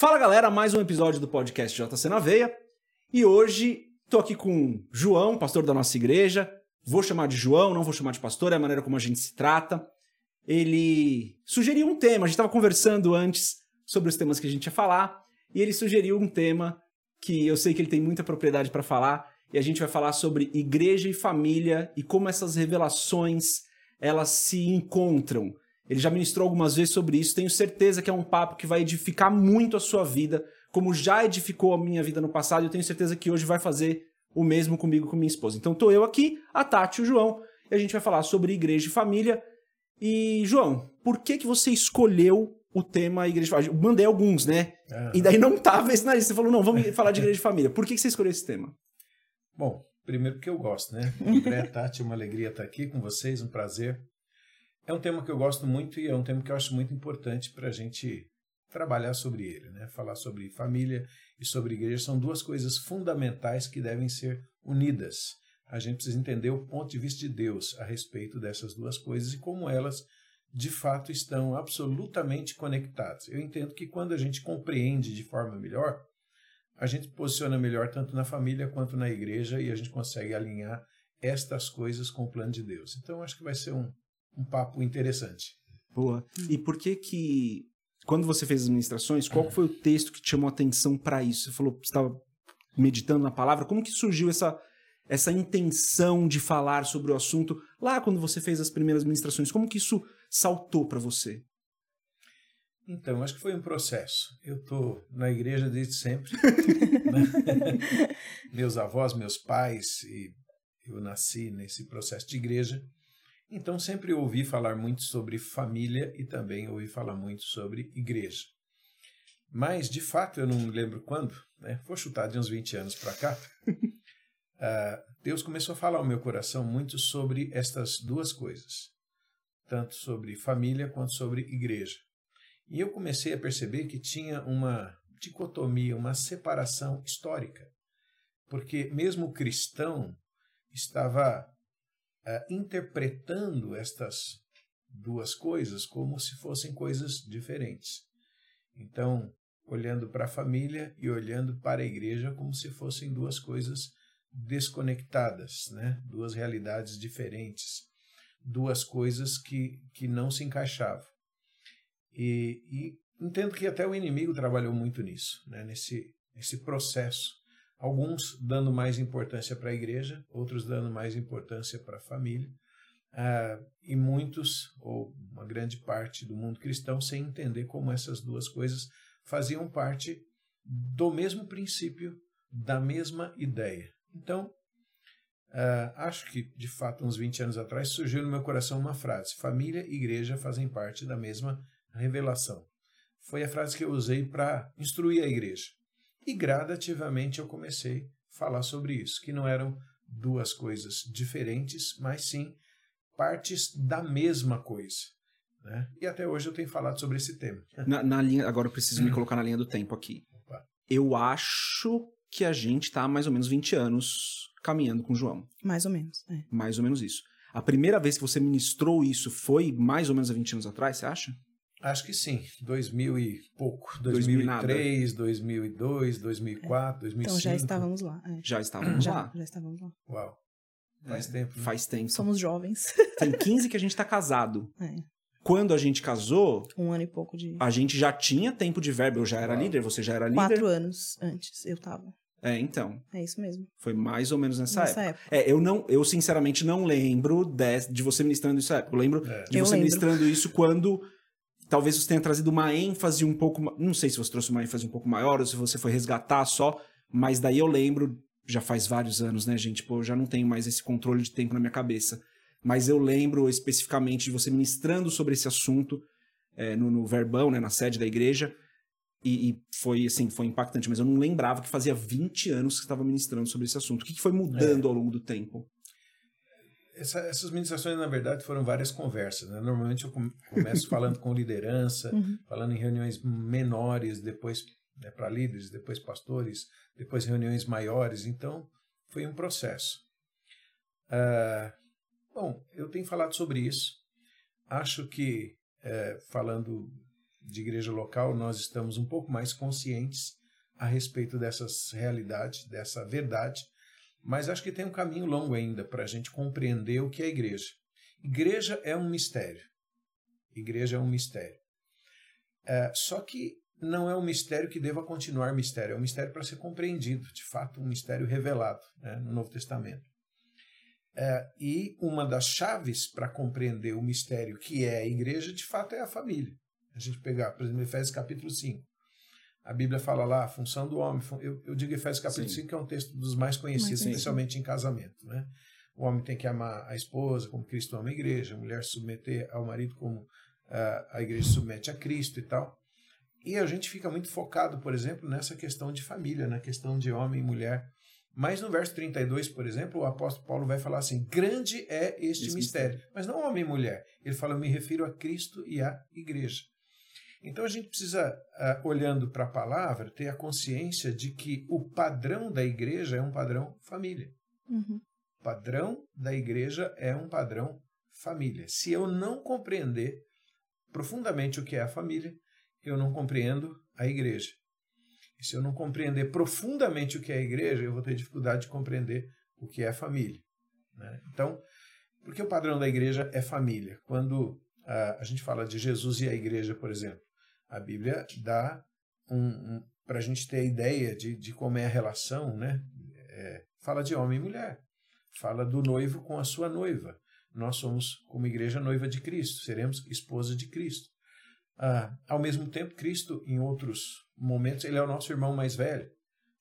Fala galera, mais um episódio do podcast JC na Veia. E hoje tô aqui com João, pastor da nossa igreja. Vou chamar de João, não vou chamar de pastor, é a maneira como a gente se trata. Ele sugeriu um tema, a gente estava conversando antes sobre os temas que a gente ia falar, e ele sugeriu um tema que eu sei que ele tem muita propriedade para falar, e a gente vai falar sobre igreja e família e como essas revelações elas se encontram ele já ministrou algumas vezes sobre isso. Tenho certeza que é um papo que vai edificar muito a sua vida, como já edificou a minha vida no passado. E eu tenho certeza que hoje vai fazer o mesmo comigo com minha esposa. Então tô eu aqui, a Tati e o João, e a gente vai falar sobre igreja e família. E, João, por que que você escolheu o tema igreja e família? Eu mandei alguns, né? Uhum. E daí não tava esse na lista. Você falou, não, vamos falar de igreja e família. Por que, que você escolheu esse tema? Bom, primeiro porque eu gosto, né? André, Tati, é uma alegria estar aqui com vocês, um prazer. É um tema que eu gosto muito e é um tema que eu acho muito importante para a gente trabalhar sobre ele, né? Falar sobre família e sobre igreja são duas coisas fundamentais que devem ser unidas. A gente precisa entender o ponto de vista de Deus a respeito dessas duas coisas e como elas de fato estão absolutamente conectadas. Eu entendo que quando a gente compreende de forma melhor, a gente posiciona melhor tanto na família quanto na igreja e a gente consegue alinhar estas coisas com o plano de Deus. Então acho que vai ser um, um papo interessante. Boa. E por que que quando você fez as ministrações, qual foi o texto que te chamou a atenção para isso? Você falou que estava meditando na palavra. Como que surgiu essa essa intenção de falar sobre o assunto lá quando você fez as primeiras ministrações? Como que isso saltou para você? Então, acho que foi um processo. Eu estou na igreja desde sempre. meus avós, meus pais, e eu nasci nesse processo de igreja. Então sempre ouvi falar muito sobre família e também ouvi falar muito sobre igreja. Mas, de fato, eu não me lembro quando, né? vou chutar de uns 20 anos para cá, uh, Deus começou a falar ao meu coração muito sobre estas duas coisas, tanto sobre família quanto sobre igreja. E eu comecei a perceber que tinha uma dicotomia, uma separação histórica, porque mesmo o cristão estava uh, interpretando estas duas coisas como se fossem coisas diferentes. Então, olhando para a família e olhando para a igreja como se fossem duas coisas desconectadas, né? duas realidades diferentes, duas coisas que, que não se encaixavam. E, e entendo que até o inimigo trabalhou muito nisso, né? nesse, nesse processo alguns dando mais importância para a igreja, outros dando mais importância para a família, uh, e muitos, ou uma grande parte do mundo cristão, sem entender como essas duas coisas faziam parte do mesmo princípio, da mesma ideia. Então, uh, acho que, de fato, uns 20 anos atrás, surgiu no meu coração uma frase: família e igreja fazem parte da mesma revelação. Foi a frase que eu usei para instruir a igreja. E gradativamente eu comecei a falar sobre isso, que não eram duas coisas diferentes, mas sim partes da mesma coisa. Né? E até hoje eu tenho falado sobre esse tema. Na, na linha, agora eu preciso me colocar na linha do tempo aqui. Opa. Eu acho que a gente está há mais ou menos 20 anos caminhando com o João. Mais ou menos, é. Mais ou menos isso. A primeira vez que você ministrou isso foi mais ou menos há 20 anos atrás, você acha? Acho que sim, 2000 e pouco, 2003, 2002, 2004, 2005. Então já estávamos lá. É. Já estávamos já, lá. Já estávamos lá. Uau. Faz é, tempo. Né? Faz tempo. Somos jovens. Tem 15 que a gente está casado. É. Quando a gente casou. Um ano e pouco de. A gente já tinha tempo de verbo. Eu já era Uau. líder, você já era líder. Quatro anos antes eu tava. É, então. É isso mesmo. Foi mais ou menos nessa, nessa época. época. É, eu não, eu sinceramente não lembro de, de você ministrando isso época. Eu lembro é. de eu você lembro. ministrando isso quando talvez você tenha trazido uma ênfase um pouco. Não sei se você trouxe uma ênfase um pouco maior ou se você foi resgatar só, mas daí eu lembro, já faz vários anos, né, gente? Pô, eu já não tenho mais esse controle de tempo na minha cabeça. Mas eu lembro especificamente de você ministrando sobre esse assunto é, no, no, Verbão, né, na sede da igreja. E, e, foi assim, foi impactante, mas eu não lembrava que fazia 20 anos que você estava ministrando sobre esse assunto. O que, que foi mudando é. ao longo do tempo? Essa, essas ministrações, na verdade, foram várias conversas. Né? Normalmente eu começo falando com liderança, uhum. falando em reuniões menores, depois né, para líderes, depois pastores, depois reuniões maiores. Então, foi um processo. Uh, bom, eu tenho falado sobre isso. Acho que, uh, falando de igreja local, nós estamos um pouco mais conscientes a respeito dessas realidades, dessa verdade, mas acho que tem um caminho longo ainda para a gente compreender o que é igreja. Igreja é um mistério. Igreja é um mistério. É, só que não é um mistério que deva continuar mistério, é um mistério para ser compreendido, de fato, um mistério revelado né, no Novo Testamento. É, e uma das chaves para compreender o mistério que é a igreja, de fato, é a família. A gente pegar, por exemplo, Efésios capítulo 5. A Bíblia fala lá, a função do homem. Eu, eu digo Efésios capítulo Sim. 5, que é um texto dos mais conhecidos, Mas, especialmente em casamento. Né? O homem tem que amar a esposa como Cristo ama a igreja, a mulher submeter ao marido como uh, a igreja submete a Cristo e tal. E a gente fica muito focado, por exemplo, nessa questão de família, na questão de homem e mulher. Mas no verso 32, por exemplo, o apóstolo Paulo vai falar assim: grande é este mistério. mistério. Mas não homem e mulher. Ele fala: eu me refiro a Cristo e à igreja. Então a gente precisa, uh, olhando para a palavra, ter a consciência de que o padrão da igreja é um padrão família. Uhum. O padrão da igreja é um padrão família. Se eu não compreender profundamente o que é a família, eu não compreendo a igreja. E se eu não compreender profundamente o que é a igreja, eu vou ter dificuldade de compreender o que é a família. Né? Então, porque o padrão da igreja é família. Quando uh, a gente fala de Jesus e a igreja, por exemplo, a Bíblia dá um, um para a gente ter a ideia de, de como é a relação, né? É, fala de homem e mulher, fala do noivo com a sua noiva. Nós somos, como igreja, noiva de Cristo, seremos esposa de Cristo. Ah, ao mesmo tempo, Cristo, em outros momentos, ele é o nosso irmão mais velho.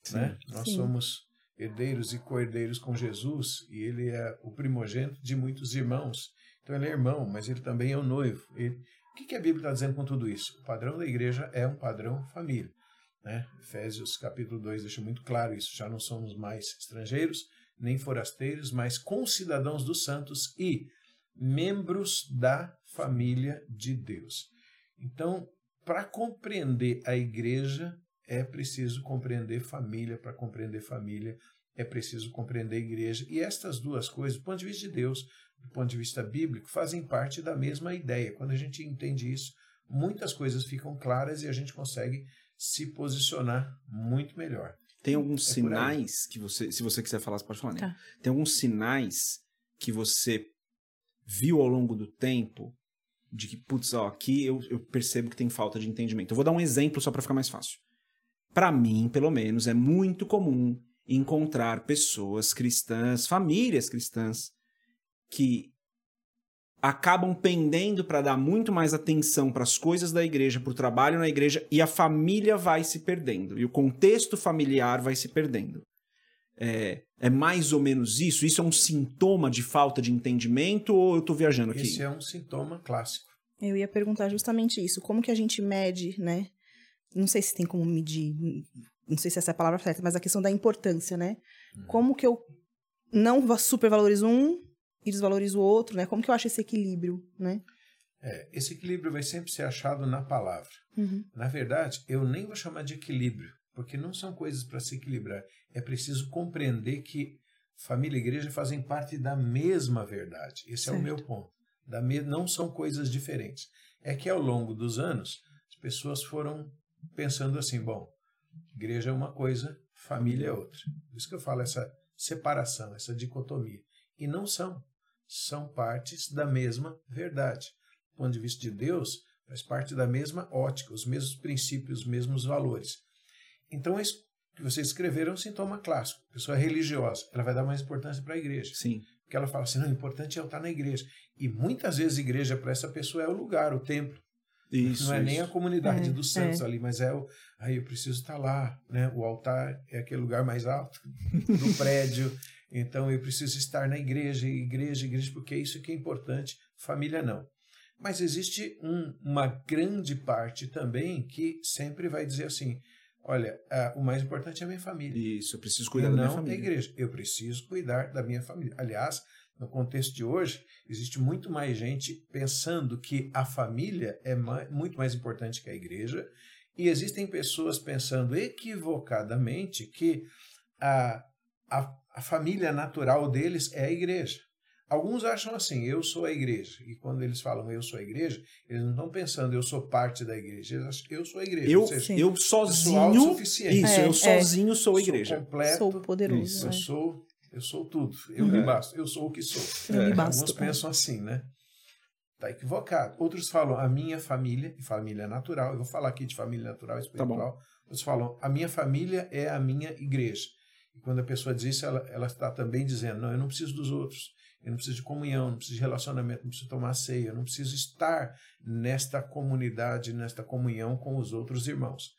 Sim, né? Nós sim. somos herdeiros e co-herdeiros com Jesus e ele é o primogênito de muitos irmãos. Então ele é irmão, mas ele também é o noivo. Ele... O que, a Bíblia está dizendo com tudo isso? O padrão da igreja é um padrão família. Né? Efésios capítulo 2 deixa muito claro isso. Já não somos mais estrangeiros, nem forasteiros, mas concidadãos dos santos e membros da família de Deus. Então, para compreender a igreja, é preciso compreender família. Para compreender família, é preciso compreender a igreja. E estas duas coisas, do ponto de vista de Deus, do ponto de vista bíblico, fazem parte da mesma ideia. Quando a gente entende isso, muitas coisas ficam claras e a gente consegue se posicionar muito melhor. Tem alguns é sinais que você, se você quiser falar, você pode falar, né? Tá. Tem alguns sinais que você viu ao longo do tempo de que, putz, ó, aqui eu, eu percebo que tem falta de entendimento. Eu vou dar um exemplo só para ficar mais fácil. Para mim, pelo menos, é muito comum encontrar pessoas cristãs, famílias cristãs, que acabam pendendo para dar muito mais atenção para as coisas da igreja, para o trabalho na igreja, e a família vai se perdendo, e o contexto familiar vai se perdendo. É, é mais ou menos isso? Isso é um sintoma de falta de entendimento ou eu estou viajando aqui? Esse é um sintoma clássico. Eu ia perguntar justamente isso. Como que a gente mede, né? Não sei se tem como medir, não sei se essa é a palavra certa, mas a questão da importância, né? Hum. Como que eu não supervalorizo um e desvalorizo o outro, né? Como que eu acho esse equilíbrio, né? É, esse equilíbrio vai sempre ser achado na palavra. Uhum. Na verdade, eu nem vou chamar de equilíbrio, porque não são coisas para se equilibrar. É preciso compreender que família e igreja fazem parte da mesma verdade. Esse certo. é o meu ponto. Da me... Não são coisas diferentes. É que ao longo dos anos, as pessoas foram pensando assim: bom, igreja é uma coisa, família é outra. Por isso que eu falo essa separação, essa dicotomia. E não são. São partes da mesma verdade. Do ponto de vista de Deus, faz parte da mesma ótica, os mesmos princípios, os mesmos valores. Então, isso que vocês escreveram é um sintoma clássico. A pessoa é religiosa, ela vai dar mais importância para a igreja. Sim. Porque ela fala assim: não, o importante é eu estar na igreja. E muitas vezes a igreja para essa pessoa é o lugar, o templo. Isso, não é isso. nem a comunidade é, dos santos é. ali, mas é o. Aí eu preciso estar lá, né? O altar é aquele lugar mais alto do prédio. Então eu preciso estar na igreja, igreja, igreja, porque é isso que é importante. Família não. Mas existe um, uma grande parte também que sempre vai dizer assim: olha, o mais importante é a minha família. Isso, eu preciso cuidar da minha família. Não a igreja. Eu preciso cuidar da minha família. Aliás, no contexto de hoje, existe muito mais gente pensando que a família é mais, muito mais importante que a igreja, e existem pessoas pensando equivocadamente que a, a, a família natural deles é a igreja. Alguns acham assim, eu sou a igreja. E quando eles falam eu sou a igreja, eles não estão pensando eu sou parte da igreja. Eles acham eu sou a igreja. Eu, seja, eu sozinho. sou. Isso, É, eu é. sozinho sou a sou igreja. completo. Sou poderoso. Isso, Eu né? sou, eu sou tudo. Eu me basto. Eu sou o que sou. Eu me É, basto. Alguns pensam assim, né? Tá equivocado. Outros falam a minha família, e família natural. Eu vou falar aqui de família natural Tá espiritual. Outros falam a minha família é a minha igreja. E quando a pessoa diz isso, ela, ela está também dizendo: não, eu não preciso dos outros. Eu não preciso de comunhão, não preciso de relacionamento, não preciso tomar ceia, eu não preciso estar nesta comunidade, nesta comunhão com os outros irmãos.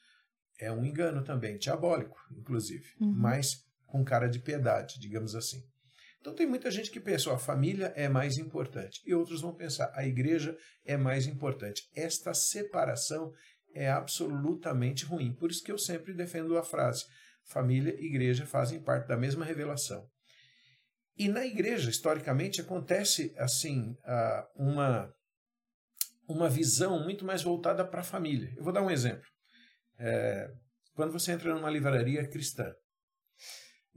É um engano também, diabólico, inclusive, Uhum. mas com cara de piedade, digamos assim. Então tem muita gente que pensa, a família é mais importante. E outros vão pensar, a igreja é mais importante. Esta separação é absolutamente ruim. Por isso que eu sempre defendo a frase: família e igreja fazem parte da mesma revelação. E na igreja, historicamente, acontece assim uma uma visão muito mais voltada para a família. Eu vou dar um exemplo. É, quando você entra numa livraria cristã,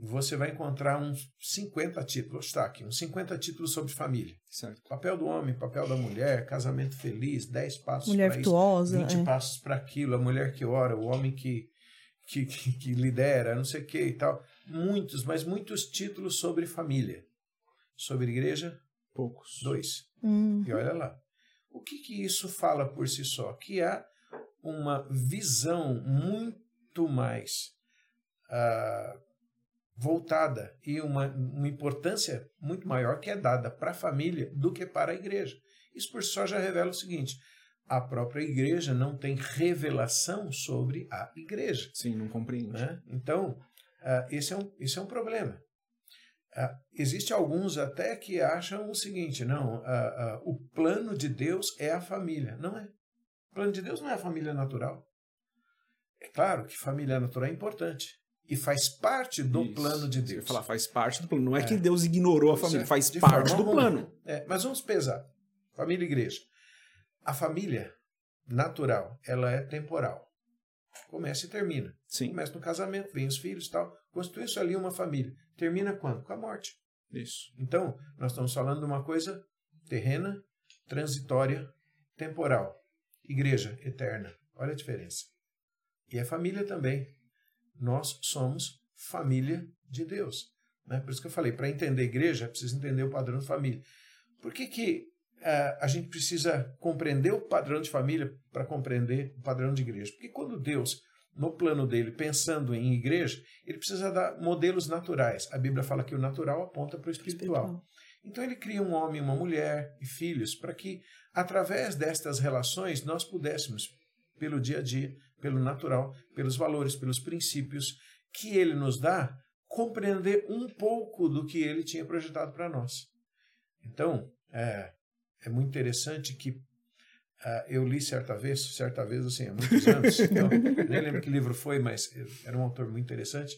você vai encontrar uns 50 títulos, está aqui, uns 50 títulos sobre família. Certo. Papel do homem, papel da mulher, casamento feliz, 10 passos Mulher para isso, virtuosa. 20 é. passos para aquilo, a mulher que ora, o homem que, que, que, que lidera, não sei o que e tal. Muitos, mas muitos títulos sobre família. Sobre igreja, Poucos. dois. Hum, E olha lá. O que, que isso fala por si só? Que há uma visão muito mais ah, voltada e uma, uma importância muito maior que é dada para a família do que para a igreja. Isso por si só já revela o seguinte: a própria igreja não tem revelação sobre a igreja. Sim, não compreende. Né? Então, ah, esse, é um, esse é um problema. Ah, Existem alguns até que acham o seguinte: não, ah, ah, o plano de Deus é a família. Não é. O plano de Deus não é a família natural. É claro que família natural é importante e faz parte do Isso. plano de Deus. falar, faz parte do plano. Não é, É. que Deus ignorou a família, é, faz de parte do plano. É, mas vamos pesar: família e igreja. A família natural, ela é temporal. Começa e termina. Sim, Começa no casamento, vem os filhos e tal. Constitui-se ali uma família. Termina quando? Com a morte. isso. Então, nós estamos falando de uma coisa terrena, transitória, temporal. Igreja eterna. Olha a diferença. E a família também. Nós somos família de Deus. Né? Por isso que eu falei, para entender igreja, é preciso entender o padrão de família. Por que, que ah, a gente precisa compreender o padrão de família para compreender o padrão de igreja? Porque quando Deus, no plano dele, pensando em igreja, ele precisa dar modelos naturais. A Bíblia fala que o natural aponta para o espiritual. Então ele cria um homem, uma mulher e filhos para que, através destas relações, nós pudéssemos, pelo dia a dia, pelo natural, pelos valores, pelos princípios que ele nos dá, compreender um pouco do que ele tinha projetado para nós. Então, é, é muito interessante que ah, eu li certa vez, certa vez, assim, há muitos anos, então, nem lembro que livro foi, mas era um autor muito interessante,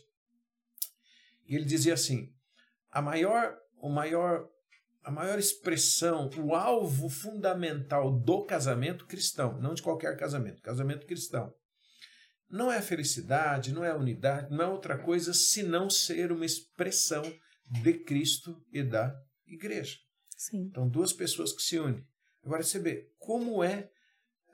e ele dizia assim, a maior, o maior, a maior expressão, o alvo fundamental do casamento cristão, não de qualquer casamento, casamento cristão, não é a felicidade, não é a unidade, não é outra coisa senão ser uma expressão de Cristo e da igreja. Sim. Então, duas pessoas que se unem. Agora, você vê como é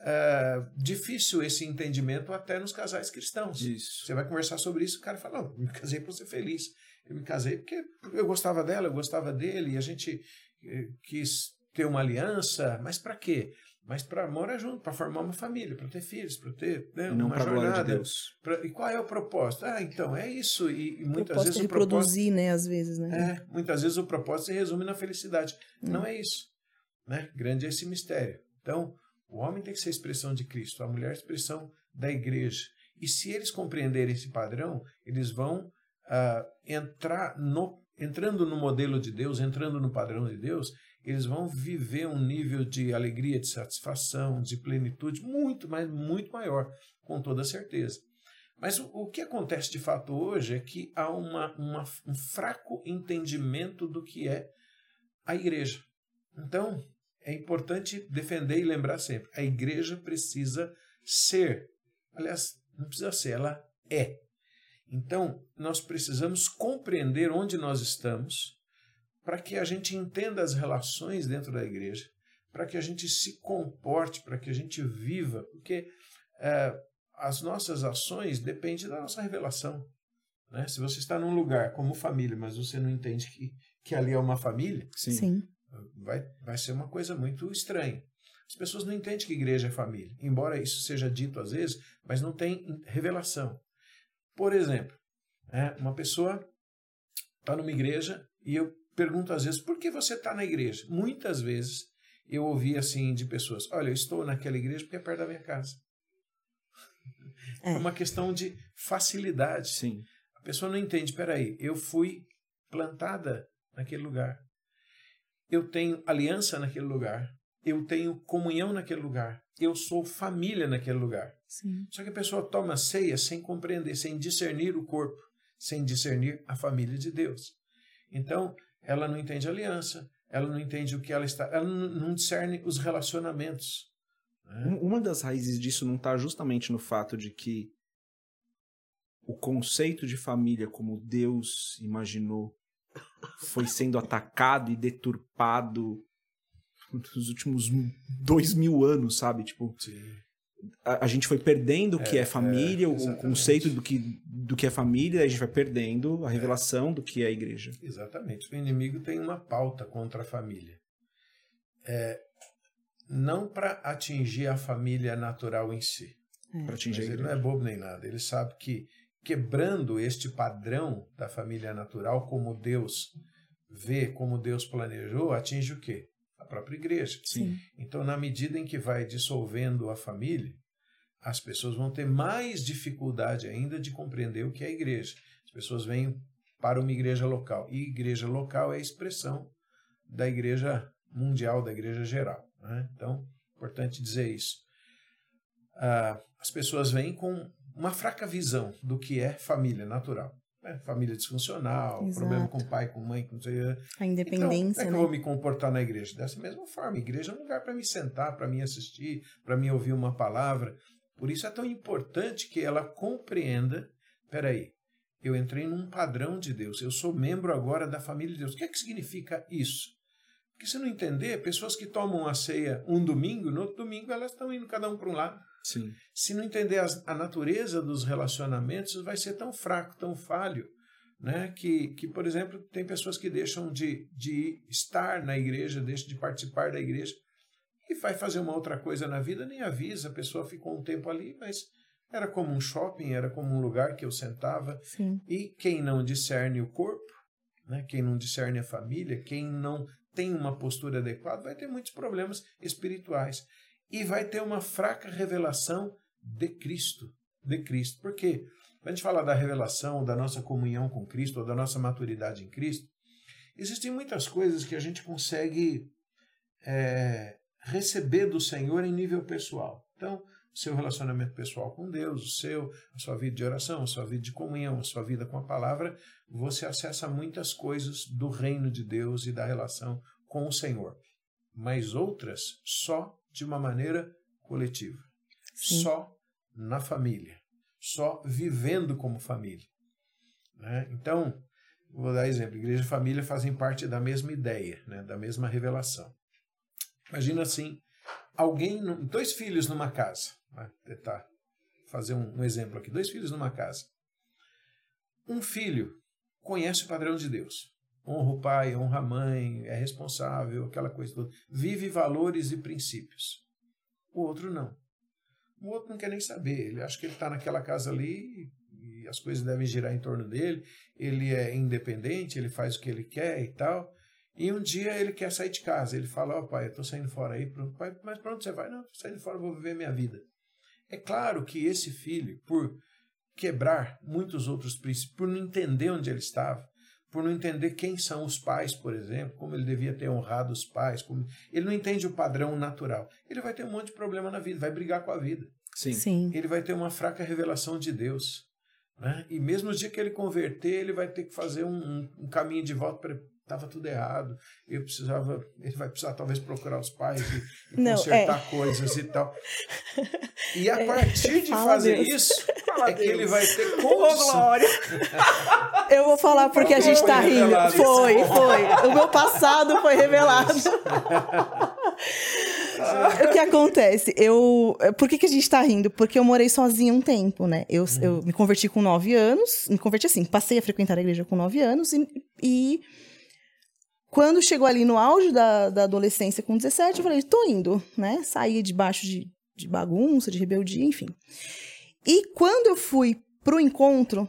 ah, difícil esse entendimento até nos casais cristãos. Isso. Você vai conversar sobre isso, o cara fala, não, eu me casei para ser feliz. Eu me casei porque eu gostava dela, eu gostava dele, e a gente eh, quis ter uma aliança, mas para quê? Mas para morar junto, para formar uma família, para ter filhos, para ter né, E não uma para a glória de jornada. Deus. Pra- e qual é o propósito? Ah, então, é isso. E, e muitas Proposta vezes de o propósito reproduzir, né, às vezes, né? é, muitas vezes o propósito se resume na felicidade. Hum. Não é isso. Né? Grande é esse mistério. Então, o homem tem que ser a expressão de Cristo, a mulher a expressão da igreja. E se eles compreenderem esse padrão, eles vão ah, entrar no, entrando no modelo de Deus, entrando no padrão de Deus, eles vão viver um nível de alegria, de satisfação, de plenitude muito, mas muito maior, com toda certeza. Mas o, o que acontece de fato hoje é que há uma, uma- um fraco entendimento do que é a igreja. Então, é importante defender e lembrar sempre: a igreja precisa ser. Aliás, não precisa ser, ela é. Então, nós precisamos compreender onde nós estamos, para que a gente entenda as relações dentro da igreja, para que a gente se comporte, para que a gente viva, porque é, as nossas ações dependem da nossa revelação. Né? Se você está num lugar como família, mas você não entende que, que ali é uma família, Sim. Sim. vai, vai ser uma coisa muito estranha. As pessoas não entendem que igreja é família, embora isso seja dito às vezes, mas não tem revelação. Por exemplo, né, uma pessoa está numa igreja e eu pergunto às vezes, por que você está na igreja? Muitas vezes eu ouvi assim de pessoas, olha, eu estou naquela igreja porque é perto da minha casa. É, É. uma questão de facilidade. Sim. A pessoa não entende, peraí, eu fui plantada naquele lugar. Eu tenho aliança naquele lugar. Eu tenho comunhão naquele lugar. Eu sou família naquele lugar. Sim. Só que a pessoa toma ceia sem compreender, sem discernir o corpo, sem discernir a família de Deus. Então, ela não entende aliança, ela não entende o que ela está, ela não discerne os relacionamentos. né? Um- Uma das raízes disso não está justamente no fato de que o conceito de família como Deus imaginou foi sendo atacado e deturpado nos últimos dois mil anos, sabe? Tipo, Sim. A, a gente foi perdendo o que é, É, família, é, o conceito do que, do que é família, a gente vai perdendo a revelação do que é a igreja. Exatamente. O inimigo tem uma pauta contra a família. É, não para atingir a família natural em si. Para Mas atingir a ele não é bobo nem nada. Ele sabe que quebrando este padrão da família natural, como Deus vê, como Deus planejou, atinge o quê? Própria igreja. Sim. Então, na medida em que vai dissolvendo a família, as pessoas vão ter mais dificuldade ainda de compreender o que é a igreja. As pessoas vêm para uma igreja local. E igreja local é a expressão da igreja mundial, da igreja geral. né? Então, importante dizer isso. Ah, as pessoas vêm com uma fraca visão do que é família natural. Né? Família disfuncional, Exato. problema com pai, com mãe, com não sei A então, independência, como é que né? eu vou me comportar na igreja? Dessa mesma forma. A igreja é um lugar para me sentar, para me assistir, para me ouvir uma palavra. Por isso é tão importante que ela compreenda: peraí, eu entrei num padrão de Deus, eu sou membro agora da família de Deus. O que é que significa isso? Porque se não entender, pessoas que tomam a ceia um domingo, no outro domingo elas estão indo cada um para um lado. Sim. Se não entender as- a natureza dos relacionamentos, vai ser tão fraco, tão falho, né? que, que, por exemplo, tem pessoas que deixam de, de estar na igreja, deixam de participar da igreja e vai fazer uma outra coisa na vida, nem avisa, a pessoa ficou um tempo ali, mas era como um shopping, era como um lugar que eu sentava. Sim. E quem não discerne o corpo, né? quem não discerne a família, quem não tem uma postura adequada, vai ter muitos problemas espirituais. E vai ter uma fraca revelação de Cristo. De Cristo. Por quê? Quando a gente fala da revelação, da nossa comunhão com Cristo, ou da nossa maturidade em Cristo, existem muitas coisas que a gente consegue é, receber do Senhor em nível pessoal. Então, o seu relacionamento pessoal com Deus, o seu, a sua vida de oração, a sua vida de comunhão, a sua vida com a palavra, você acessa muitas coisas do reino de Deus e da relação com o Senhor. Mas outras só de uma maneira coletiva. Sim. Só na família. Só vivendo como família. né? Então, vou dar exemplo: igreja e família fazem parte da mesma ideia, né? da mesma revelação. Imagina assim: alguém, dois filhos numa casa. Vai tentar fazer um, um exemplo aqui: dois filhos numa casa. Um filho conhece o padrão de Deus. Honra o pai, honra a mãe, é responsável, aquela coisa toda. Vive valores e princípios. O outro não. O outro não quer nem saber. Ele acha que ele está naquela casa ali e as coisas devem girar em torno dele. Ele é independente, ele faz o que ele quer e tal. E um dia ele quer sair de casa. Ele fala: Ó, pai, eu estou saindo fora aí. Pai, mas para onde você vai? Não, estou saindo fora, vou viver minha vida. É claro que esse filho, por quebrar muitos outros princípios, por não entender onde ele estava, por não entender quem são os pais, por exemplo, como ele devia ter honrado os pais, como... ele não entende o padrão natural. Ele vai ter um monte de problema na vida, vai brigar com a vida. Sim. Sim. Ele vai ter uma fraca revelação de Deus. Né? E mesmo no dia que ele converter, ele vai ter que fazer um, um, um caminho de volta para estava tudo errado. Eu precisava, ele vai precisar talvez procurar os pais e, e Não, consertar é. coisas e tal. E a é, partir de fazer Deus. isso, Fala é Deus. que ele vai ter condição. glória. Eu vou falar porque a gente está rindo. Foi, foi. O meu passado foi revelado. o que acontece? Eu, por que, que a gente tá rindo? Porque eu morei sozinha um tempo, né? Eu, hum. eu me converti com nove anos, me converti assim, passei a frequentar a igreja com nove anos e, e quando chegou ali no auge da, da adolescência, com 17, eu falei, tô indo, né? Saí debaixo de, de bagunça, de rebeldia, enfim. E quando eu fui pro encontro,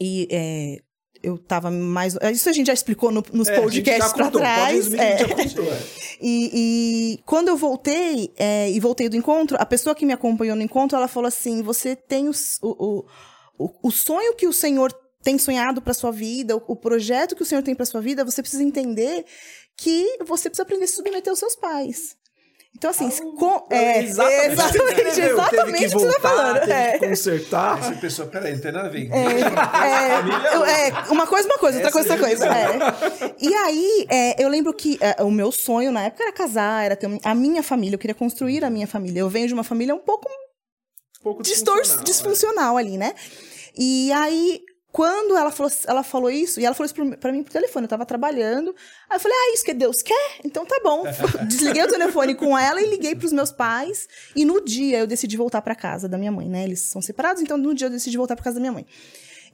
e é, eu tava mais. Isso a gente já explicou no, nos é, podcasts para trás. É. e, e, quando eu voltei, é, e voltei do encontro, a pessoa que me acompanhou no encontro, ela falou assim: você tem o, o, o, o sonho que o Senhor tem sonhado para sua vida, o, projeto que o Senhor tem para sua vida, você precisa entender que você precisa aprender a se submeter aos seus pais. Então, assim, ah, com, é, exatamente, exatamente, exatamente que voltar, o que você tá falando. Teve é. que consertar. Essa pessoa, peraí, não tem nada a ver. É, é, é, uma coisa, uma coisa, outra coisa, outra coisa. É. E aí, é, eu lembro que é, o meu sonho na época era casar, era ter a minha família, eu queria construir a minha família. Eu venho de uma família um pouco, um pouco disfuncional, disfuncional ali, né? E aí, quando ela falou, ela falou isso, e ela falou isso pra mim por telefone, eu tava trabalhando. Aí eu falei, ah, isso que Deus quer? Então tá bom. Desliguei o telefone com ela e liguei pros meus pais. E no dia eu decidi voltar para casa da minha mãe, né? Eles são separados, então no dia eu decidi voltar para casa da minha mãe.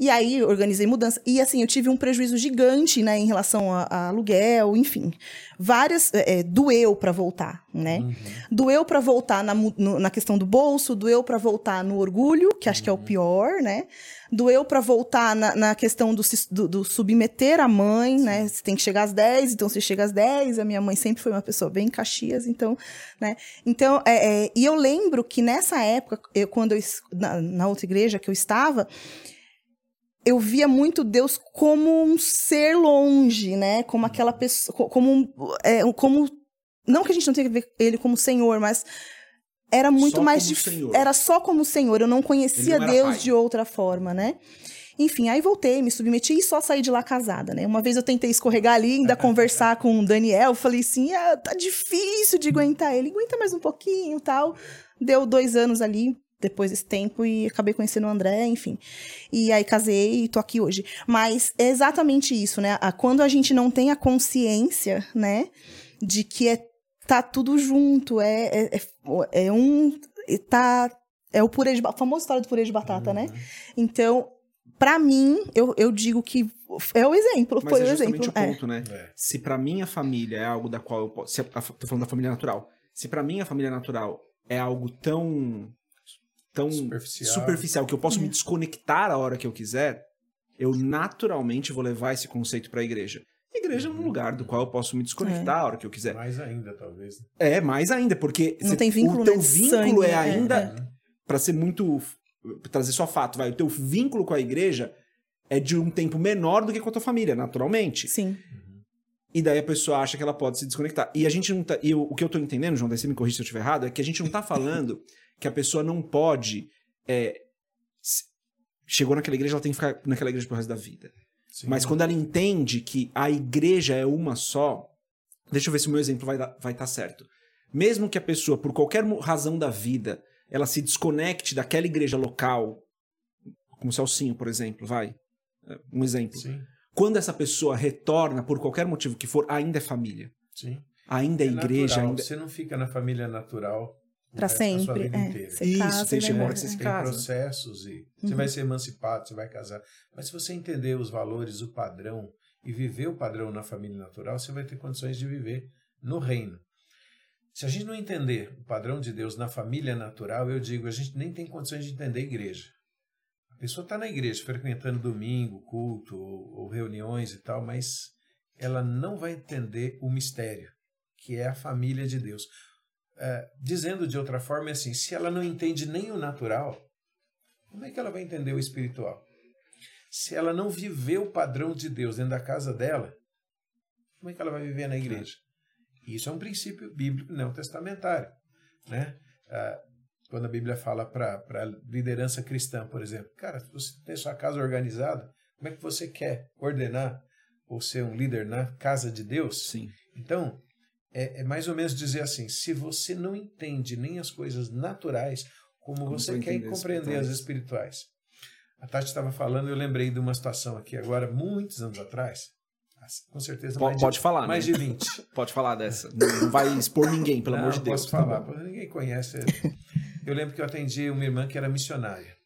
E aí organizei mudança. E assim, eu tive um prejuízo gigante, né, em relação a, a aluguel, enfim. Várias. É, é doeu para voltar, né? Uhum. Doeu para voltar na, no, na questão do bolso, doeu para voltar no orgulho, que acho uhum. que é o uhum. pior, né? Doeu para voltar na, na questão do, do, do, submeter a mãe, Sim. né? Você tem que chegar às 10, então você chega às 10. A minha mãe sempre foi uma pessoa bem caxias, então, né? Então, é, é, e eu lembro que nessa época, eu, quando eu, na, na outra igreja que eu estava, eu via muito Deus como um ser longe, né? Como aquela pessoa, como é, como não que a gente não tenha que ver ele como Senhor, mas era muito só mais dif... era só como Senhor. Eu não conhecia não Deus pai. de outra forma, né? Enfim, aí voltei, me submeti e só saí de lá casada, né? Uma vez eu tentei escorregar ali, ainda conversar com o Daniel, falei assim, ah, tá difícil de aguentar ele, aguenta mais um pouquinho, tal. Deu dois anos ali, depois desse tempo e acabei conhecendo o André, enfim. E aí casei e tô aqui hoje. Mas é exatamente isso, né? Quando a gente não tem a consciência, né, de que é tá tudo junto, é, é, é, é um tá é o purê de a famosa história do purê de batata, né? uhum. né? Então, para mim, eu, eu digo que é o exemplo, Mas foi é o exemplo. o ponto, né? É. Se para minha família é algo da qual eu posso, se, tô falando da família natural. Se para minha família natural é algo tão tão superficial, superficial que eu posso me uhum. desconectar a hora que eu quiser, eu naturalmente vou levar esse conceito para a igreja. A igreja é um uhum. lugar do qual eu posso me desconectar é. a hora que eu quiser. Mais ainda, talvez. É, mais ainda, porque não tem vínculo, o teu vínculo sangue, é, é ainda é. para ser muito trazer só fato, vai, o teu vínculo com a igreja é de um tempo menor do que com a tua família, naturalmente. Sim. Uhum. E daí a pessoa acha que ela pode se desconectar. E a gente não tá. E o, o que eu tô entendendo, João, daí você me corrija se eu estiver errado, é que a gente não tá falando que a pessoa não pode. É, chegou naquela igreja, ela tem que ficar naquela igreja pro resto da vida. Sim. Mas quando ela entende que a igreja é uma só, deixa eu ver se o meu exemplo vai estar vai tá certo. Mesmo que a pessoa, por qualquer razão da vida, ela se desconecte daquela igreja local, como Celcinho, por exemplo, vai, é, um exemplo. Sim. Quando essa pessoa retorna, por qualquer motivo que for, ainda é família. Sim. Ainda é, é igreja. Ainda... Você não fica na família natural para sempre. É, Isso, casa, tem, hora que você se casa. Tem processos e uhum. você vai ser emancipado, você vai casar. Mas se você entender os valores, o padrão e viver o padrão na família natural, você vai ter condições de viver no reino. Se a gente não entender o padrão de Deus na família natural, eu digo, a gente nem tem condições de entender a igreja. A pessoa está na igreja, frequentando domingo, culto ou, ou reuniões e tal, mas ela não vai entender o mistério, que é a família de Deus. É, dizendo de outra forma, é assim: se ela não entende nem o natural, como é que ela vai entender o espiritual? Se ela não viveu o padrão de Deus dentro da casa dela, como é que ela vai viver na igreja? Isso é um princípio bíblico neotestamentário. Né? É, quando a Bíblia fala para liderança cristã, por exemplo, cara, se você tem sua casa organizada, como é que você quer ordenar ou ser um líder na casa de Deus? Sim. Então, é, é mais ou menos dizer assim: se você não entende nem as coisas naturais, como, Como você quer compreender as espirituais? A Tati estava falando, eu lembrei de uma situação aqui agora, muitos anos atrás, com certeza Po- mais de, pode falar, mais né? de 20. Pode falar dessa. Não, vai expor ninguém, pelo Não, amor de Deus. posso tá falar, porque ninguém conhece. Eu lembro que eu atendi uma irmã que era missionária.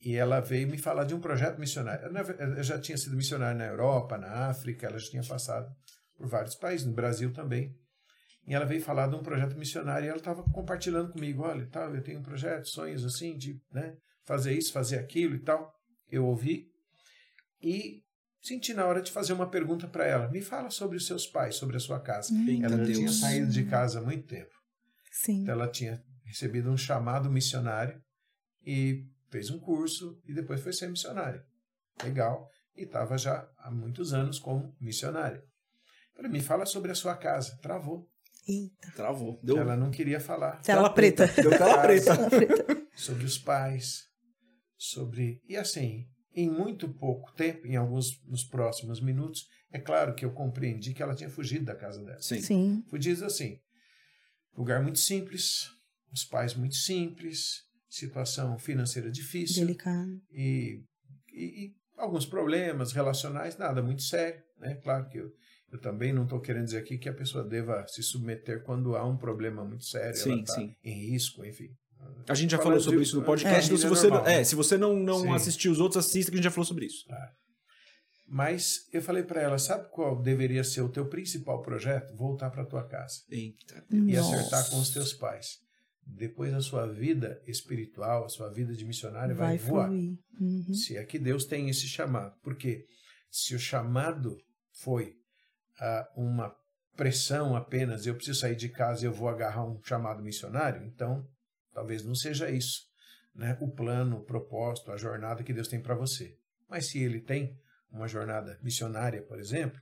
E ela veio me falar de um projeto missionário. Ve- Eu já tinha sido missionária na Europa, na África, ela já tinha passado por vários países, no Brasil também. E ela veio falar de um projeto missionário e ela estava compartilhando comigo, olha, tal, eu tenho um projeto, sonhos assim, de né, fazer isso, fazer aquilo e tal. Eu ouvi e senti na hora de fazer uma pergunta para ela. Me fala sobre os seus pais, sobre a sua casa. Ela Deus. tinha saído de casa há muito tempo. Sim. Então, ela tinha recebido um chamado missionário e fez um curso e depois foi ser missionária. Legal. E estava já há muitos anos como missionária. Falei, me fala sobre a sua casa. Travou. Eita. Travou. Deu Ela não queria falar. Tela preta. Deu tela preta. Tela preta. Sobre os pais, sobre... E assim, em muito pouco tempo, em alguns nos próximos minutos, é claro que eu compreendi que ela tinha fugido da casa dela. Sim. Sim. Fugido assim, lugar muito simples, os pais muito simples, situação financeira difícil Delicado. e, e- e alguns problemas relacionais, nada muito sério, né? Claro que eu, eu também não estou querendo dizer aqui que a pessoa deva se submeter quando há um problema muito sério, Sim, ela tá sim. em risco, enfim. A gente já falou sobre de- isso no é, podcast. então, se você, normal, é, né? se você não, não Sim. assistiu os outros, assista que a gente já falou sobre isso. Mas eu falei para ela, sabe qual deveria ser o teu principal projeto? Voltar para tua casa. Eita. e Nossa. acertar com os teus pais. Depois a sua vida espiritual, a sua vida de missionário vai, Vai voar. Uhum. Se é que Deus tem esse chamado. Porque se o chamado foi uma pressão apenas, eu preciso sair de casa e eu vou agarrar um chamado missionário, então talvez não seja isso. Né? O plano, o propósito, a jornada que Deus tem para você. Mas se ele tem uma jornada missionária, por exemplo,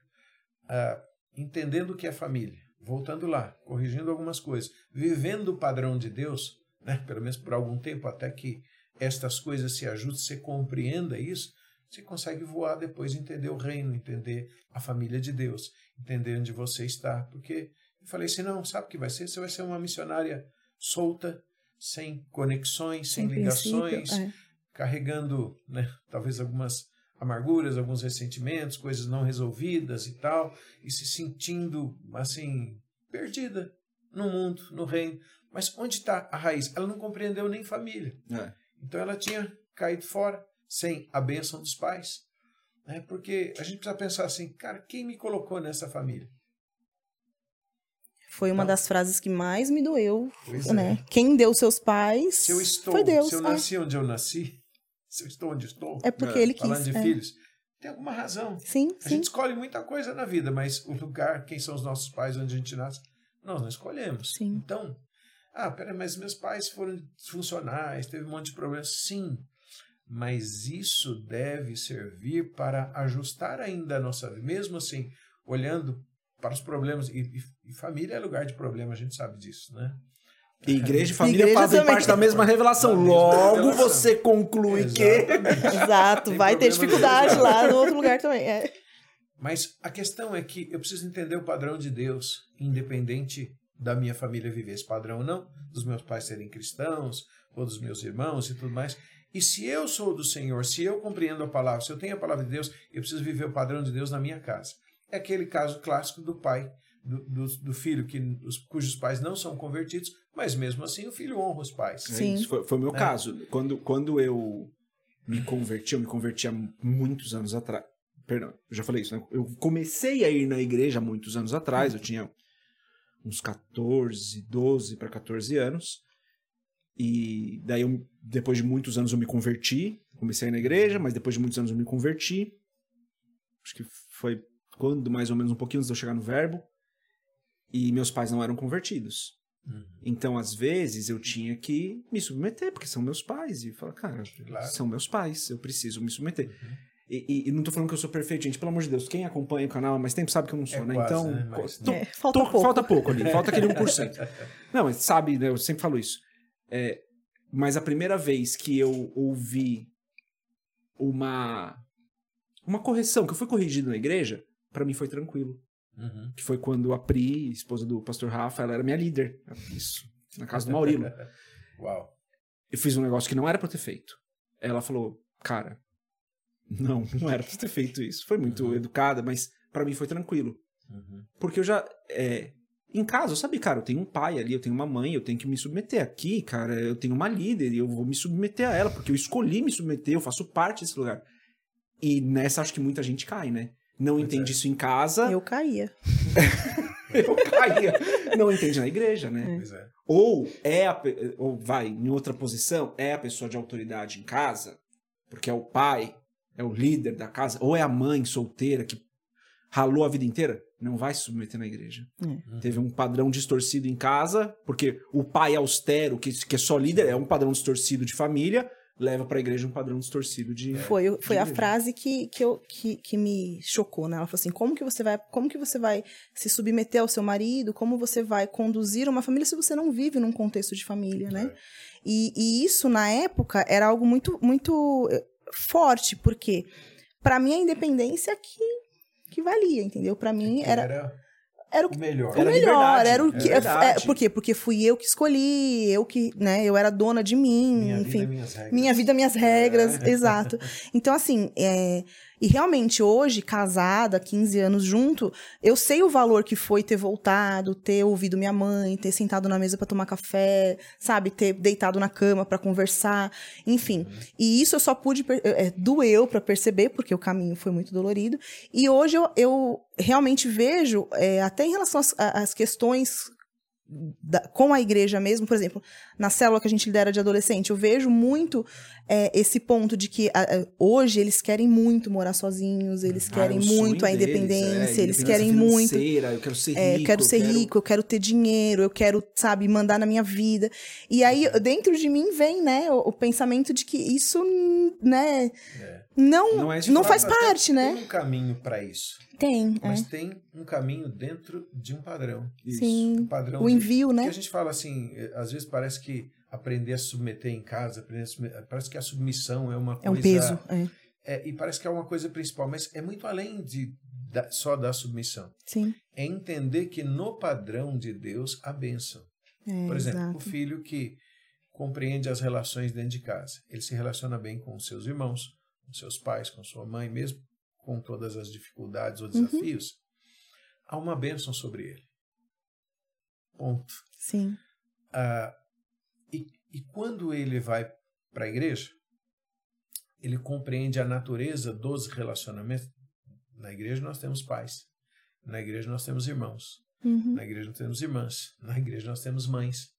entendendo o que é família, voltando lá, corrigindo algumas coisas, vivendo o padrão de Deus, né, pelo menos por algum tempo, até que estas coisas se ajustem, você compreenda isso, você consegue voar depois, entender o reino, entender a família de Deus, entender onde você está. Porque eu falei assim: não, sabe o que vai ser? Você vai ser uma missionária solta, sem conexões, sem, ligações, princípio, é. carregando né, talvez algumas amarguras, alguns ressentimentos, coisas não resolvidas e tal, e se sentindo assim, perdida no mundo, no reino. Mas onde está a raiz? Ela não compreendeu nem família. É. Então ela tinha caído fora, sem a bênção dos pais. Né? Porque a gente precisa pensar assim, cara, quem me colocou nessa família? Foi uma Então- das frases que mais me doeu, né? é. Quem deu seus pais Se eu estou, foi Deus. se eu é. nasci onde eu nasci, se eu estou onde estou, É porque É, ele quis. falando de é. filhos, tem alguma razão. Sim, A sim. gente escolhe muita coisa na vida, mas o lugar, quem são os nossos pais, onde a gente nasce, nós não escolhemos. Sim. Então, ah, peraí, mas meus pais foram disfuncionais, teve um monte de problemas. Sim, mas isso deve servir para ajustar ainda a nossa vida. Mesmo assim, olhando para os problemas, e, e- e família é lugar de problema, a gente sabe disso, né? E igreja e família Igreja fazem também. parte da mesma revelação. Da mesma Logo revelação. você conclui que. Exato, Tem vai ter dificuldade lá no outro lugar também. É. Mas a questão é que eu preciso entender o padrão de Deus, independente da minha família viver esse padrão ou não, dos meus pais serem cristãos, ou dos meus irmãos e tudo mais. E se eu sou do Senhor, se eu compreendo a palavra, se eu tenho a palavra de Deus, eu preciso viver o padrão de Deus na minha casa. É aquele caso clássico do pai, do, do, do filho que, os, cujos pais não são convertidos, mas mesmo assim o filho honra os pais. É Sim. isso, foi, foi o meu É. caso. Quando, quando eu me converti, eu me converti há muitos anos atrás. Perdão, eu já falei isso, né? Eu comecei a ir na igreja há muitos anos atrás, eu tinha uns 14, 12 para 14 anos. E daí, eu, depois de muitos anos, eu me converti. Comecei na igreja, mas depois de muitos anos eu me converti. Acho que foi quando, mais ou menos, um pouquinho antes de eu chegar no verbo. E meus pais não eram convertidos. Uhum. Então, às vezes, eu tinha que me submeter, porque são meus pais. E falar, cara, Claro. são meus pais, eu preciso me submeter. E, e- e não tô falando que eu sou perfeito, gente. Pelo amor de Deus, quem acompanha o canal há mais tempo sabe que eu não sou, É né? quase, então, né? Mas- tô- É, falta tô- pouco. falta pouco ali, falta aquele 1%. não, mas sabe, né? Eu sempre falo isso. É, mas a primeira vez que eu ouvi uma uma correção, que eu fui corrigido na igreja, pra mim foi tranquilo. Uhum. Que foi quando a Pri, esposa do pastor Rafa, ela era minha líder. Isso, na casa do Maurilo. Uau. Eu fiz um negócio que não era pra eu ter feito. Ela falou, cara, não, não era pra ter feito isso. Foi muito Uhum. educada, mas pra mim foi tranquilo. Uhum. Porque eu já. é, em casa, eu sabia, cara, eu tenho um pai ali, eu tenho uma mãe, eu tenho que me submeter aqui, cara. Eu tenho uma líder e eu vou me submeter a ela, porque eu escolhi me submeter, eu faço parte desse lugar. E nessa acho que muita gente cai, né? Não Pois entende é. isso em casa, Eu caía. eu caía. Não entende na igreja, né? Pois é. Ou é a, ou vai em outra posição, é a pessoa de autoridade em casa, porque é o pai, é o líder da casa, ou é a mãe solteira que ralou a vida inteira, não vai se submeter na igreja. Uhum. Teve um padrão distorcido em casa, porque o pai austero, que, que é só líder, é um padrão distorcido de família, leva pra igreja um padrão distorcido de. Foi, eu- foi a igreja. frase que, que, eu, que, que me chocou, né? Ela falou assim: como que você vai, como que você vai se submeter ao seu marido? Como você vai conduzir uma família se você não vive num contexto de família, né? É. E, e isso, na época, era algo muito, muito eh, forte, porque para mim a independência que, que valia, entendeu? Para mim era, era era o o melhor. o Era melhor, era o que. É, verdade. por quê? Porque fui eu que escolhi, eu que, né, eu era dona de mim, Minha enfim. vida, minhas regras. Minha vida, minhas regras, É. exato. Então, assim, é, e realmente hoje, casada, 15 anos junto, eu sei o valor que foi ter voltado, ter ouvido minha mãe, ter sentado na mesa pra tomar café, sabe? Ter deitado na cama pra conversar, enfim. E isso eu só pude, é, doeu pra perceber, porque o caminho foi muito dolorido. E hoje eu, eu realmente vejo, é, até em relação às, às questões da- com a igreja mesmo, por exemplo, na célula que a gente lidera de adolescente, eu vejo muito é, esse ponto de que a- hoje eles querem muito morar sozinhos, eles Ah, querem muito a deles, independência, é, eles independência querem muito. Eu quero ser rico. É, eu quero ser rico, eu quero ter dinheiro, eu quero, sabe, mandar na minha vida. E aí, dentro de mim vem, né, o, o pensamento de que isso, né, É. não, Não não, é de fato, faz parte, né? Tem um caminho para isso, Tem, é. mas tem um caminho dentro de um padrão. Isso. Sim. Um padrão O de- envio, Porque né? a gente fala assim, eh, às vezes parece que aprender a submeter em casa, aprender submeter, parece que a submissão é uma É um coisa... peso. É. é, e parece que é uma coisa principal, mas é muito além de da- só da submissão. Sim. É entender que no padrão de Deus há bênção. É, Por exemplo, exato. o filho que compreende as relações dentro de casa. Ele se relaciona bem com os seus irmãos, seus pais, com sua mãe, mesmo com todas as dificuldades ou Uhum. desafios. Há uma bênção sobre ele. Ponto. Sim. Ah, e, e quando ele vai para a igreja, ele compreende a natureza dos relacionamentos. Na igreja nós temos pais, na igreja nós temos irmãos, Uhum. na igreja nós temos irmãs, na igreja nós temos mães.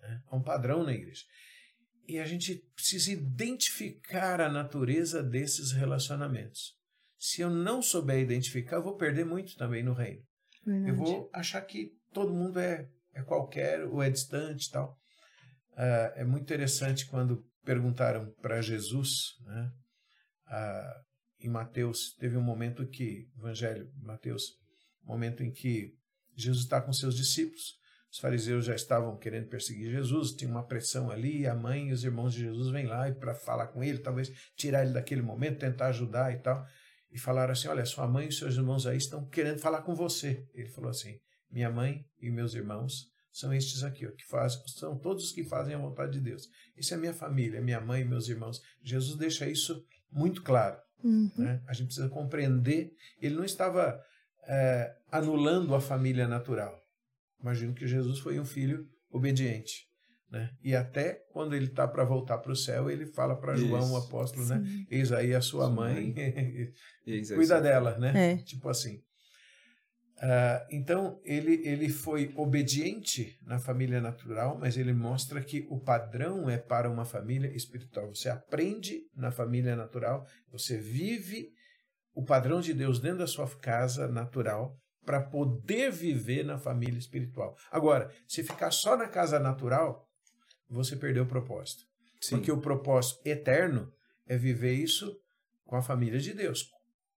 né? Há um padrão na igreja. E a gente precisa identificar a natureza desses relacionamentos. Se eu não souber identificar, eu vou perder muito também no reino. Eu Verdade. vou achar que todo mundo é, é qualquer ou é distante tal. Ah, é muito interessante quando perguntaram para Jesus, né, ah, em Mateus, teve um momento que, Evangelho Mateus, momento em que Jesus está com seus discípulos, os fariseus já estavam querendo perseguir Jesus, tinha uma pressão ali, a mãe e os irmãos de Jesus vêm lá para falar com ele, talvez tirar ele daquele momento, tentar ajudar e tal. E falaram assim: Olha, sua mãe e seus irmãos aí estão querendo falar com você. Ele falou assim: Minha mãe e meus irmãos são estes aqui, ó, que fazem, são todos os que fazem a vontade de Deus. Isso é minha família, minha mãe e meus irmãos. Jesus deixa isso muito claro. Uhum. Né? A gente precisa compreender. Ele não estava é, anulando a família natural. Imagino que Jesus foi um filho obediente. Né? E até quando ele está para voltar para o céu, ele fala para João, o apóstolo, né? Eis aí a sua Sua mãe, Isso, cuida isso. dela, né? É. Tipo assim. Ah, então, ele, ele foi obediente na família natural, mas ele mostra que o padrão é para uma família espiritual. Você aprende na família natural, você vive o padrão de Deus dentro da sua casa natural para poder viver na família espiritual. Agora, se ficar só na casa natural, você perdeu o propósito. Sim. Porque o propósito eterno é viver isso com a família de Deus,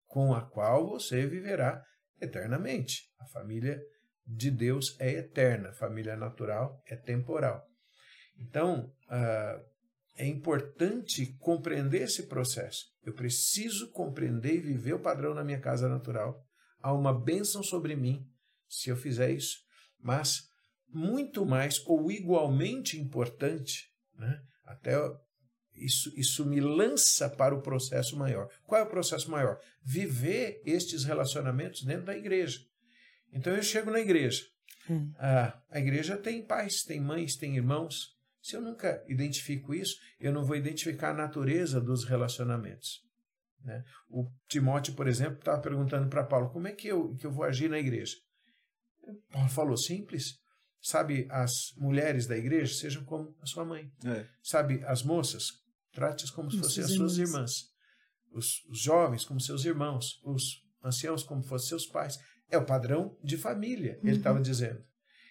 com a qual você viverá eternamente. A família de Deus é eterna, a família natural é temporal. Então, uh, é importante compreender esse processo. Eu preciso compreender e viver o padrão na minha casa natural. Há uma bênção sobre mim se eu fizer isso. Mas muito mais ou igualmente importante, né? até isso, isso me lança para o processo maior. Qual é o processo maior? Viver estes relacionamentos dentro da igreja. Então eu chego na igreja. Hum. Ah, a igreja tem pais, tem mães, tem irmãos. Se eu nunca identifico isso, eu não vou identificar a natureza dos relacionamentos. Né? O Timóteo, por exemplo, estava perguntando para Paulo como é que eu, que eu vou agir na igreja. Paulo falou simples. Sabe, as mulheres da igreja sejam como a sua mãe. É. Sabe, as moças, trate-as como se fossem as suas irmãs. Os, os, jovens como seus irmãos. Os anciãos como fossem seus pais. É o padrão de família, uhum. ele estava dizendo.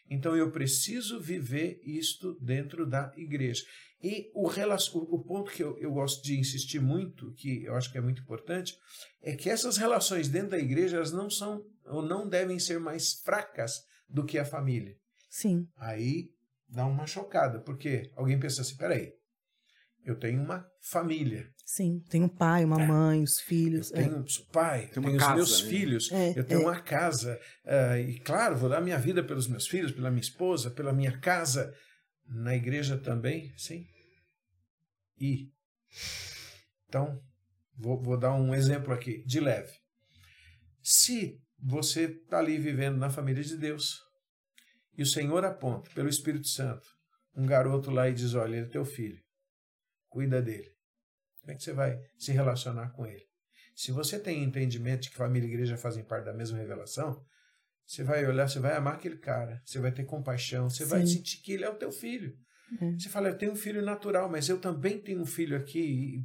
Então eu preciso viver isto dentro da igreja. E o, o ponto que eu, eu gosto de insistir muito, que eu acho que é muito importante, é que essas relações dentro da igreja elas não são ou não devem ser mais fracas do que a família. Sim. Aí dá uma chocada, porque alguém pensa assim: peraí, eu tenho uma família. Sim, tenho um pai, uma é. mãe, os filhos. Eu tenho é. pai, tenho, tenho os meus né? filhos, é, eu tenho é. uma casa. Uh, e claro, vou dar minha vida pelos meus filhos, pela minha esposa, pela minha casa. Na igreja também, sim. E. Então, vou, vou dar um exemplo aqui, de leve. Se você está ali vivendo na família de Deus e o Senhor aponta pelo Espírito Santo um garoto lá e diz: Olha, ele é teu filho, cuida dele. Como é que você vai se relacionar com ele? Se você tem entendimento de que família e igreja fazem parte da mesma revelação, você vai olhar, você vai amar aquele cara, você vai ter compaixão, você Sim. vai sentir que ele é o teu filho. É. Você fala, eu tenho um filho natural, mas eu também tenho um filho aqui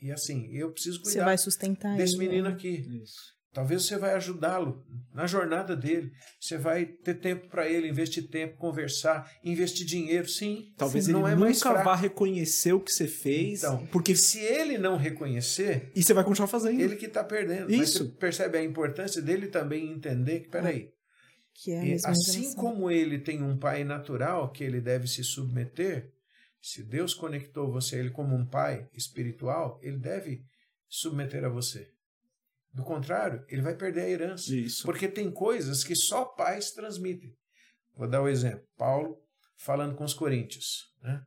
e, e assim, eu preciso cuidar você vai sustentar desse ele, menino né? aqui. Isso. Talvez você vai ajudá-lo na jornada dele. Você vai ter tempo para ele, investir tempo, conversar, investir dinheiro, sim. Talvez sim, ele não é nunca vá reconhecer o que você fez. Então, porque se ele não reconhecer, e você vai continuar fazendo. Ele que está perdendo. Isso. Mas você percebe a importância dele também entender que, peraí, que é assim como ele tem um pai natural que ele deve se submeter, se Deus conectou você a ele como um pai espiritual, ele deve submeter a você. Do contrário, ele vai perder a herança. Isso. Porque tem coisas que só pais transmitem. Vou dar o um exemplo. Paulo falando com os coríntios. Né?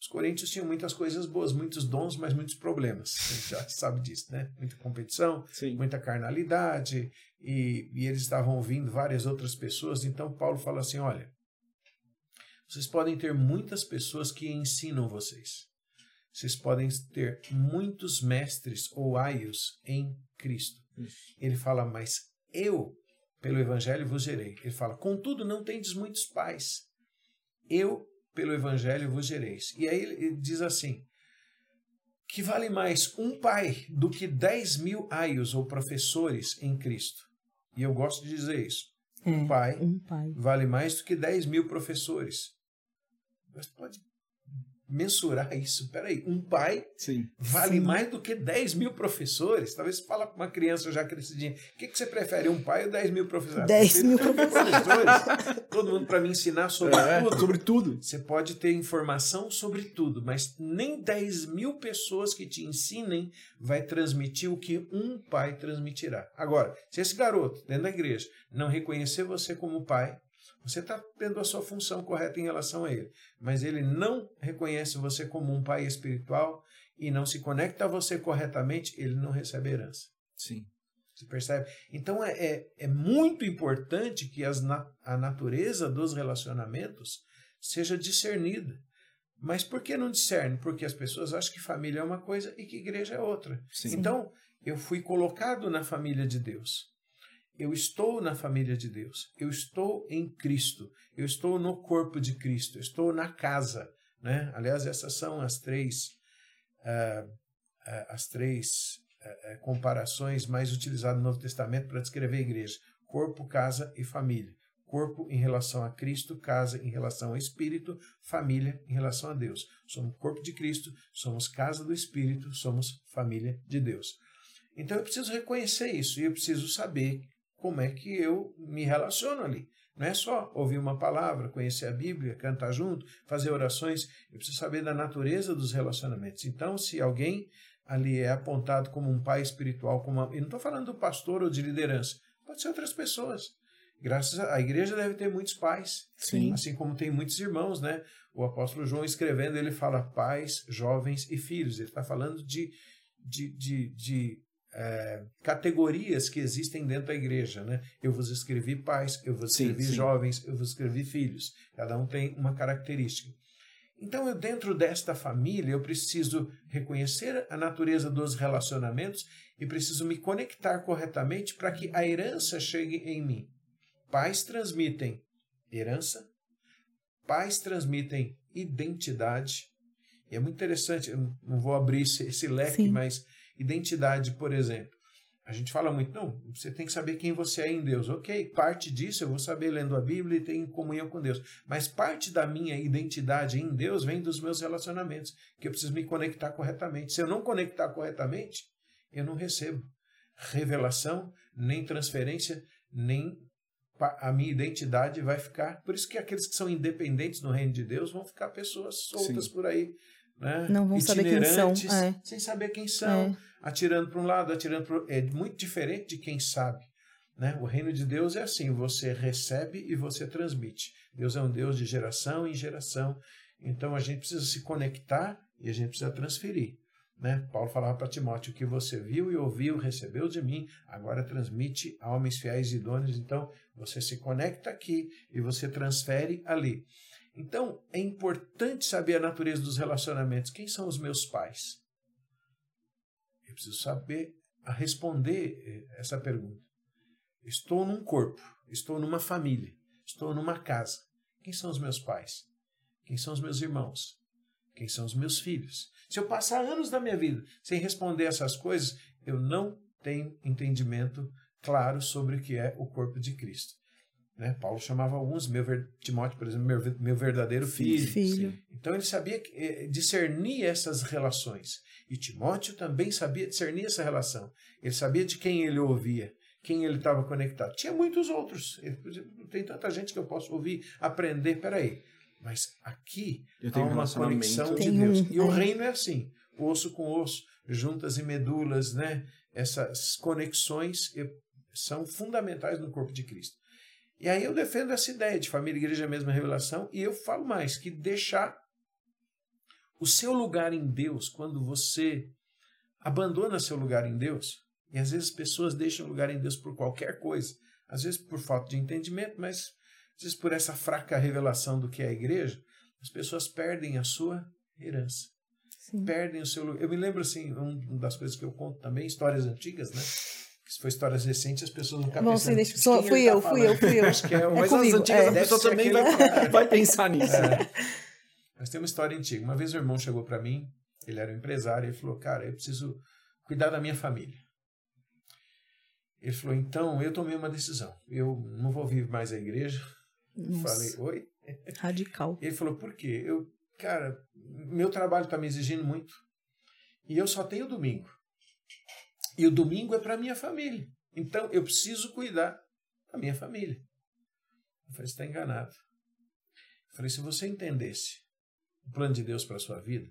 Os coríntios tinham muitas coisas boas, muitos dons, mas muitos problemas. A gente já sabe disso, né? Muita competição, Sim. muita carnalidade, e, e eles estavam ouvindo várias outras pessoas. Então Paulo fala assim: olha, vocês podem ter muitas pessoas que ensinam vocês. Vocês podem ter muitos mestres ou aios em Cristo. Ele fala, mas eu, pelo Evangelho, vos gerei. Ele fala, contudo, não tendes muitos pais. Eu, pelo Evangelho, vos gereis. E aí ele diz assim, que vale mais um pai do que dez mil aios ou professores em Cristo. E eu gosto de dizer isso. É, um, pai um pai vale mais do que dez mil professores. Você pode mensurar isso. Peraí, um pai Sim. vale Sim. mais do que 10 mil professores? Talvez você fala com uma criança já crescidinha, o que, que você prefere, um pai ou 10 mil professores? 10 mil professores. Todo mundo para me ensinar sobre é, tudo. Sobre tudo. Você pode ter informação sobre tudo, mas nem 10 mil pessoas que te ensinem vai transmitir o que um pai transmitirá. Agora, se esse garoto, dentro da igreja, não reconhecer você como pai, você está tendo a sua função correta em relação a ele, mas ele não reconhece você como um pai espiritual e não se conecta a você corretamente, ele não recebe herança. Sim. Você percebe? Então é, é, é muito importante que as, a natureza dos relacionamentos seja discernida. Mas por que não discerne? Porque as pessoas acham que família é uma coisa e que igreja é outra. Sim. Então, eu fui colocado na família de Deus. Eu estou na família de Deus, eu estou em Cristo, eu estou no corpo de Cristo, eu estou na casa. Né? Aliás, essas são as três, uh, uh, as três uh, comparações mais utilizadas no Novo Testamento para descrever a igreja: corpo, casa e família. Corpo em relação a Cristo, casa em relação ao Espírito, família em relação a Deus. Somos corpo de Cristo, somos casa do Espírito, somos família de Deus. Então eu preciso reconhecer isso e eu preciso saber como é que eu me relaciono ali. Não é só ouvir uma palavra, conhecer a Bíblia, cantar junto, fazer orações. Eu preciso saber da natureza dos relacionamentos. Então, se alguém ali é apontado como um pai espiritual, como uma... e não estou falando do pastor ou de liderança, pode ser outras pessoas. Graças a, a igreja deve ter muitos pais, Sim. assim como tem muitos irmãos, né? O apóstolo João escrevendo, ele fala pais, jovens e filhos. Ele está falando de, de, de, de é, categorias que existem dentro da igreja, né? Eu vos escrevi pais, eu vos Sim, escrevi sim. jovens, eu vos escrevi filhos. Cada um tem uma característica. Então, eu dentro desta família, eu preciso reconhecer a natureza dos relacionamentos e preciso me conectar corretamente para que a herança chegue em mim. Pais transmitem herança, pais transmitem identidade. E é muito interessante, eu não vou abrir esse, esse leque, Sim. mas identidade, por exemplo. A gente fala muito, não, você tem que saber quem você é em Deus. Ok, parte disso eu vou saber lendo a Bíblia e ter em comunhão com Deus. Mas parte da minha identidade em Deus vem dos meus relacionamentos, que eu preciso me conectar corretamente. Se eu não conectar corretamente, eu não recebo revelação, nem transferência, nem a minha identidade vai ficar. Por isso que aqueles que são independentes no reino de Deus vão ficar pessoas soltas Sim. por aí. Né? Não vão saber quem são, é. Sem saber quem são, É. atirando para um lado, atirando para É muito diferente de quem sabe. Né? O reino de Deus é assim: você recebe e você transmite. Deus é um Deus de geração em geração. Então a gente precisa se conectar e a gente precisa transferir. Né? Paulo falava para Timóteo: o que você viu e ouviu, recebeu de mim, agora transmite a homens fiéis e idôneos. Então você se conecta aqui e você transfere ali. Então é importante saber a natureza dos relacionamentos. Quem são os meus pais? Eu preciso saber responder eh, essa pergunta. Estou num corpo, estou numa família, estou numa casa. Quem são os meus pais? Quem são os meus irmãos? Quem são os meus filhos? Se eu passar anos da minha vida sem responder essas coisas, eu não tenho entendimento claro sobre o que é o corpo de Cristo. Né? Paulo chamava alguns, meu ver- Timóteo, por exemplo, meu, meu verdadeiro filho. Filho. Então ele sabia que- eh, discernir essas relações. E Timóteo também sabia discernir essa relação. Ele sabia de quem ele ouvia, quem ele estava conectado. Tinha muitos outros. Tem tanta gente que eu posso ouvir, aprender. Peraí, mas aqui Eu há tenho um uma conexão de Deus. um, e o reino é assim, osso com osso, juntas e medulas, né? Essas conexões eh, são fundamentais no corpo de Cristo. E aí eu defendo essa ideia de família, igreja, mesma revelação, e eu falo mais, que deixar o seu lugar em Deus, quando você abandona seu lugar em Deus, e às vezes pessoas deixam o lugar em Deus por qualquer coisa, às vezes por falta de entendimento, mas às vezes por essa fraca revelação do que é a igreja, as pessoas perdem a sua herança Sim. perdem o seu lugar. Eu me lembro, assim, um- uma das coisas que eu conto também, histórias antigas, né? Se for histórias recentes, as pessoas não Bom, pensando, sim, deixa, "De sou, quem fui ele tá eu, fui eu, falando?" fui eu. Acho que é, É mas comigo, as antigas é. a pessoa também vai, aquele- vai pensar nisso. É. Mas tem uma história antiga. Uma vez o irmão chegou para mim, ele era um empresário, e ele falou, cara, eu preciso cuidar da minha família. Ele falou, então, eu tomei uma decisão. Eu não vou vir mais à igreja. Eu Nossa, Falei, oi? radical. Ele falou, por quê? Eu, cara, meu trabalho está me exigindo muito. E eu só tenho domingo. E o domingo é para minha família. Então eu preciso cuidar da minha família. Eu falei, você está enganado. Eu falei, se você entendesse o plano de Deus para a sua vida,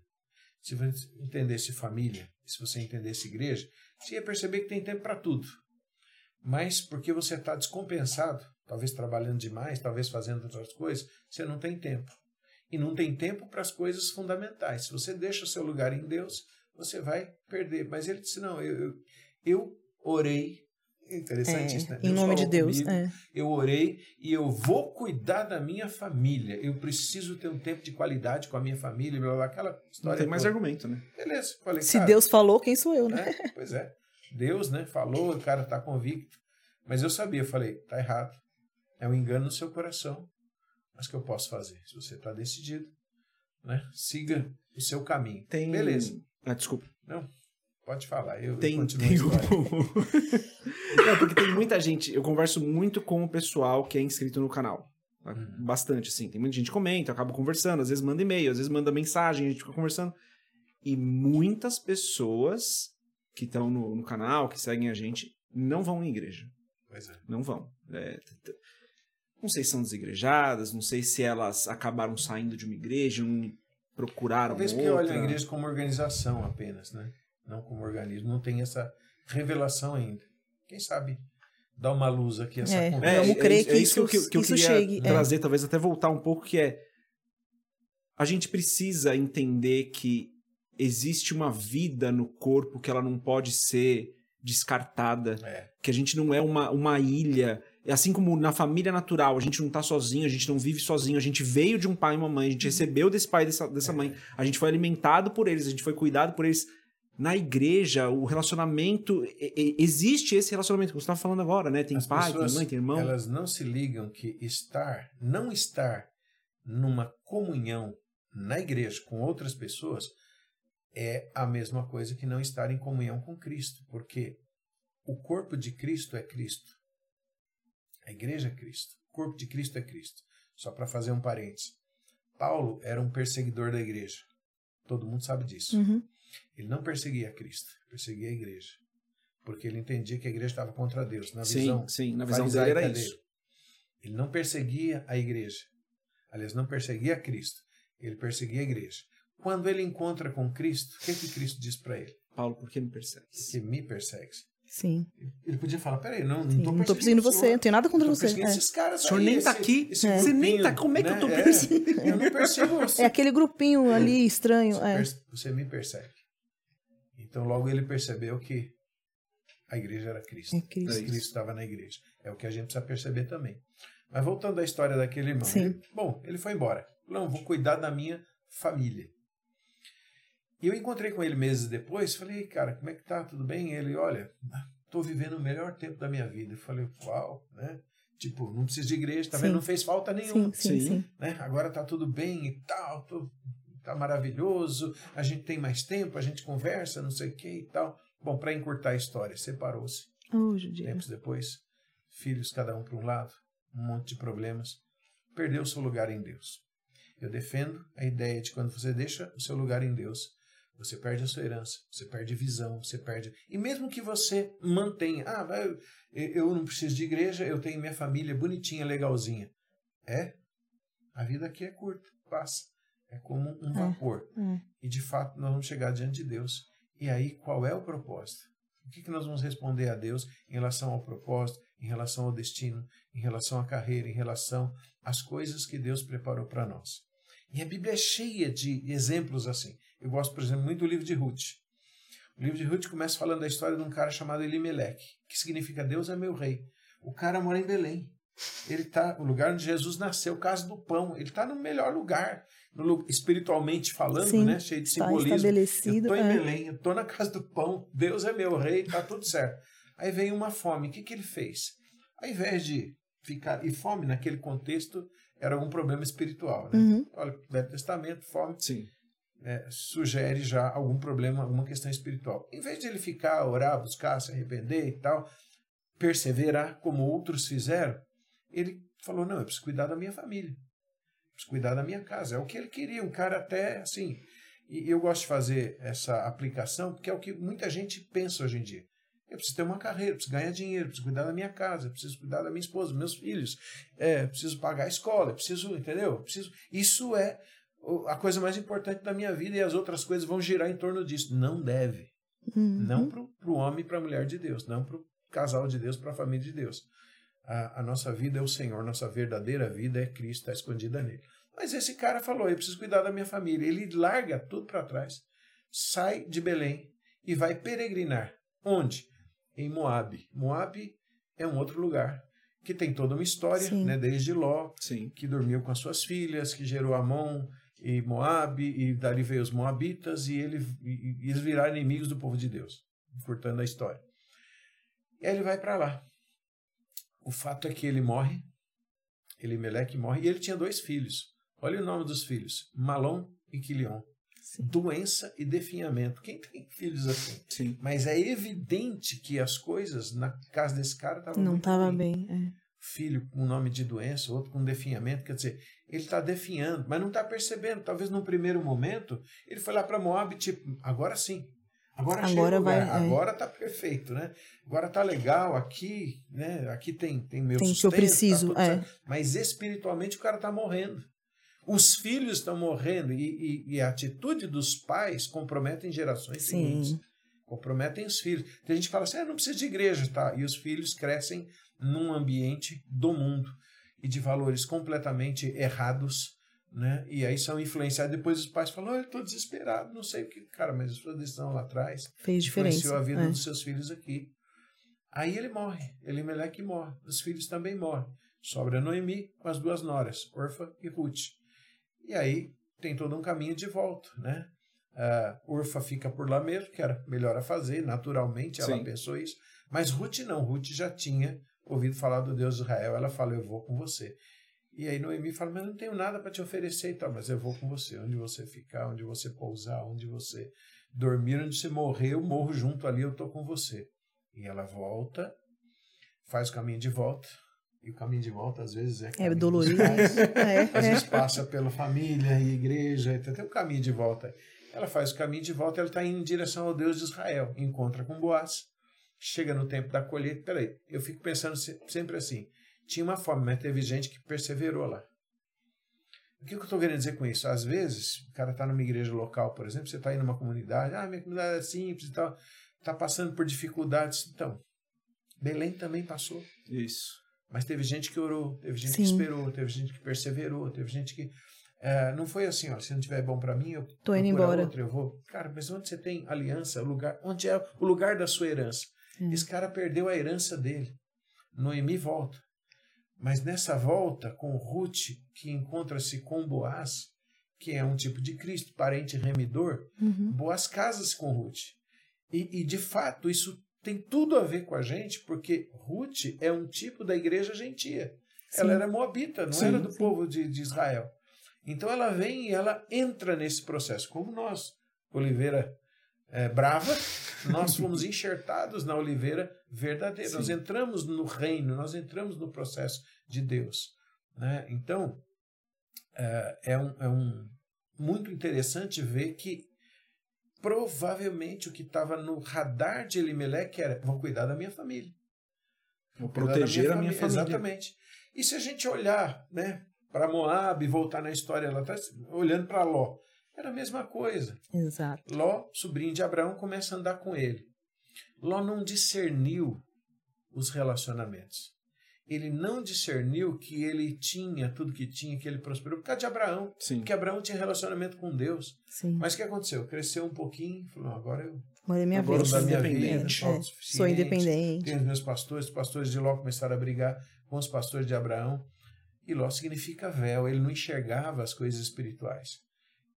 se você entendesse família, se você entendesse igreja, você ia perceber que tem tempo para tudo. Mas porque você está descompensado, talvez trabalhando demais, talvez fazendo outras coisas, você não tem tempo. E não tem tempo para as coisas fundamentais. Se você deixa o seu lugar em Deus, você vai perder. Mas ele disse: não, eu, eu, eu orei. Interessante É, isso, né? em nome de Deus. comigo, é. Eu orei e eu vou cuidar da minha família. Eu preciso ter um tempo de qualidade com a minha família, blá, blá, aquela Não história. tem mais toda. argumento, né? Beleza. Falei, Se cara, Deus falou, quem sou eu, né? é, pois é. Deus, né, falou, o cara tá convicto. Mas eu sabia, eu falei, tá errado. É um engano no seu coração. Mas o que eu posso fazer? Se você tá decidido, né, siga o seu caminho. Tem... Beleza. Ah, desculpa. Pode falar, eu, Tem, continuo tem. Não, porque tem muita gente. Eu converso muito com o pessoal que é inscrito no canal. Tá? Uhum. Bastante, assim. Tem muita gente que comenta, eu acabo conversando, às vezes manda e-mail, às vezes manda mensagem, a gente fica conversando. E muitas pessoas que estão no, no canal, que seguem a gente, não vão em igreja. Pois é. Não vão. É, não sei se são desigrejadas, não sei se elas acabaram saindo de uma igreja, não procuraram Talvez outra. porque olham a igreja como organização apenas, né? Não como organismo. Não tem essa revelação ainda. Quem sabe dar uma luz aqui essa É, conversa. Vamos crer que é isso- que, eu- que eu isso queria chegue, é. trazer, talvez até voltar um pouco, que é a gente precisa entender que existe uma vida no corpo que ela não pode ser descartada, É. que a gente não é uma, uma ilha. É Assim como na família natural, a gente não tá sozinho, a gente não vive sozinho, a gente veio de um pai e uma mãe, a gente recebeu desse pai e dessa, dessa mãe, a gente foi alimentado por eles, a gente foi cuidado por eles. Na igreja, o relacionamento. Existe esse relacionamento que você estava falando agora, né? Tem As pai, tem pessoas, mãe, tem irmão. Elas não se ligam que estar, não estar numa comunhão na igreja com outras pessoas é a mesma coisa que não estar em comunhão com Cristo, porque o corpo de Cristo é Cristo. A igreja é Cristo. O corpo de Cristo é Cristo. Só para fazer um parênteses. Paulo era um perseguidor da igreja. Todo mundo sabe disso. Uhum. Ele não perseguia Cristo, perseguia a igreja. Porque ele entendia que a igreja estava contra Deus, na Sim, visão sim, na visão dele era isso. Ele não perseguia a igreja. Aliás, não perseguia Cristo. Ele perseguia a igreja. Quando ele encontra com Cristo, o que, que Cristo diz para ele? Paulo, por que me persegue? Que me persegue. Sim. Ele podia falar: peraí, não, não Sim, tô não tô perseguindo você, senhor. não tenho nada contra Tô você. É. esses caras O senhor aí, nem tá esse- aqui. esse Você nem tá- como é que eu tô né? perseguindo? Eu não percebo você. É aquele grupinho ali estranho. Você É. Você me persegue. Então logo ele percebeu que a igreja era Cristo. É Cristo. É. Cristo estava na igreja. É o que a gente precisa perceber também. Mas voltando à história daquele irmão. Ele- bom, ele foi embora. Não, vou cuidar da minha família. E eu encontrei com ele meses depois. Falei, cara, como é que tá? Tudo bem? Ele, olha, tô vivendo o melhor tempo da minha vida. Eu falei, uau, né? Tipo, não precisa de igreja, tá vendo? Sim. Não fez falta nenhuma Sim, sim, Sim. sim. né? Agora tá tudo bem e tal, tô- tá maravilhoso, a gente tem mais tempo, a gente conversa, não sei o que e tal. Bom, para encurtar a história, separou-se. Oh. Tempos depois, filhos cada um para um lado, um monte de problemas, perdeu o seu lugar em Deus. Eu defendo a ideia de quando você deixa o seu lugar em Deus, você perde a sua herança, você perde visão, você perde. E mesmo que você mantenha, ah, eu, eu não preciso de igreja, eu tenho minha família bonitinha, legalzinha. É? A vida aqui é curta, passa. É como um É. vapor. É. E de fato nós vamos chegar diante de Deus. E aí, qual é o propósito? O que, que nós vamos responder a Deus em relação ao propósito, em relação ao destino, em relação à carreira, em relação às coisas que Deus preparou para nós? E a Bíblia é cheia de exemplos assim. Eu gosto, por exemplo, muito do livro de Ruth. O livro de Ruth começa falando da história de um cara chamado Elimeleque, que significa Deus é meu rei. O cara mora em Belém. Ele tá o lugar onde Jesus nasceu, casa do pão. Ele está no melhor lugar, no espiritualmente falando, Sim, né, cheio de Está simbolismo. Eu estabelecido. estou em é. Belém, eu estou na casa do pão, Deus é meu rei, tá tudo certo. Aí veio uma fome, o que, que ele fez? Ao invés de ficar. E fome, naquele contexto, era algum problema espiritual. Né? Uhum. Olha, Velho Testamento, fome Sim. É, sugere já algum problema, alguma questão espiritual. Em vez de ele ficar, orar, buscar, se arrepender e tal, perseverar como outros fizeram, ele falou: não, eu preciso cuidar da minha família, preciso cuidar da minha casa. É o que ele queria, um cara até assim. E eu gosto de fazer essa aplicação porque é o que muita gente pensa hoje em dia. Eu preciso ter uma carreira, preciso ganhar dinheiro, preciso cuidar da minha casa, preciso cuidar da minha esposa, meus filhos, é, preciso pagar a escola, preciso, entendeu? Preciso. Isso é a coisa mais importante da minha vida e as outras coisas vão girar em torno disso. Não deve. Uhum. Não para o homem e para a mulher de Deus, não para o casal de Deus, para a família de Deus. A, a nossa vida é o Senhor, nossa verdadeira vida é Cristo, está escondida nele. Mas esse cara falou: eu preciso cuidar da minha família. Ele larga tudo para trás, sai de Belém e vai peregrinar. Onde? Em Moabe. Moabe é um outro lugar que tem toda uma história, Sim. né, desde Ló, Sim. que dormiu com as suas filhas, que gerou Amon e Moabe, e dali veio os Moabitas, e, ele, e, e eles viraram inimigos do povo de Deus, cortando a história. E aí ele vai para lá. O fato é que ele morre, Elimeleque morre, e ele tinha dois filhos. Olha o nome dos filhos: Malom e Quilion. Sim. Doença e definhamento. Quem tem filhos assim? Sim. Mas é evidente que as coisas na casa desse cara estavam Não estava ruins bem. é. Filho com nome de doença, outro com definhamento, quer dizer, ele está definhando, mas não está percebendo. Talvez num primeiro momento ele foi lá para Moab, tipo, agora sim, Agora, Agora agora vai- vai, é. agora tá perfeito, né? Agora tá legal aqui, né? Aqui tem tem meu Tem o que eu sustento, tá preciso, tudo é. mas espiritualmente o cara tá morrendo. Os filhos estão morrendo e, e- e a atitude dos pais comprometem gerações seguintes. Sim. Comprometem os filhos. Tem gente que fala assim, ah, não precisa de igreja, tá? E os filhos crescem num ambiente do mundo e de valores completamente errados, né? E aí são influenciados. Depois os pais falam, oh, eu estou desesperado, não sei o que. Cara, mas a sua decisão lá atrás Fez diferença. influenciou a vida é. dos seus filhos aqui. Aí ele morre, Elimelec morre, os filhos também morrem. Sobra Noemi com as duas noras, Orfa e Ruth. E aí tem todo um caminho de volta, né? A Orfa fica por lá mesmo, que era melhor a fazer, naturalmente ela Sim. pensou isso. Mas Ruth não, Ruth já tinha ouvido falar do Deus de Israel, ela fala, eu vou com você. E aí Noemi fala, mas eu não tenho nada para te oferecer e tal, mas eu vou com você, onde você ficar, onde você pousar, onde você dormir, onde você morrer, eu morro junto ali, eu tô com você. E ela volta, faz o caminho de volta, e o caminho de volta às vezes é É dolorido. É, Às é. vezes passa pela família e igreja, tem um caminho de volta. Ela faz o caminho de volta, ela está indo em direção ao Deus de Israel, encontra com Boaz, chega no tempo da colheita. Peraí, eu fico pensando se- sempre assim: tinha uma fome, mas teve gente que perseverou lá. O que que eu estou querendo dizer com isso? Às vezes, o cara está numa igreja local, por exemplo, você está aí numa comunidade, ah, minha comunidade é simples e tal, está passando por dificuldades. Então, Belém também passou. Isso. Mas teve gente que orou, teve gente que Sim. esperou, teve gente que perseverou, teve gente que. eh, não foi assim, ó, se não tiver bom para mim, eu Tô indo embora. outro, eu vou. Cara, mas onde você tem aliança, o lugar, onde é o lugar da sua herança? É. Esse cara perdeu a herança dele. Noemi volta. Mas nessa volta com Ruth, que encontra-se com Boaz, que é um tipo de Cristo, parente remidor, Uhum. Boaz casa-se com Ruth. E, e, de fato, isso tem tudo a ver com a gente, porque Ruth é um tipo da igreja gentia. Ela Sim. era moabita, não Sim, era do sim. povo de, de Israel. Então ela vem e ela entra nesse processo, como nós. Oliveira eh, brava, nós fomos enxertados na oliveira verdadeira. Sim. Nós entramos no reino, nós entramos no processo de Deus. Né? Então, eh, é, um, é um muito interessante ver que provavelmente o que estava no radar de Elimelec era: vou cuidar da minha família. Vou proteger a minha família. Exatamente. E se a gente olhar né, para Moab e voltar na história lá atrás, olhando para Ló, era a mesma coisa. Exato. Ló, sobrinho de Abraão, começa a andar com ele. Ló não discerniu os relacionamentos. Ele não discerniu que ele tinha tudo que tinha, que ele prosperou, por causa de Abraão. Sim. Porque Abraão tinha relacionamento com Deus. Sim. Mas o que aconteceu? Cresceu um pouquinho, falou, "Não, agora eu Agora é minha Agora vez. da minha vida, independente. sou É, Sou independente. Tenho os meus pastores, os pastores de Ló começaram a brigar com os pastores de Abraão. E Ló significa véu, ele não enxergava as coisas espirituais.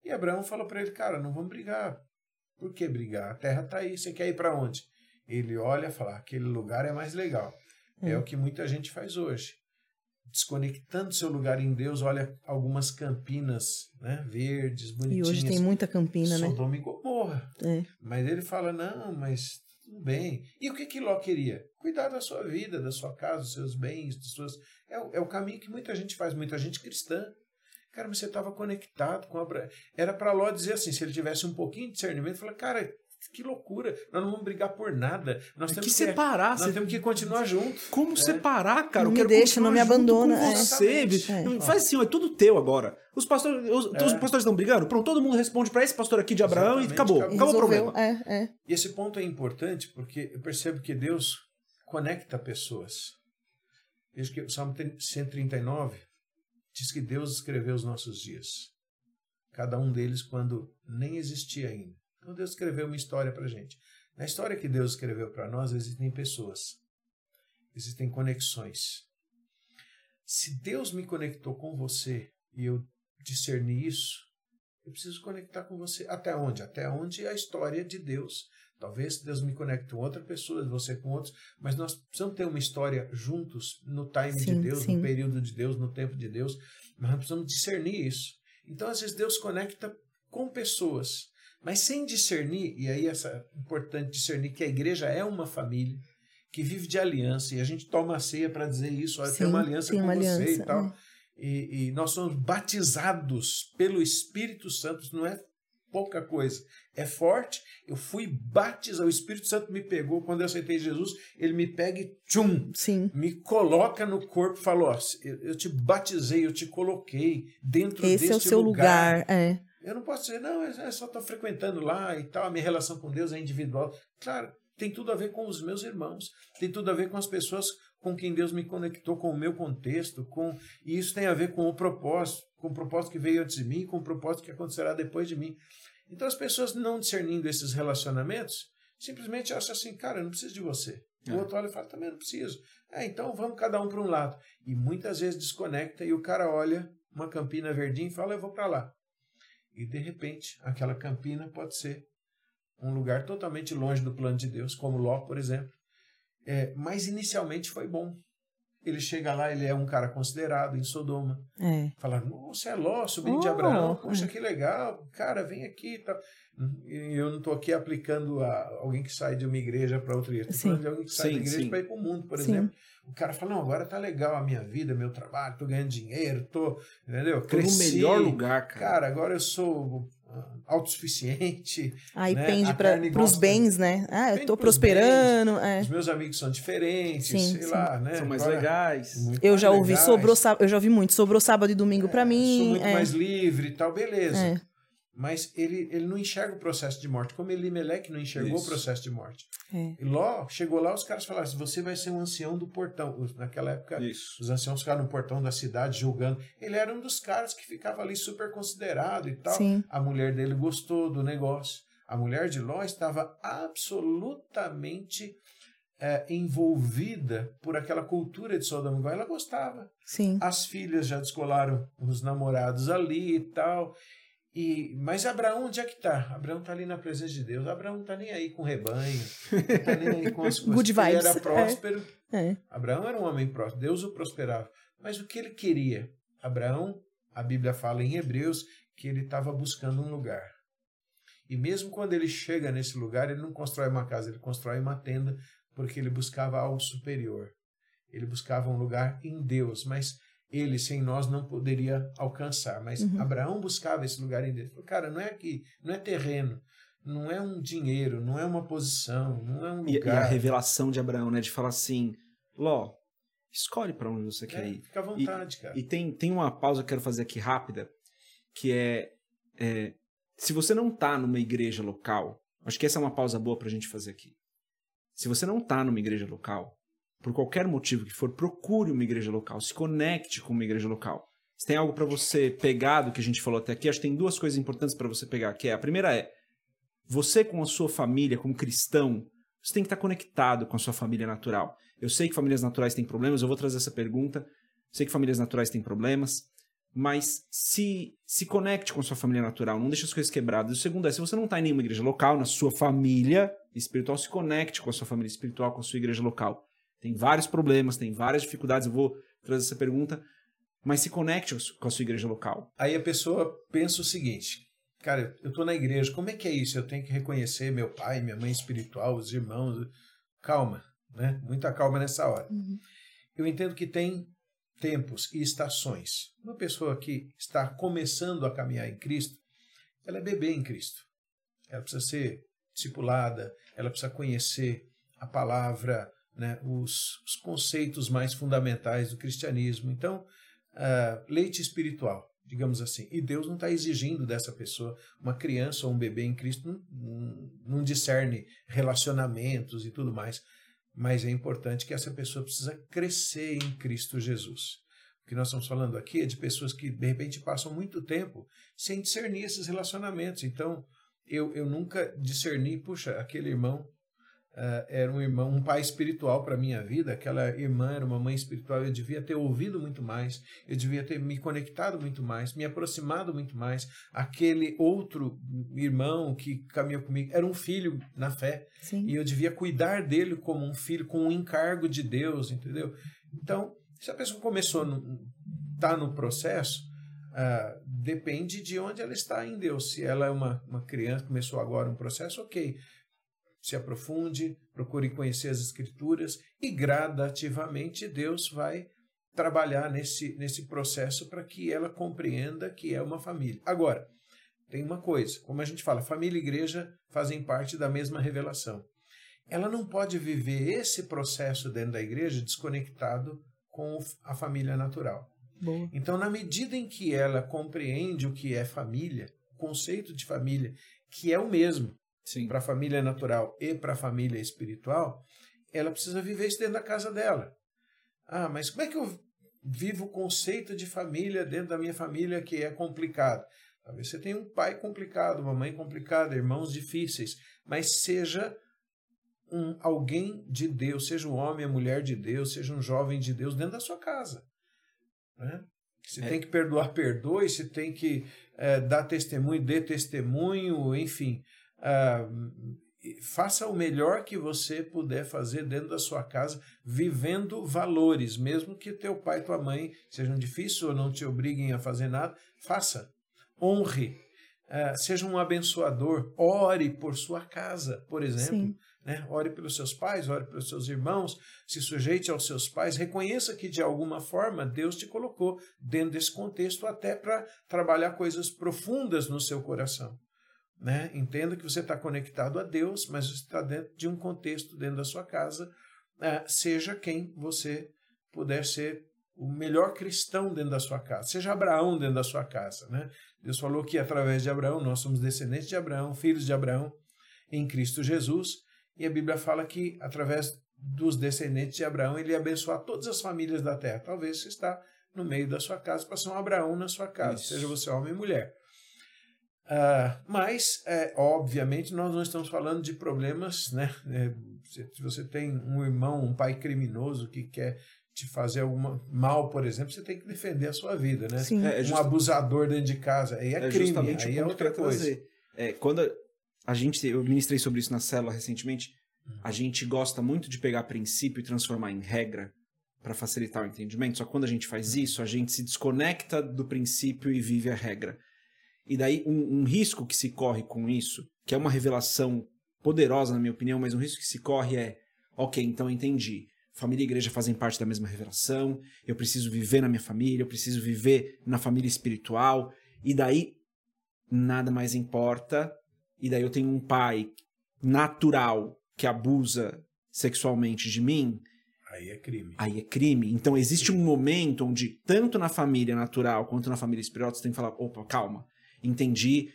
E Abraão falou para ele, cara, não vamos brigar. Por que brigar? A terra está aí, você quer ir para onde? Ele olha e fala, aquele lugar é mais legal. É Hum. o que muita gente faz hoje. Desconectando seu lugar em Deus, olha algumas campinas né, verdes, E bonitinhas. hoje tem muita campina, né? Sodoma e Gomorra. É. Mas ele fala, não, mas tudo bem. E o que que Ló queria? Cuidar da sua vida, da sua casa, dos seus bens, dos seus... É, o- é o caminho que muita gente faz, muita gente cristã. Cara, mas você estava conectado com Abraão. Era para Ló dizer assim, se ele tivesse um pouquinho de discernimento, falar, cara, que loucura, nós não vamos brigar por nada. Nós É temos que que, separar. nós você- temos que continuar juntos. Como separar, cara? Não eu me deixa, não me abandona, é. você. É. Faz assim, é tudo teu agora. Os pastores, os, então os É. pastores estão brigando? Pronto, todo mundo responde pra esse pastor aqui de Abraão e Exatamente, acabou. acabou. Acabou o problema. É, é. E esse ponto é importante porque eu percebo que Deus conecta pessoas. Veja que o Salmo 139 diz que Deus escreveu os nossos dias. Cada um deles quando nem existia ainda. Então Deus escreveu uma história para gente. Na história que Deus escreveu para nós existem pessoas. Existem conexões. Se Deus me conectou com você e eu discerni isso, eu preciso conectar com você. Até onde? Até onde a história de Deus. Talvez Deus me conecte com outra pessoa, você com outros, mas nós precisamos ter uma história juntos no time de Sim, Deus, sim. no período de Deus, no tempo de Deus. Mas nós precisamos discernir isso. Então, às vezes, Deus conecta com pessoas, mas sem discernir, e aí é importante discernir que a igreja é uma família que vive de aliança, e a gente toma a ceia para dizer isso, olha, tem uma aliança com uma você aliança, e tal. é. E, e nós somos batizados pelo Espírito Santo, não é pouca coisa. É forte. Eu fui batizado, o Espírito Santo me pegou quando eu aceitei Jesus, ele me pega e tchum, Sim. me coloca no corpo e falou: ó, eu, te batizei, eu te coloquei dentro Esse deste é o seu lugar. É. Eu não posso dizer, não, eu só estou frequentando lá e tal, a minha relação com Deus é individual. Claro, tem tudo a ver com os meus irmãos, tem tudo a ver com as pessoas com quem Deus me conectou, com o meu contexto, com e isso tem a ver com o propósito, com o propósito que veio antes de mim, com o propósito que acontecerá depois de mim. Então as pessoas não discernindo esses relacionamentos, simplesmente acham assim, cara, eu não preciso de você. O É. outro olha e fala, também não preciso. É, então vamos cada um para um lado. E muitas vezes desconecta e o cara olha uma campina verdinha e fala, eu vou para lá. E de repente, aquela campina pode ser um lugar totalmente longe do plano de Deus, como Ló, por exemplo. É, mas inicialmente foi bom. Ele chega lá, ele é um cara considerado em Sodoma. É. Fala, você é Ló, sobrinho de Oh, Abraão, poxa, é. que legal, cara, vem aqui e tal. E eu não estou aqui aplicando a alguém que sai de uma igreja para outra igreja. Estou Sim. falando de alguém que sai Sim, da igreja para ir para o mundo, por Sim. exemplo. O cara fala, não, agora tá legal a minha vida, meu trabalho, tô ganhando dinheiro, tô, entendeu? Tô no Cresci. melhor lugar, cara. Cara, agora eu sou autossuficiente, Aí Né? pende para os bens, né? Ah, eu tô prosperando. é. os meus amigos são diferentes, Sim, sei sim. lá, né? São mais Agora, legais. Eu mais já ouvi, legais. sobrou sábado, eu já ouvi muito, sobrou sábado e domingo pra É, mim. Sou muito é. mais livre e tal, beleza. Mas ele, ele não enxerga o processo de morte, como Elimelec não enxergou Isso. o processo de morte. É. E Ló chegou lá, os caras falaram assim: você vai ser um ancião do portão. Naquela época, Isso. os anciãos ficaram no portão da cidade julgando. Ele era um dos caras que ficava ali super considerado e tal. Sim. A mulher dele gostou do negócio. A mulher de Ló estava absolutamente é, envolvida por aquela cultura de Sodoma e Gomorra. Ela gostava. Sim. As filhas já descolaram os namorados ali e tal. E, mas Abraão, onde é que está? Abraão está ali na presença de Deus. Abraão não está nem aí com rebanho, não está nem aí com as coisas. Good Ele vibes, era é. próspero. É. Abraão era um homem próspero. Deus o prosperava. Mas o que ele queria? Abraão, a Bíblia fala em Hebreus que ele estava buscando um lugar. E mesmo quando ele chega nesse lugar, ele não constrói uma casa, ele constrói uma tenda, porque ele buscava algo superior. Ele buscava um lugar em Deus, mas ele, sem nós, não poderia alcançar. Mas Uhum. Abraão buscava esse lugar em Deus. Ele falou, cara, não é aqui, não é terreno, não é um dinheiro, não é uma posição, não é um E, e a lugar. revelação de Abraão, né? De falar assim, Ló, escolhe pra onde você quer É, ir. fica à vontade, cara. E tem, tem uma pausa que eu quero fazer aqui rápida, que é, é, se você não tá numa igreja local, acho que essa é uma pausa boa pra gente fazer aqui. Se você não tá numa igreja local, por qualquer motivo que for, procure uma igreja local, se conecte com uma igreja local. Se tem algo pra você pegar do que a gente falou até aqui, acho que tem duas coisas importantes pra você pegar, que é a primeira é você com a sua família, como cristão, você tem que estar conectado com a sua família natural. Eu sei que famílias naturais têm problemas, eu vou trazer essa pergunta. Sei que famílias naturais têm problemas, mas se se conecte com a sua família natural, não deixe as coisas quebradas. O segundo é, se você não está em nenhuma igreja local, na sua família espiritual, se conecte com a sua família espiritual, com a sua igreja local. Tem vários problemas, tem várias dificuldades, eu vou trazer essa pergunta, mas se conecte com a sua igreja local. Aí a pessoa pensa o seguinte: cara, eu estou na igreja, como é que é isso? Eu tenho que reconhecer meu pai, minha mãe espiritual, os irmãos. Calma, né? Muita calma nessa hora. Uhum. Eu entendo que tem tempos e estações. Uma pessoa que está começando a caminhar em Cristo, ela é bebê em Cristo. Ela precisa ser discipulada, ela precisa conhecer a palavra, né, os, os conceitos mais fundamentais do cristianismo. Então, ah, leite espiritual, digamos assim. E Deus não está exigindo dessa pessoa, uma criança ou um bebê em Cristo, não, não, não discerne relacionamentos e tudo mais. Mas é importante que essa pessoa precisa crescer em Cristo Jesus. O que nós estamos falando aqui é de pessoas que, de repente, passam muito tempo sem discernir esses relacionamentos. Então, eu, eu nunca discerni, puxa, aquele irmão uh, era um irmão, um pai espiritual para a minha vida, aquela irmã era uma mãe espiritual, eu devia ter ouvido muito mais, eu devia ter me conectado muito mais, me aproximado muito mais. Aquele outro irmão que caminhou comigo era um filho na fé, Sim. e eu devia cuidar dele como um filho, com um encargo de Deus, entendeu? Então, se a pessoa começou, está no processo, Uh, depende de onde ela está em Deus. Se ela é uma, uma criança, começou agora um processo, ok. Se aprofunde, procure conhecer as Escrituras e gradativamente Deus vai trabalhar nesse, nesse processo para que ela compreenda que é uma família. Agora, tem uma coisa, como a gente fala, família e igreja fazem parte da mesma revelação. Ela não pode viver esse processo dentro da igreja desconectado com a família natural. Boa. Então, na medida em que ela compreende o que é família, o conceito de família, que é o mesmo. Para a família natural e para a família espiritual, ela precisa viver isso dentro da casa dela. Ah, mas como é que eu vivo o conceito de família dentro da minha família que é complicado? Talvez você tenha um pai complicado, uma mãe complicada, irmãos difíceis, mas seja um alguém de Deus, seja um homem, a mulher de Deus, seja um jovem de Deus dentro da sua casa. Né? Se É. tem que perdoar, perdoe. Se tem que eh, dar testemunho, dê testemunho, enfim. Ah, faça o melhor que você puder fazer dentro da sua casa, vivendo valores, mesmo que teu pai e tua mãe sejam difíceis ou não te obriguem a fazer nada, faça. Honre. Ah, seja um abençoador. Ore por sua casa, por exemplo. Né? Ore pelos seus pais, ore pelos seus irmãos, se sujeite aos seus pais, reconheça que de alguma forma Deus te colocou dentro desse contexto até para trabalhar coisas profundas no seu coração. Né? Entenda que você está conectado a Deus, mas está dentro de um contexto dentro da sua casa. Ah, seja quem você puder ser o melhor cristão dentro da sua casa. Seja Abraão dentro da sua casa. Né? Deus falou que através de Abraão, nós somos descendentes de Abraão, filhos de Abraão, em Cristo Jesus. E a Bíblia fala que através dos descendentes de Abraão, ele ia abençoar todas as famílias da terra. Talvez você está no meio da sua casa para ser um Abraão na sua casa, Isso. seja você homem ou mulher. Ah, mas, é, obviamente, nós não estamos falando de problemas, né? É, se se você tem um irmão, um pai criminoso que quer te fazer alguma mal, por exemplo, você tem que defender a sua vida, né? Sim. É, é um abusador dentro de casa, aí é, é crime, aí é outra coisa. É, quando a gente, eu ministrei sobre isso na célula recentemente, Uhum. a gente gosta muito de pegar princípio e transformar em regra para facilitar o entendimento. Só que quando a gente faz Uhum. isso, a gente se desconecta do princípio e vive a regra. E daí um, um risco que se corre com isso, que é uma revelação poderosa na minha opinião, mas um risco que se corre é, ok, então eu entendi. Família e igreja fazem parte da mesma revelação. Eu preciso viver na minha família, eu preciso viver na família espiritual. E daí nada mais importa. E daí eu tenho um pai natural que abusa sexualmente de mim, Aí é crime. aí é crime. Então existe um momento onde, tanto na família natural quanto na família espiritual, você tem que falar: opa, calma, entendi.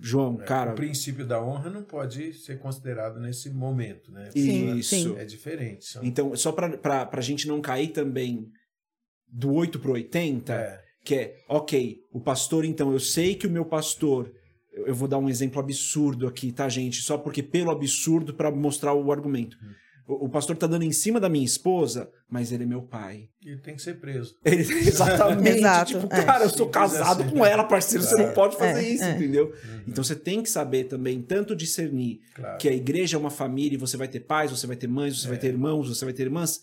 João, É, cara, o princípio da honra não pode ser considerado nesse momento, né? Sim, isso. sim. É diferente. São, Então, só pra, pra, pra gente não cair também do 8 pro 80, é, que é, ok, o pastor, então, eu sei que o meu pastor, eu eu vou dar um exemplo absurdo aqui, tá, gente? Só porque pelo absurdo para mostrar o argumento. Hum. O, o pastor tá dando em cima da minha esposa, mas ele é meu pai. ele tem que ser preso. Ele, exatamente. Exato, tipo, é. cara, eu sou casado com ela, parceiro, você não É, pode fazer é, isso, é. entendeu? Uhum, Então você tem que saber também, tanto discernir claro. que a igreja é uma família e você vai ter pais, você vai ter mães, você É. vai ter irmãos, você vai ter irmãs,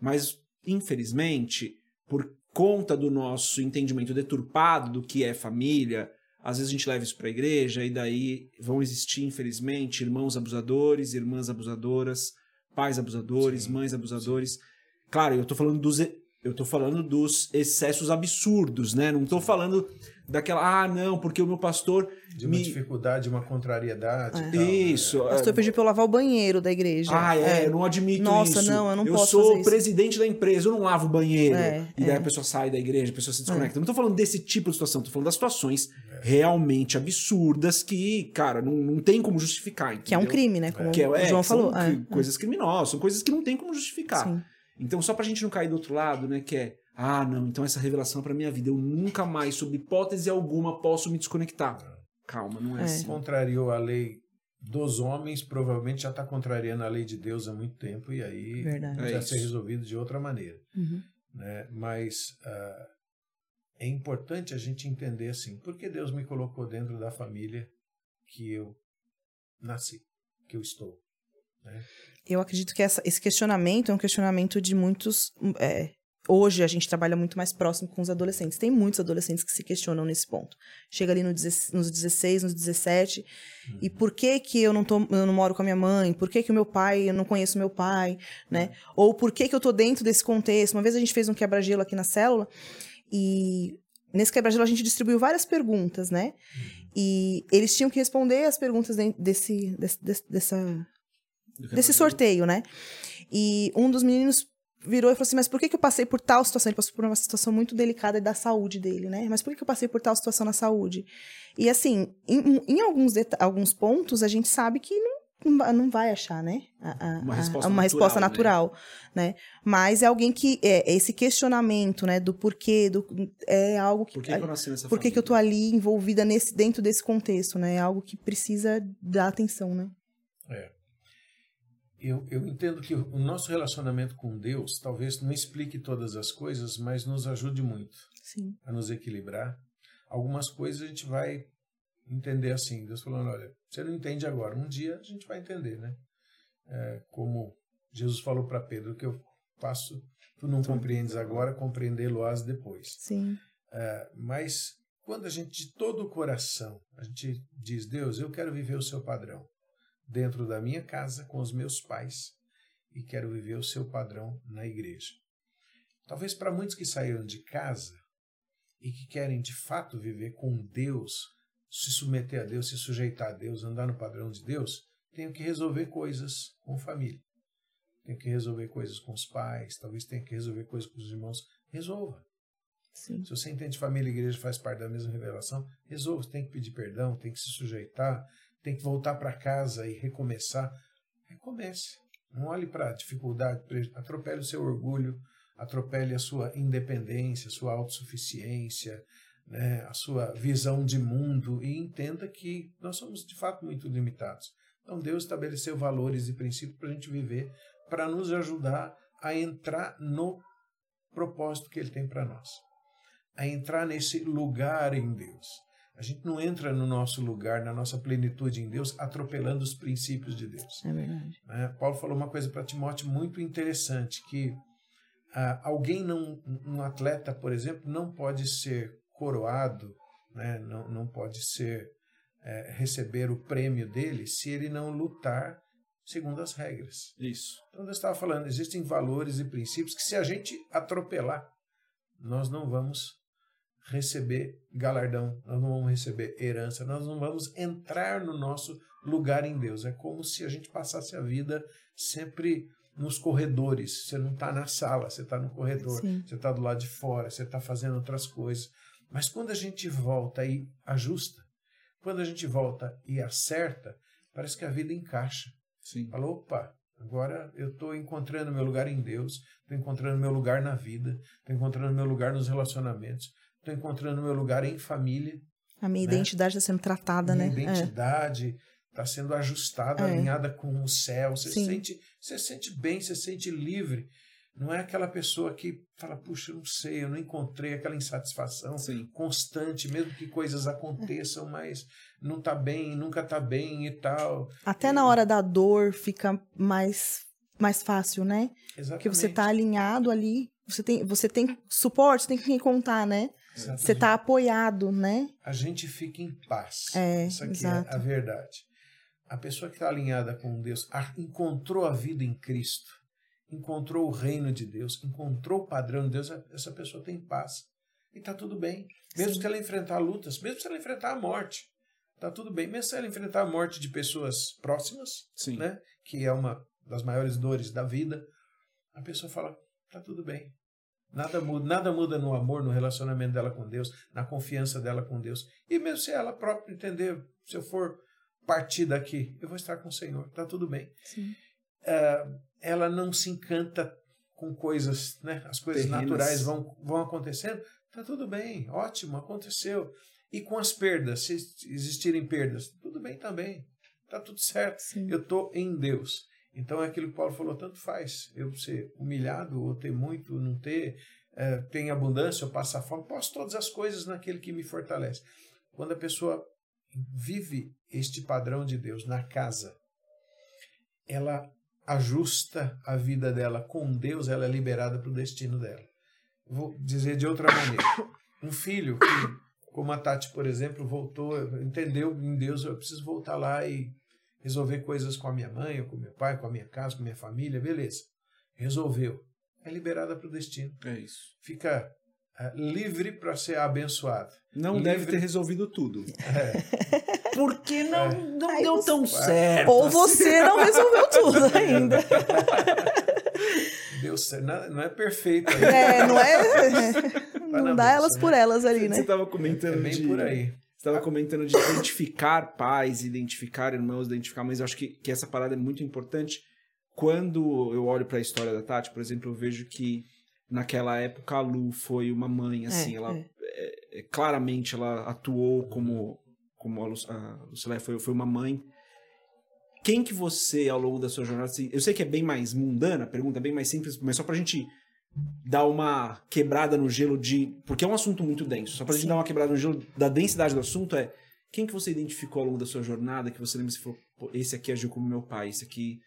mas infelizmente, por conta do nosso entendimento deturpado do que é família, às vezes a gente leva isso para a igreja e daí vão existir, infelizmente, irmãos abusadores, irmãs abusadoras, pais abusadores, Sim, mães abusadores. Claro, eu tô falando dos eu tô falando dos excessos absurdos, né? Não tô falando daquela, ah, não, porque o meu pastor De uma me- dificuldade, uma contrariedade. É. tal, né? isso, O pastor pediu pra eu lavar o banheiro da igreja. Ah, é, eu não admito Nossa, isso. não, eu não posso sou fazer isso. presidente da empresa, eu não lavo o banheiro. É, e daí é. a pessoa sai da igreja, a pessoa se desconecta. Não tô falando desse tipo de situação, tô falando das situações realmente absurdas que, cara, não, não tem como justificar. Que é um entendeu? crime, né? Como é, o é, João falou. É, coisas criminosas, são coisas que não tem como justificar. Sim. Então, só pra gente não cair do outro lado, né, que é, ah, não, então essa revelação é pra minha vida, eu nunca mais, sob hipótese alguma, posso me desconectar. Calma, não é, É. assim. Contrariou a lei dos homens, provavelmente já está contrariando a lei de Deus há muito tempo e aí Verdade. É vai isso. ser resolvido de outra maneira. Uhum. né? Mas ah, é importante a gente entender assim, por que Deus me colocou dentro da família que eu nasci, que eu estou. Eu acredito que essa- esse questionamento é um questionamento de muitos. é, hoje a gente trabalha muito mais próximo com os adolescentes. Tem muitos adolescentes que se questionam nesse ponto. Chega ali no 16 nos 16, nos 17, e por que que eu não, tô, eu não moro com a minha mãe? Por que que o meu pai, eu não conheço meu pai, né? Ou por que que eu tô dentro desse contexto? Uma vez a gente fez um quebra-gelo aqui na célula, e nesse quebra-gelo a gente distribuiu várias perguntas, né? E eles tinham que responder as perguntas desse, desse, desse, dessa, desse sorteio, né? E um dos meninos virou e falou assim: Mas por que, que eu passei por tal situação? Ele passou por uma situação muito delicada da saúde dele, né? Mas por que, que eu passei por tal situação na saúde? E assim, em, em alguns, alguns pontos, a gente sabe que não não vai achar, né? A, a, uma resposta uma natural. Resposta natural né? né? Mas é alguém que. É, esse questionamento, né? Do porquê, do, é algo que. Por que, que eu nasci nessa Por que, que eu tô ali envolvida nesse, dentro desse contexto, né? É algo que precisa dar atenção, né? É. Eu, eu entendo que o nosso relacionamento com Deus talvez não explique todas as coisas, mas nos ajude muito Sim. a nos equilibrar. Algumas coisas a gente vai entender assim, Deus falando, olha, você não entende agora, um dia a gente vai entender, né? É, como Jesus falou para Pedro, que eu faço, tu não compreendes agora, compreendê-lo-ás depois. Sim. É, mas quando a gente de todo o coração, a gente diz, Deus, eu quero viver o seu padrão dentro da minha casa com os meus pais e quero viver o seu padrão na igreja. Talvez para muitos que saíram de casa e que querem de fato viver com Deus se submeter a Deus, se sujeitar a Deus, andar no padrão de Deus, tenho que resolver coisas com família. Tenho que resolver coisas com os pais, talvez tenha que resolver coisas com os irmãos. Resolva. Sim. Se você entende família e igreja faz parte da mesma revelação, resolva. Você tem que pedir perdão, tem que se sujeitar, tem que voltar para casa e recomeçar. Recomece. Não olhe para a dificuldade, atropele o seu orgulho, atropele a sua independência, a sua autossuficiência, né, a sua visão de mundo e entenda que nós somos de fato muito limitados. Então Deus estabeleceu valores e princípios para a gente viver, para nos ajudar a entrar no propósito que Ele tem para nós, a entrar nesse lugar em Deus. A gente não entra no nosso lugar, na nossa plenitude em Deus, atropelando os princípios de Deus. É verdade. Né? Paulo falou uma coisa para Timóteo muito interessante, que ah, alguém não, um atleta, por exemplo, não pode ser coroado, né? não, não pode ser é, receber o prêmio dele se ele não lutar segundo as regras. Isso. Então, eu estava falando, existem valores e princípios que se a gente atropelar, nós não vamos receber galardão, nós não vamos receber herança, nós não vamos entrar no nosso lugar em Deus. É como se a gente passasse a vida sempre nos corredores. Você não está na sala, você está no corredor, Sim. você está do lado de fora, você está fazendo outras coisas. Mas quando a gente volta e ajusta, quando a gente volta e acerta, parece que a vida encaixa. Sim. Fala, opa, agora eu estou encontrando meu lugar em Deus, estou encontrando meu lugar na vida, estou encontrando meu lugar nos relacionamentos, estou encontrando meu lugar em família. A minha né? identidade está sendo tratada, minha né? identidade está sendo ajustada, É. alinhada com o céu. Você Sim. sente, você sente bem, você sente livre. Não é aquela pessoa que fala, puxa, eu não sei, eu não encontrei aquela insatisfação Sim. constante, mesmo que coisas aconteçam, mas não tá bem, nunca tá bem e tal. Até na hora da dor fica mais, mais fácil, né? Exatamente. Porque você tá alinhado ali, você tem, você tem suporte, você tem com quem contar, né? Exatamente. Você tá apoiado, né? A gente fica em paz. É, Isso aqui exato. é a verdade. A pessoa que está alinhada com Deus a- encontrou a vida em Cristo, encontrou o reino de Deus, encontrou o padrão de Deus, essa pessoa tem paz. E está tudo bem. Mesmo Sim. que ela enfrentar lutas, mesmo se ela enfrentar a morte, está tudo bem. Mesmo se ela enfrentar a morte de pessoas próximas, Sim. né, que é uma das maiores dores da vida, a pessoa fala, está tudo bem. Nada muda, nada muda no amor, no relacionamento dela com Deus, na confiança dela com Deus. E mesmo se ela própria entender, se eu for partir daqui, eu vou estar com o Senhor, está tudo bem. Sim. Ah, ela não se encanta com coisas, né? As coisas Terrenas. naturais vão, vão acontecendo, está tudo bem, ótimo, aconteceu. E com as perdas, se existirem perdas, tudo bem também, está tudo certo. Sim. Eu estou em Deus. Então é aquilo que Paulo falou, tanto faz eu ser humilhado ou ter muito, não ter, eh, tem abundância ou passar fome, posso todas as coisas naquele que me fortalece. Quando a pessoa vive este padrão de Deus na casa, ela ajusta a vida dela com Deus, ela é liberada para o destino dela. Vou dizer de outra maneira. Um filho que, como a Tati, por exemplo, voltou, entendeu em Deus, eu preciso voltar lá e resolver coisas com a minha mãe, com meu pai, com a minha casa, com a minha família, beleza. Resolveu. É liberada para o destino É isso. fica uh, livre para ser abençoado. Não livre... deve ter resolvido tudo. É. Porque não, É. não Aí deu você- tão certo. Ou você não resolveu tudo ainda. Deu certo. Não, não é perfeito ainda. É, não é? Não dá elas né? por elas ali, Você né? estava comentando É bem de... por aí. Estava comentando de identificar pais, identificar irmãos, identificar mães. Eu acho que, que essa parada é muito importante. Quando eu olho para a história da Tati, por exemplo, eu vejo que naquela época a Lu foi uma mãe, assim, ela é. é, claramente ela atuou como como a, Lu, a Lucilé foi, foi uma mãe. Quem que você, ao longo da sua jornada, assim, eu sei que é bem mais mundana, a pergunta é bem mais simples, mas só pra gente dar uma quebrada no gelo de... Porque é um assunto muito denso, só pra gente Sim. dar uma quebrada no gelo da densidade do assunto é quem que você identificou ao longo da sua jornada, que você lembra e falou, esse aqui agiu como meu pai, esse aqui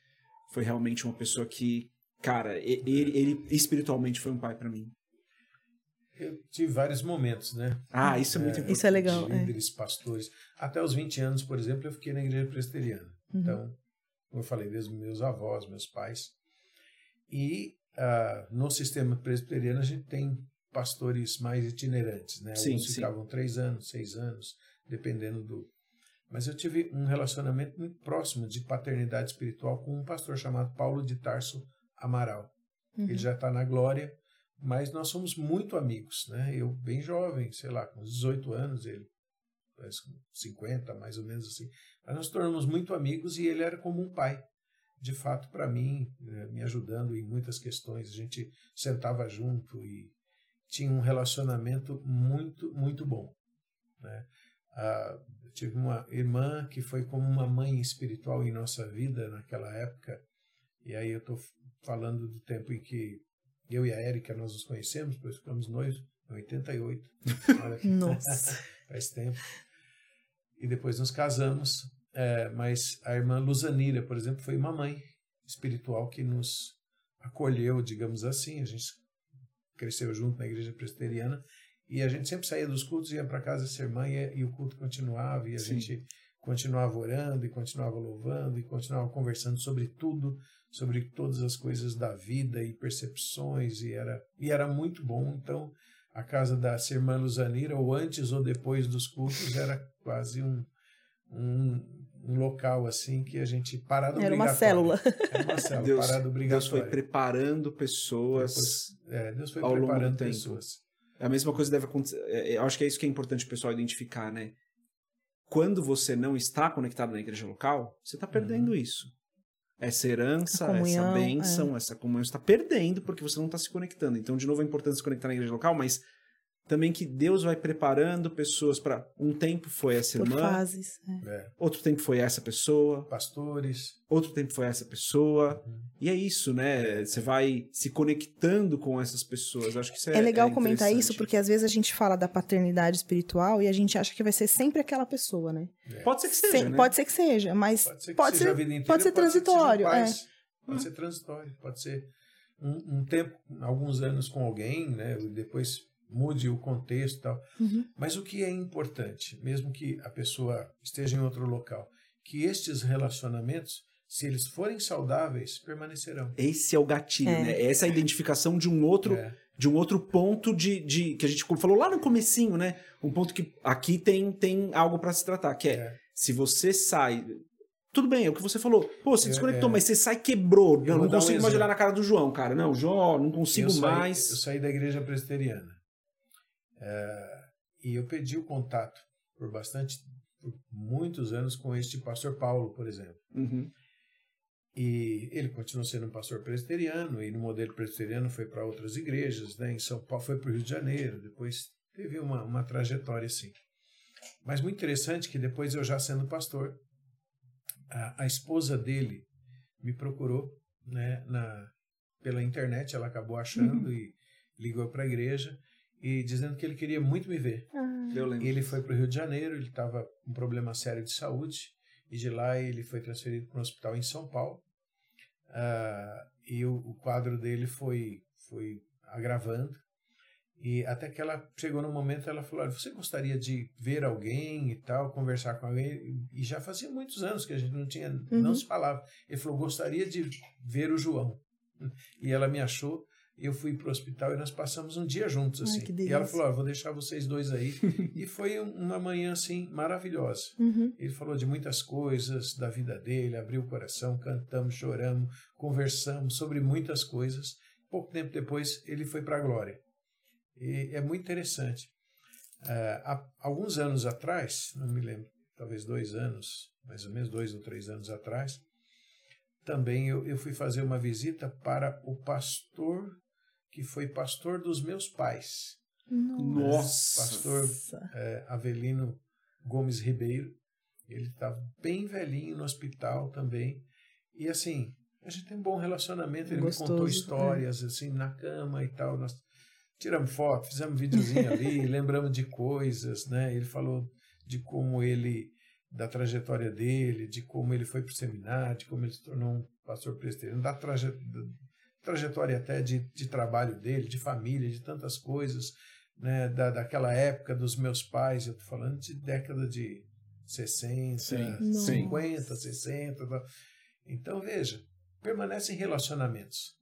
foi realmente uma pessoa que, cara, ele, ele espiritualmente foi um pai pra mim. Eu tive vários momentos, né? Ah, isso é muito importante. Isso é legal. é. Líderes, pastores. Até os 20 anos, por exemplo, eu fiquei na igreja presbiteriana. Uhum. Então, como eu falei, desde meus avós, meus pais. E ah, no sistema presbiteriano a gente tem pastores mais itinerantes, né? Sim, Alguns sim. ficavam três anos, seis anos, dependendo do. Mas eu tive um relacionamento muito próximo de paternidade espiritual com um pastor chamado Paulo de Tarso Amaral. Uhum. Ele já está na glória, mas nós somos muito amigos, né? Eu bem jovem, sei lá, com 18 anos, ele parece com 50, mais ou menos assim. Mas nós nos tornamos muito amigos e ele era como um pai, de fato, para mim, eh, me ajudando em muitas questões. A gente sentava junto e tinha um relacionamento muito, muito bom, né? Ah, tive uma irmã que foi como uma mãe espiritual em nossa vida naquela época. E aí eu estou falando do tempo em que eu e a Érica nós nos conhecemos, depois ficamos noivos em 88. Olha que Nossa. faz tempo. E depois nos casamos. É, mas a irmã Luzanira, por exemplo, foi uma mãe espiritual que nos acolheu, digamos assim. A gente cresceu junto na igreja presbiteriana e a gente sempre saía dos cultos, ia para casa dessa irmã e, e o culto continuava e a Sim. gente continuava orando e continuava louvando e continuava conversando sobre tudo, sobre todas as coisas da vida e percepções e era e era muito bom. Então a casa da irmã Luzanira, ou antes ou depois dos cultos, era quase um, um, um local assim que a gente parado Era uma célula. Era uma célula, Deus, parado Deus foi preparando pessoas. É, Deus foi ao longo do preparando tempo. pessoas. A mesma coisa deve acontecer. é, é, Eu acho que é isso que é importante o pessoal identificar, né? Quando você não está conectado na igreja local, você está perdendo isso. Essa herança, comunhão, essa bênção, essa comunhão, você está perdendo porque você não está se conectando. Então, de novo, é importante se conectar na igreja local, mas também que Deus vai preparando pessoas para. Um tempo foi essa Por irmã, fases. é. É, outro tempo foi essa pessoa, pastores. outro tempo foi essa pessoa. Uhum. E é isso, né? Você vai se conectando com essas pessoas. Eu acho que isso é É legal comentar isso, porque às vezes a gente fala da paternidade espiritual e a gente acha que vai ser sempre aquela pessoa, né? Pode ser que seja, Sem- né? Pode ser que seja, mas Pode ser pode seja ser, a vida inteira, pode ser transitório. é. Pode ser transitório, pode ser um, um tempo, alguns anos com alguém, né? e Depois mude o contexto e tal. Uhum. Mas o que é importante, mesmo que a pessoa esteja em outro local, que estes relacionamentos, se eles forem saudáveis, permanecerão. Esse é o gatilho, É. né? Essa é a identificação de um outro, É, de um outro ponto de, de que a gente falou lá no comecinho, né? Um ponto que aqui tem, tem algo para se tratar, que é, é. se você sai tudo bem, é o que você falou. Pô, você É, desconectou, é. mas você sai quebrou. Eu Não, dar um consigo mais olhar na cara do João, cara. Não, João, não consigo eu saí, mais. Eu saí da igreja presbiteriana. É, e eu pedi o contato por bastante, por muitos anos com este pastor Paulo, por exemplo. Uhum. E ele continuou sendo um pastor presbiteriano, e no modelo presbiteriano foi para outras igrejas, né? em São Paulo, foi para o Rio de Janeiro, depois teve uma, uma trajetória assim. Mas muito interessante que depois eu já sendo pastor, a, a esposa dele me procurou né, na, pela internet, ela acabou achando e ligou para a igreja e dizendo que ele queria muito me ver. Ah, Eu lembro. Ele foi para o Rio de Janeiro, ele estava com um problema sério de saúde, e de lá ele foi transferido para um hospital em São Paulo. Ah, e o, o quadro dele foi, foi agravando. E até que ela chegou no momento, ela falou: Olha, você gostaria de ver alguém e tal, conversar com alguém? E já fazia muitos anos que a gente não tinha, não Uhum. se falava. Ele falou: Gostaria de ver o João. E ela me achou eu fui para o hospital e nós passamos um dia juntos, assim. Ai, e ela falou, vou deixar vocês dois aí. e foi um- uma manhã, assim, maravilhosa. Uhum. Ele falou de muitas coisas da vida dele, abriu o coração, cantamos, choramos, conversamos sobre muitas coisas. Pouco tempo depois, ele foi para a glória. E é muito interessante. Ah, há alguns anos atrás, não me lembro, talvez dois anos, mais ou menos dois ou três anos atrás, também eu, eu fui fazer uma visita para o pastor que foi pastor dos meus pais, Nossa. pastor é, Avelino Gomes Ribeiro. Ele estava bem velhinho no hospital também. E assim, a gente tem um bom relacionamento. Ele Gostoso, me contou é. histórias assim na cama e tal. Nós tiramos foto, fizemos um videozinho ali, lembramos de coisas, né? Ele falou de como ele da trajetória dele, de como ele foi para o seminário, de como ele se tornou um pastor presbiteriano, da, traje, da trajetória até de, de trabalho dele, de família, de tantas coisas, né? Da, daquela época dos meus pais, eu estou falando de década de 60, Sim, sim. 50, 60. tal. Então, veja, permanecem relacionamentos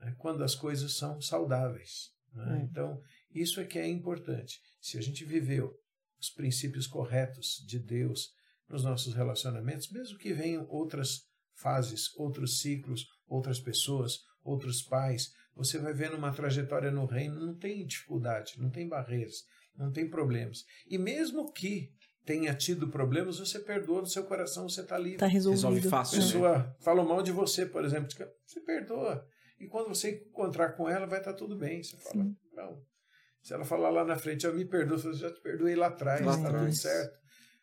né, quando as coisas são saudáveis. né? É. Então, isso é que é importante. Se a gente viveu os princípios corretos de Deus nos nossos relacionamentos, mesmo que venham outras fases, outros ciclos, outras pessoas, outros pais, você vai vendo uma trajetória no reino, não tem dificuldade, não tem barreiras, não tem problemas. E mesmo que tenha tido problemas, você perdoa no seu coração, você está livre. Tá resolvido. Resolve fácil, A né? pessoa fala mal de você, por exemplo, você perdoa. E quando você encontrar com ela, vai estar tudo bem. Você fala, Sim. não. Se ela falar lá na frente, eu me perdoa, eu já te perdoei lá atrás, está tudo certo.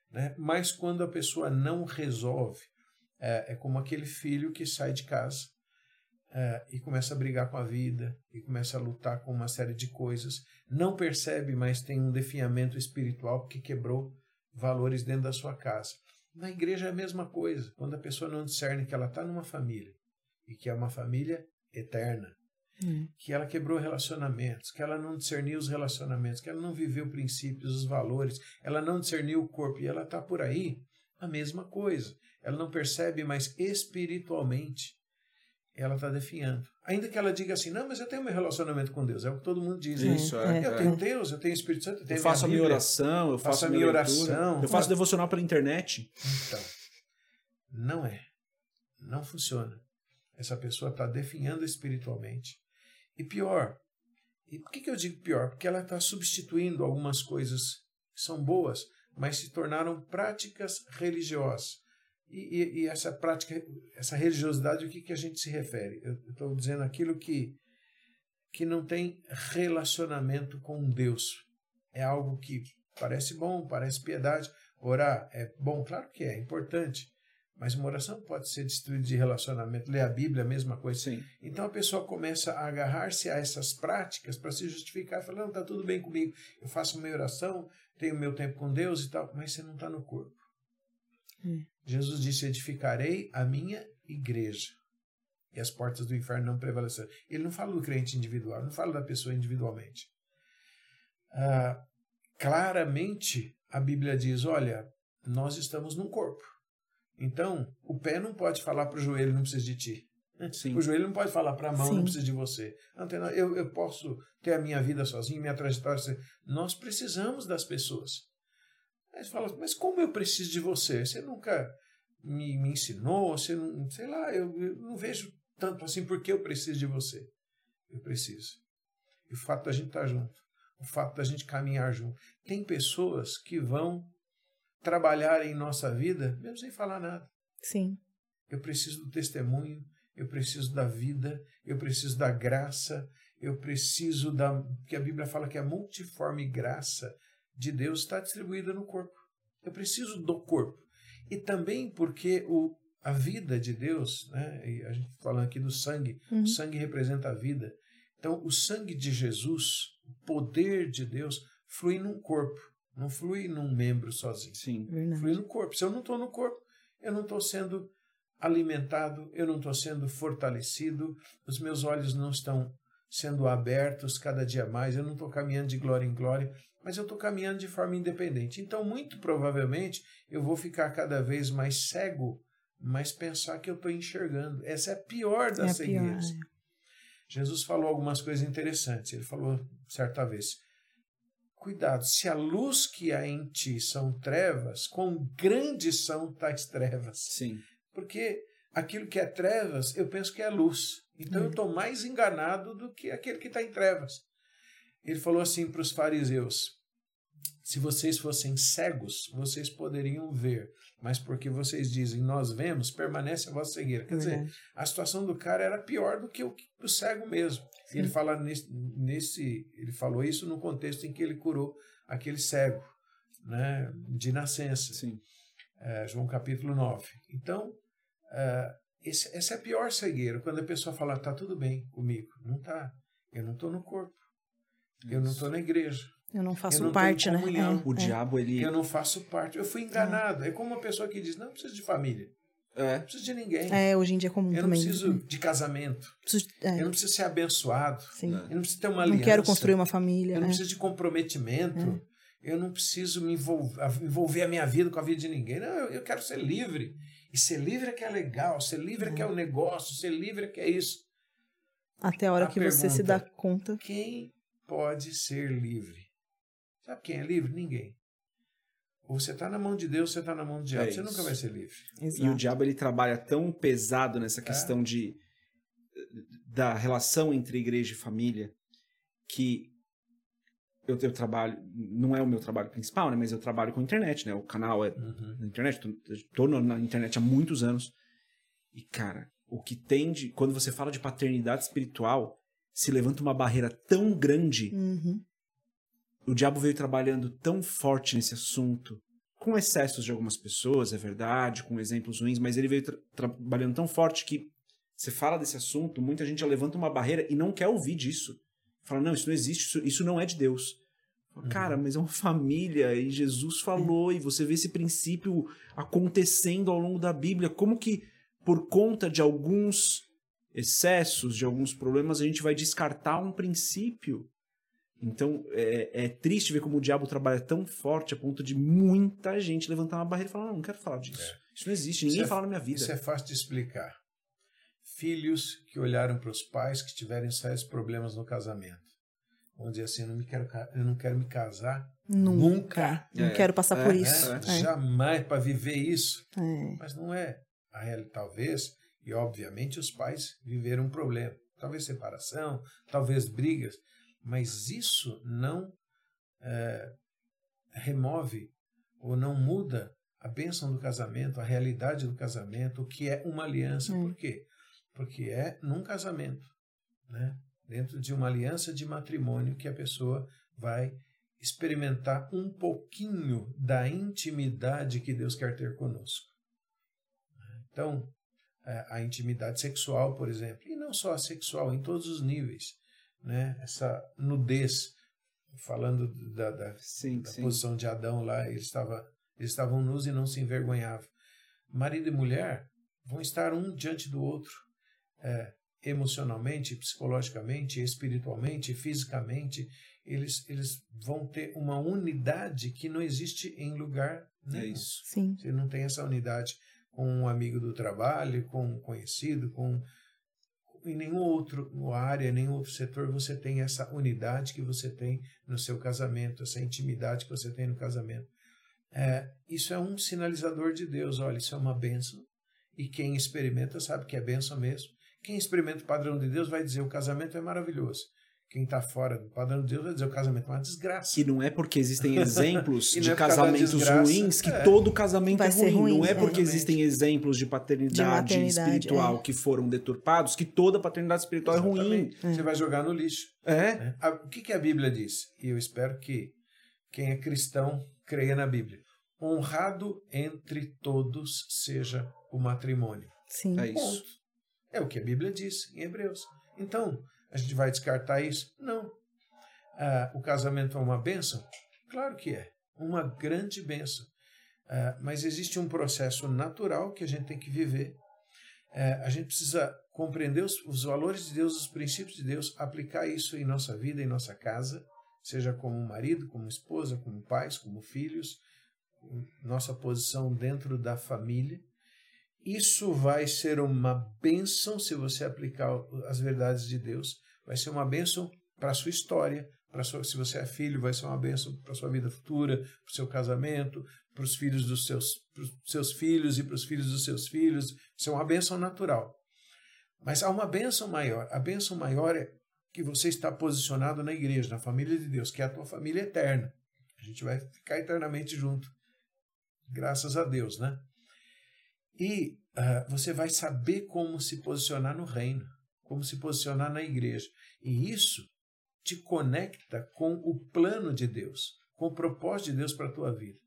Né? Mas quando a pessoa não resolve, é, é como aquele filho que sai de casa é, e começa a brigar com a vida, e começa a lutar com uma série de coisas, não percebe, mas tem um definhamento espiritual porque quebrou valores dentro da sua casa. Na igreja é a mesma coisa, quando a pessoa não discerne que ela está numa família e que é uma família eterna, Hum. que ela quebrou relacionamentos, que ela não discerniu os relacionamentos, que ela não viveu princípios, os valores, ela não discerniu o corpo e ela está por aí, a mesma coisa. Ela não percebe, mas espiritualmente ela está definhando. Ainda que ela diga assim, não, mas eu tenho meu relacionamento com Deus, é o que todo mundo diz. né? Isso, é. Eu tenho Deus, eu tenho Espírito Santo, eu tenho Eu faço a minha Bíblia. oração, eu faço, a minha leitura, oração. Eu faço devocional pela internet. Então, não é. Não funciona. Essa pessoa está definhando espiritualmente. E pior, e por que, que eu digo pior? Porque ela está substituindo algumas coisas que são boas, mas se tornaram práticas religiosas. E, e- essa prática, essa religiosidade, o que, que a gente se refere? Eu estou dizendo aquilo que, que não tem relacionamento com Deus. É algo que parece bom, parece piedade. Orar é bom, claro que é, é importante. Mas uma oração pode ser destruída de relacionamento. Ler a Bíblia, a mesma coisa. Sim. Então a pessoa começa a agarrar-se a essas práticas para se justificar falar: não, está tudo bem comigo, eu faço minha oração, tenho meu tempo com Deus e tal, mas você não está no corpo. Hum. Jesus disse: edificarei a minha igreja e as portas do inferno não prevalecerão. Ele não fala do crente individual, não fala da pessoa individualmente. Ah, claramente a Bíblia diz: olha, nós estamos num corpo. Então, o pé não pode falar para o joelho, não precisa de ti. Sim. O joelho não pode falar para a mão, Sim. não precisa de você. Não tem nada. Eu, eu posso ter a minha vida sozinho, minha trajetória. sozinho. Nós precisamos das pessoas. Aí você fala, mas como eu preciso de você? Você nunca me, me ensinou, você não, sei lá, eu, eu não vejo tanto assim porque eu preciso de você. Eu preciso. E o fato da gente estar junto, o fato da gente caminhar junto. Tem pessoas que vão trabalhar em nossa vida, mesmo sem falar nada. Sim. Eu preciso do testemunho, eu preciso da vida, eu preciso da graça, eu preciso da. que a Bíblia fala que a multiforme graça de Deus está distribuída no corpo. Eu preciso do corpo. E também porque o, a vida de Deus, né, e a gente falando aqui do sangue, Uhum. o sangue representa a vida. Então, o sangue de Jesus, o poder de Deus, flui num corpo, não flui num membro sozinho Sim. Verdade. flui no corpo. Se eu não estou no corpo, eu não estou sendo alimentado, eu não estou sendo fortalecido, os meus olhos não estão sendo abertos cada dia mais, eu não estou caminhando de glória em glória, mas eu estou caminhando de forma independente. Então, muito provavelmente, eu vou ficar cada vez mais cego, mas pensar que eu estou enxergando. Essa é a pior É das a pior. cegueiras. Jesus falou algumas coisas interessantes. Ele falou certa vez: Cuidado, se a luz que há em ti são trevas, quão grandes são tais trevas. Sim. Porque aquilo que é trevas, eu penso que é luz. Então Hum. eu estou mais enganado do que aquele que está em trevas. Ele falou assim para os fariseus: se vocês fossem cegos, vocês poderiam ver, mas porque vocês dizem nós vemos, permanece a vossa cegueira. Quer dizer, Verdade. a situação do cara era pior do que o, o cego mesmo. Sim. Ele fala nesse, nesse, ele falou isso no contexto em que ele curou aquele cego, né, de nascença. Sim. É, João capítulo 9. Então, é, esse, essa é a pior cegueira, quando a pessoa fala, tá tudo bem comigo. Não tá. Eu não estou no corpo. Eu não estou na igreja. Eu não faço Eu não parte, né? É, O é. diabo, ele. Eu não faço parte. Eu fui enganado. É como uma pessoa que diz, não preciso de família. É. Não preciso de ninguém. É, hoje em dia é comum eu não também. preciso de casamento. Preciso- é, Eu não preciso ser abençoado. sim. É. Eu não preciso ter uma Não aliança. quero construir uma família. Eu não é. preciso de comprometimento. Eu não preciso me envolver, envolver a minha vida com a vida de ninguém. Não, eu, eu quero ser livre. E ser livre é que é legal. Ser livre é que é o negócio. Ser livre é que é isso. Até a hora A que você se dá pergunta. conta. Quem pode ser livre? Sabe quem é livre? Ninguém. Ou você está na mão de Deus, ou você está na mão do diabo. É você isso. nunca vai ser livre. E o Exato. diabo ele trabalha tão pesado nessa É. questão de da relação entre igreja e família que eu, eu trabalho, não é o meu trabalho principal, né, mas eu trabalho com internet, né? O canal é Uhum. na internet, tô, tô na internet há muitos anos. E cara, o que tem de quando você fala de paternidade espiritual, se levanta uma barreira tão grande Uhum. o diabo veio trabalhando tão forte nesse assunto, com excessos de algumas pessoas, é verdade, com exemplos ruins, mas ele veio tra- trabalhando tão forte que você fala desse assunto, muita gente já levanta uma barreira e não quer ouvir disso. Fala, não, isso não existe, isso, isso não é de Deus. Fala, Uhum. Cara, mas é uma família e Jesus falou e você vê esse princípio acontecendo ao longo da Bíblia. Como que, por conta de alguns excessos, de alguns problemas, a gente vai descartar um princípio? Então, é, é triste ver como o diabo trabalha tão forte a ponto de muita gente levantar uma barreira e falar: não, não quero falar disso. É. Isso não existe, ninguém Isso é- fala na minha vida. Isso é fácil de explicar. Filhos que olharam para os pais que tiverem sérios problemas no casamento. Vamos dizer assim, eu não, me quero, eu não quero me casar. Nunca. Não É. quero passar É, por isso. é. É. Jamais para viver isso. É. Mas não é. A real, talvez, e obviamente os pais viveram um problema. Talvez separação, talvez brigas. Mas isso não é, remove ou não muda a bênção do casamento, a realidade do casamento, o que é uma aliança. Hum. Por quê? Porque é num casamento, né? dentro de uma aliança de matrimônio que a pessoa vai experimentar um pouquinho da intimidade que Deus quer ter conosco. Então, a intimidade sexual, por exemplo, e não só a sexual, em todos os níveis, né? essa nudez, falando da, da, Sim, da sim. posição de Adão lá, ele estava, eles estavam nus e não se envergonhavam. Marido e mulher vão estar um diante do outro, é, emocionalmente, psicologicamente, espiritualmente, fisicamente, eles, eles vão ter uma unidade que não existe em lugar É nenhum. isso. Sim. Você não tem essa unidade com um amigo do trabalho, com um conhecido, com em nenhum outro área, nenhum outro setor você tem essa unidade que você tem no seu casamento, essa intimidade que você tem no casamento. É, isso é um sinalizador de Deus. Olha, isso é uma bênção. E quem experimenta sabe que é bênção mesmo. Quem experimenta o padrão de Deus vai dizer o casamento é maravilhoso. Quem está fora do padrão de Deus vai dizer o casamento é uma desgraça. Que não é porque existem exemplos não de é casamentos desgraça, ruins que é. todo casamento Vai é ser ruim. ruim, Não é é. porque existem exemplos de paternidade, De maternidade, espiritual é. que foram deturpados que toda paternidade espiritual é ruim. Exatamente. Você vai jogar no lixo. É. O que, que a Bíblia diz? E eu espero que quem é cristão creia na Bíblia. Honrado entre todos seja o matrimônio. Sim. É isso. Ponto. É o que a Bíblia diz em Hebreus. Então, a gente vai descartar isso? Não. Ah, o casamento é uma bênção? Claro que é. Uma grande bênção. Ah, mas existe um processo natural que a gente tem que viver. É, a gente precisa compreender os, os valores de Deus, os princípios de Deus, aplicar isso em nossa vida, em nossa casa, seja como marido, como esposa, como pais, como filhos, nossa posição dentro da família isso vai ser uma bênção se você aplicar as verdades de Deus. Vai ser uma bênção para a sua história, para se você é filho, vai ser uma bênção para a sua vida futura, para o seu casamento, para os filhos dos seus, seus filhos e para os filhos dos seus filhos. Isso é uma bênção natural. Mas há uma bênção maior. A bênção maior é que você está posicionado na igreja, na família de Deus, que é a tua família eterna. A gente vai ficar eternamente junto. Graças a Deus, né? E uh, você vai saber como se posicionar no reino, como se posicionar na igreja. E isso te conecta com o plano de Deus, com o propósito de Deus para a tua vida.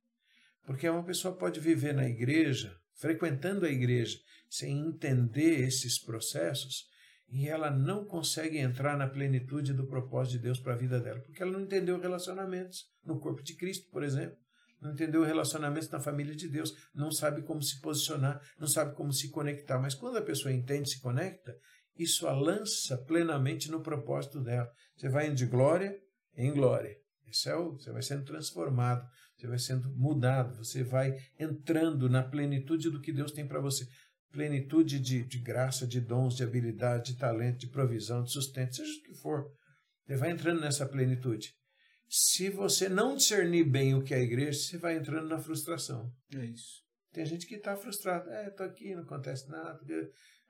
Porque uma pessoa pode viver na igreja, frequentando a igreja, sem entender esses processos, e ela não consegue entrar na plenitude do propósito de Deus para a vida dela, porque ela não entendeu relacionamentos no corpo de Cristo, por exemplo não entendeu relacionamentos na família de Deus, não sabe como se posicionar, não sabe como se conectar. Mas quando a pessoa entende se conecta, isso a lança plenamente no propósito dela. Você vai indo de glória em glória. Esse é o, você vai sendo transformado, você vai sendo mudado, você vai entrando na plenitude do que Deus tem para você. Plenitude de, de graça, de dons, de habilidade, de talento, de provisão, de sustento, seja o que for. Você vai entrando nessa plenitude se você não discernir bem o que é a igreja, você vai entrando na frustração. É isso. Tem gente que está frustrado. É, estou aqui, não acontece nada.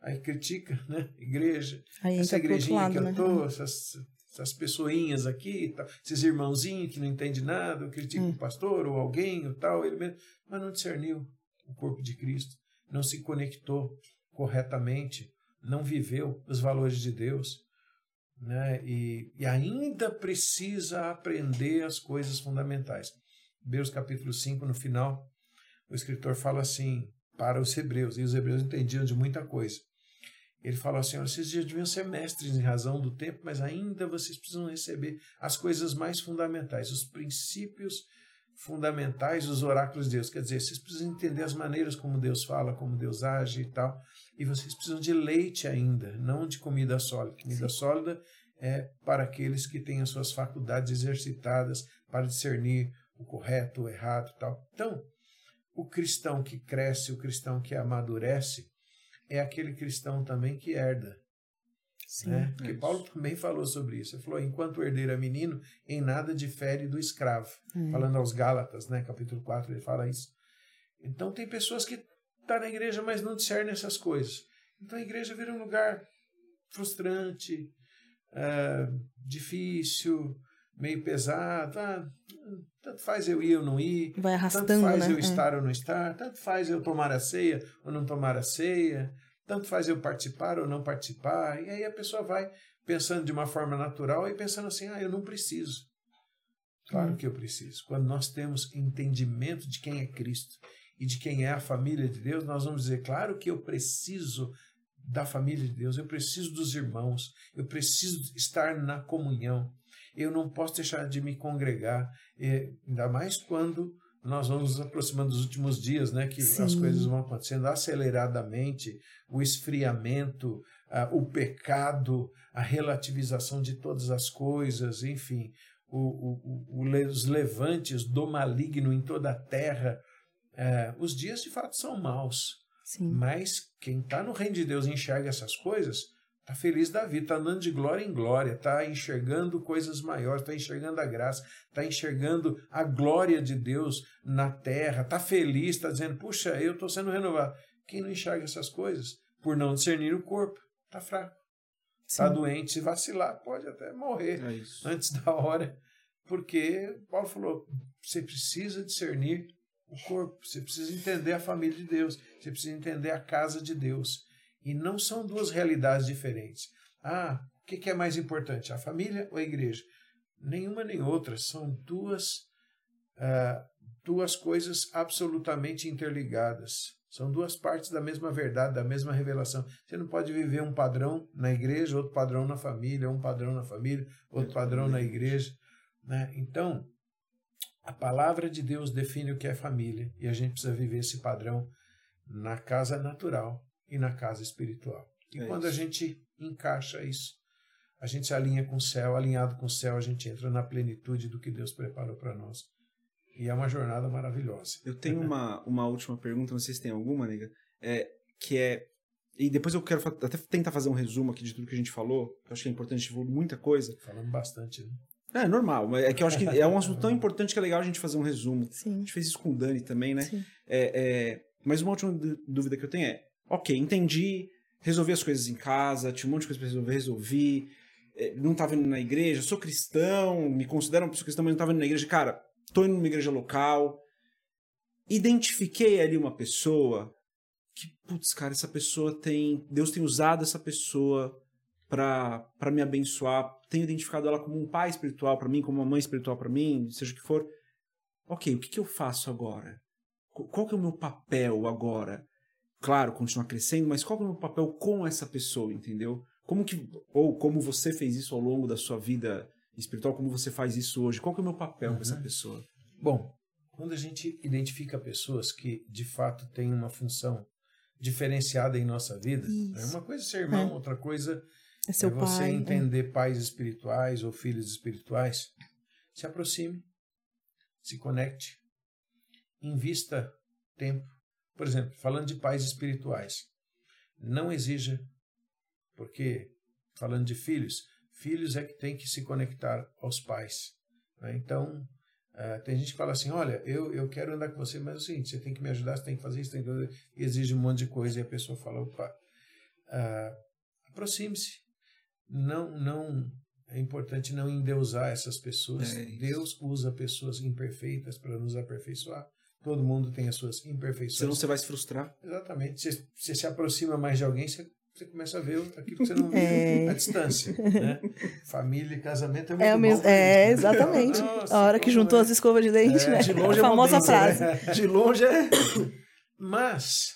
Aí critica, né? Igreja. Aí essa igrejinha lado, que eu né? tô, essas, essas pessoinhas aqui, tal, esses irmãozinhos que não entendem nada, critica hum. o pastor ou alguém ou tal, ele mesmo, mas não discerniu o corpo de Cristo, não se conectou corretamente, não viveu os valores de Deus né? e, e ainda precisa aprender as coisas fundamentais. Hebreus capítulo 5, no final, o escritor fala assim para os hebreus, e os hebreus entendiam de muita coisa. Ele fala assim: vocês já deviam ser mestres em razão do tempo, mas ainda vocês precisam receber as coisas mais fundamentais, os princípios fundamentais, os oráculos de Deus. Quer dizer, vocês precisam entender as maneiras como Deus fala, como Deus age e tal. E vocês precisam de leite ainda, não de comida sólida. Comida Sim. sólida é para aqueles que têm as suas faculdades exercitadas para discernir o correto, o errado e tal. Então, o cristão que cresce, o cristão que amadurece, é aquele cristão também que herda. Sim, né? Porque é Paulo também falou sobre isso. Ele falou: enquanto o herdeiro é menino, em nada difere do escravo. Hum. Falando aos Gálatas, né? capítulo 4, ele fala isso. Então, tem pessoas que estão tá na igreja, mas não discernem essas coisas. Então, a igreja vira um lugar frustrante, é, difícil, meio pesado. Ah, tanto faz eu ir ou não ir. Vai arrastando, tanto faz né? eu estar é. ou não estar. Tanto faz eu tomar a ceia ou não tomar a ceia. Tanto faz eu participar ou não participar. E aí a pessoa vai pensando de uma forma natural e pensando assim: ah, eu não preciso. Claro hum. que eu preciso. Quando nós temos entendimento de quem é Cristo e de quem é a família de Deus, nós vamos dizer: claro que eu preciso da família de Deus, eu preciso dos irmãos, eu preciso estar na comunhão. Eu não posso deixar de me congregar, ainda mais quando nós vamos nos aproximando dos últimos dias, né, que Sim. as coisas vão acontecendo aceleradamente, o esfriamento, uh, o pecado, a relativização de todas as coisas, enfim, o, o, o, os levantes do maligno em toda a terra. Uh, os dias de fato são maus, Sim. mas quem está no reino de Deus e enxerga essas coisas, Está feliz da vida, está andando de glória em glória, está enxergando coisas maiores, está enxergando a graça, está enxergando a glória de Deus na terra, está feliz, está dizendo, puxa, eu estou sendo renovado. Quem não enxerga essas coisas, por não discernir o corpo, está fraco, está doente, se vacilar, pode até morrer é antes da hora, porque Paulo falou, você precisa discernir o corpo, você precisa entender a família de Deus, você precisa entender a casa de Deus. E não são duas realidades diferentes. Ah, o que é mais importante, a família ou a igreja? Nenhuma nem outra. São duas, uh, duas coisas absolutamente interligadas. São duas partes da mesma verdade, da mesma revelação. Você não pode viver um padrão na igreja, outro padrão na família, um padrão na família, outro padrão na igreja. Né? Então, a palavra de Deus define o que é família e a gente precisa viver esse padrão na casa natural e na casa espiritual. E é quando isso. a gente encaixa isso, a gente se alinha com o céu, alinhado com o céu, a gente entra na plenitude do que Deus preparou para nós. E é uma jornada maravilhosa. Eu tenho uma, uma última pergunta, não sei se tem alguma, nega. É, que é. E depois eu quero até tentar fazer um resumo aqui de tudo que a gente falou, que eu acho que é importante, a gente falou muita coisa. Falando bastante, né? É, normal, mas é que eu acho que é um assunto tão importante que é legal a gente fazer um resumo. Sim. A gente fez isso com o Dani também, né? Sim. É, é, mas uma última dúvida que eu tenho é: ok, entendi, resolvi as coisas em casa, tinha um monte de coisa pra resolver, resolvi. É, não estava indo na igreja, sou cristão, me considero uma pessoa cristã, mas não estava indo na igreja. Cara, tô indo numa igreja local. Identifiquei ali uma pessoa que, putz, cara, essa pessoa tem. Deus tem usado essa pessoa para me abençoar. Tenho identificado ela como um pai espiritual para mim, como uma mãe espiritual para mim, seja o que for. Ok, o que, que eu faço agora? Qual que é o meu papel agora? Claro, continuar crescendo, mas qual é o meu papel com essa pessoa, entendeu? Como que ou como você fez isso ao longo da sua vida espiritual, como você faz isso hoje? Qual que é o meu papel uhum. com essa pessoa? Bom, quando a gente identifica pessoas que de fato têm uma função diferenciada em nossa vida, isso. é uma coisa ser irmão, é. outra coisa é, seu é você pai, entender é. pais espirituais ou filhos espirituais. Se aproxime, se conecte, invista tempo. Por exemplo, falando de pais espirituais, não exija porque, falando de filhos, filhos é que tem que se conectar aos pais. Né? Então, uh, tem gente que fala assim: olha, eu, eu quero andar com você, mas é o seguinte, você tem que me ajudar, você tem que fazer isso, tem que fazer, exige um monte de coisa, e a pessoa fala: opa, uh, aproxime-se. Não, não, é importante não endeusar essas pessoas. É Deus usa pessoas imperfeitas para nos aperfeiçoar. Todo mundo tem as suas imperfeições. Senão você vai se frustrar. Exatamente. Você, você se aproxima mais de alguém, você você começa a ver aquilo que você não viu é. à distância. Né? Família e casamento é muito é o mesmo, É, exatamente. Nossa, a hora que juntou é. as escovas de dente, é, né? De longe a famosa é frase. Né? De longe é. Mas,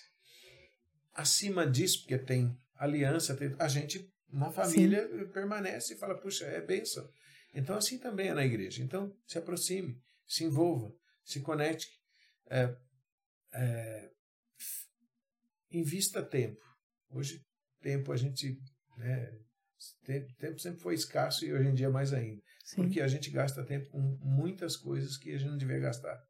acima disso, porque tem aliança, tem, a gente na família Sim. permanece e fala, puxa, é bênção. Então, assim também é na igreja. Então, se aproxime, se envolva, se conecte, é, é, invista tempo. Hoje tempo a gente. Né, tempo sempre foi escasso e hoje em dia mais ainda. Sim. Porque a gente gasta tempo com muitas coisas que a gente não devia gastar,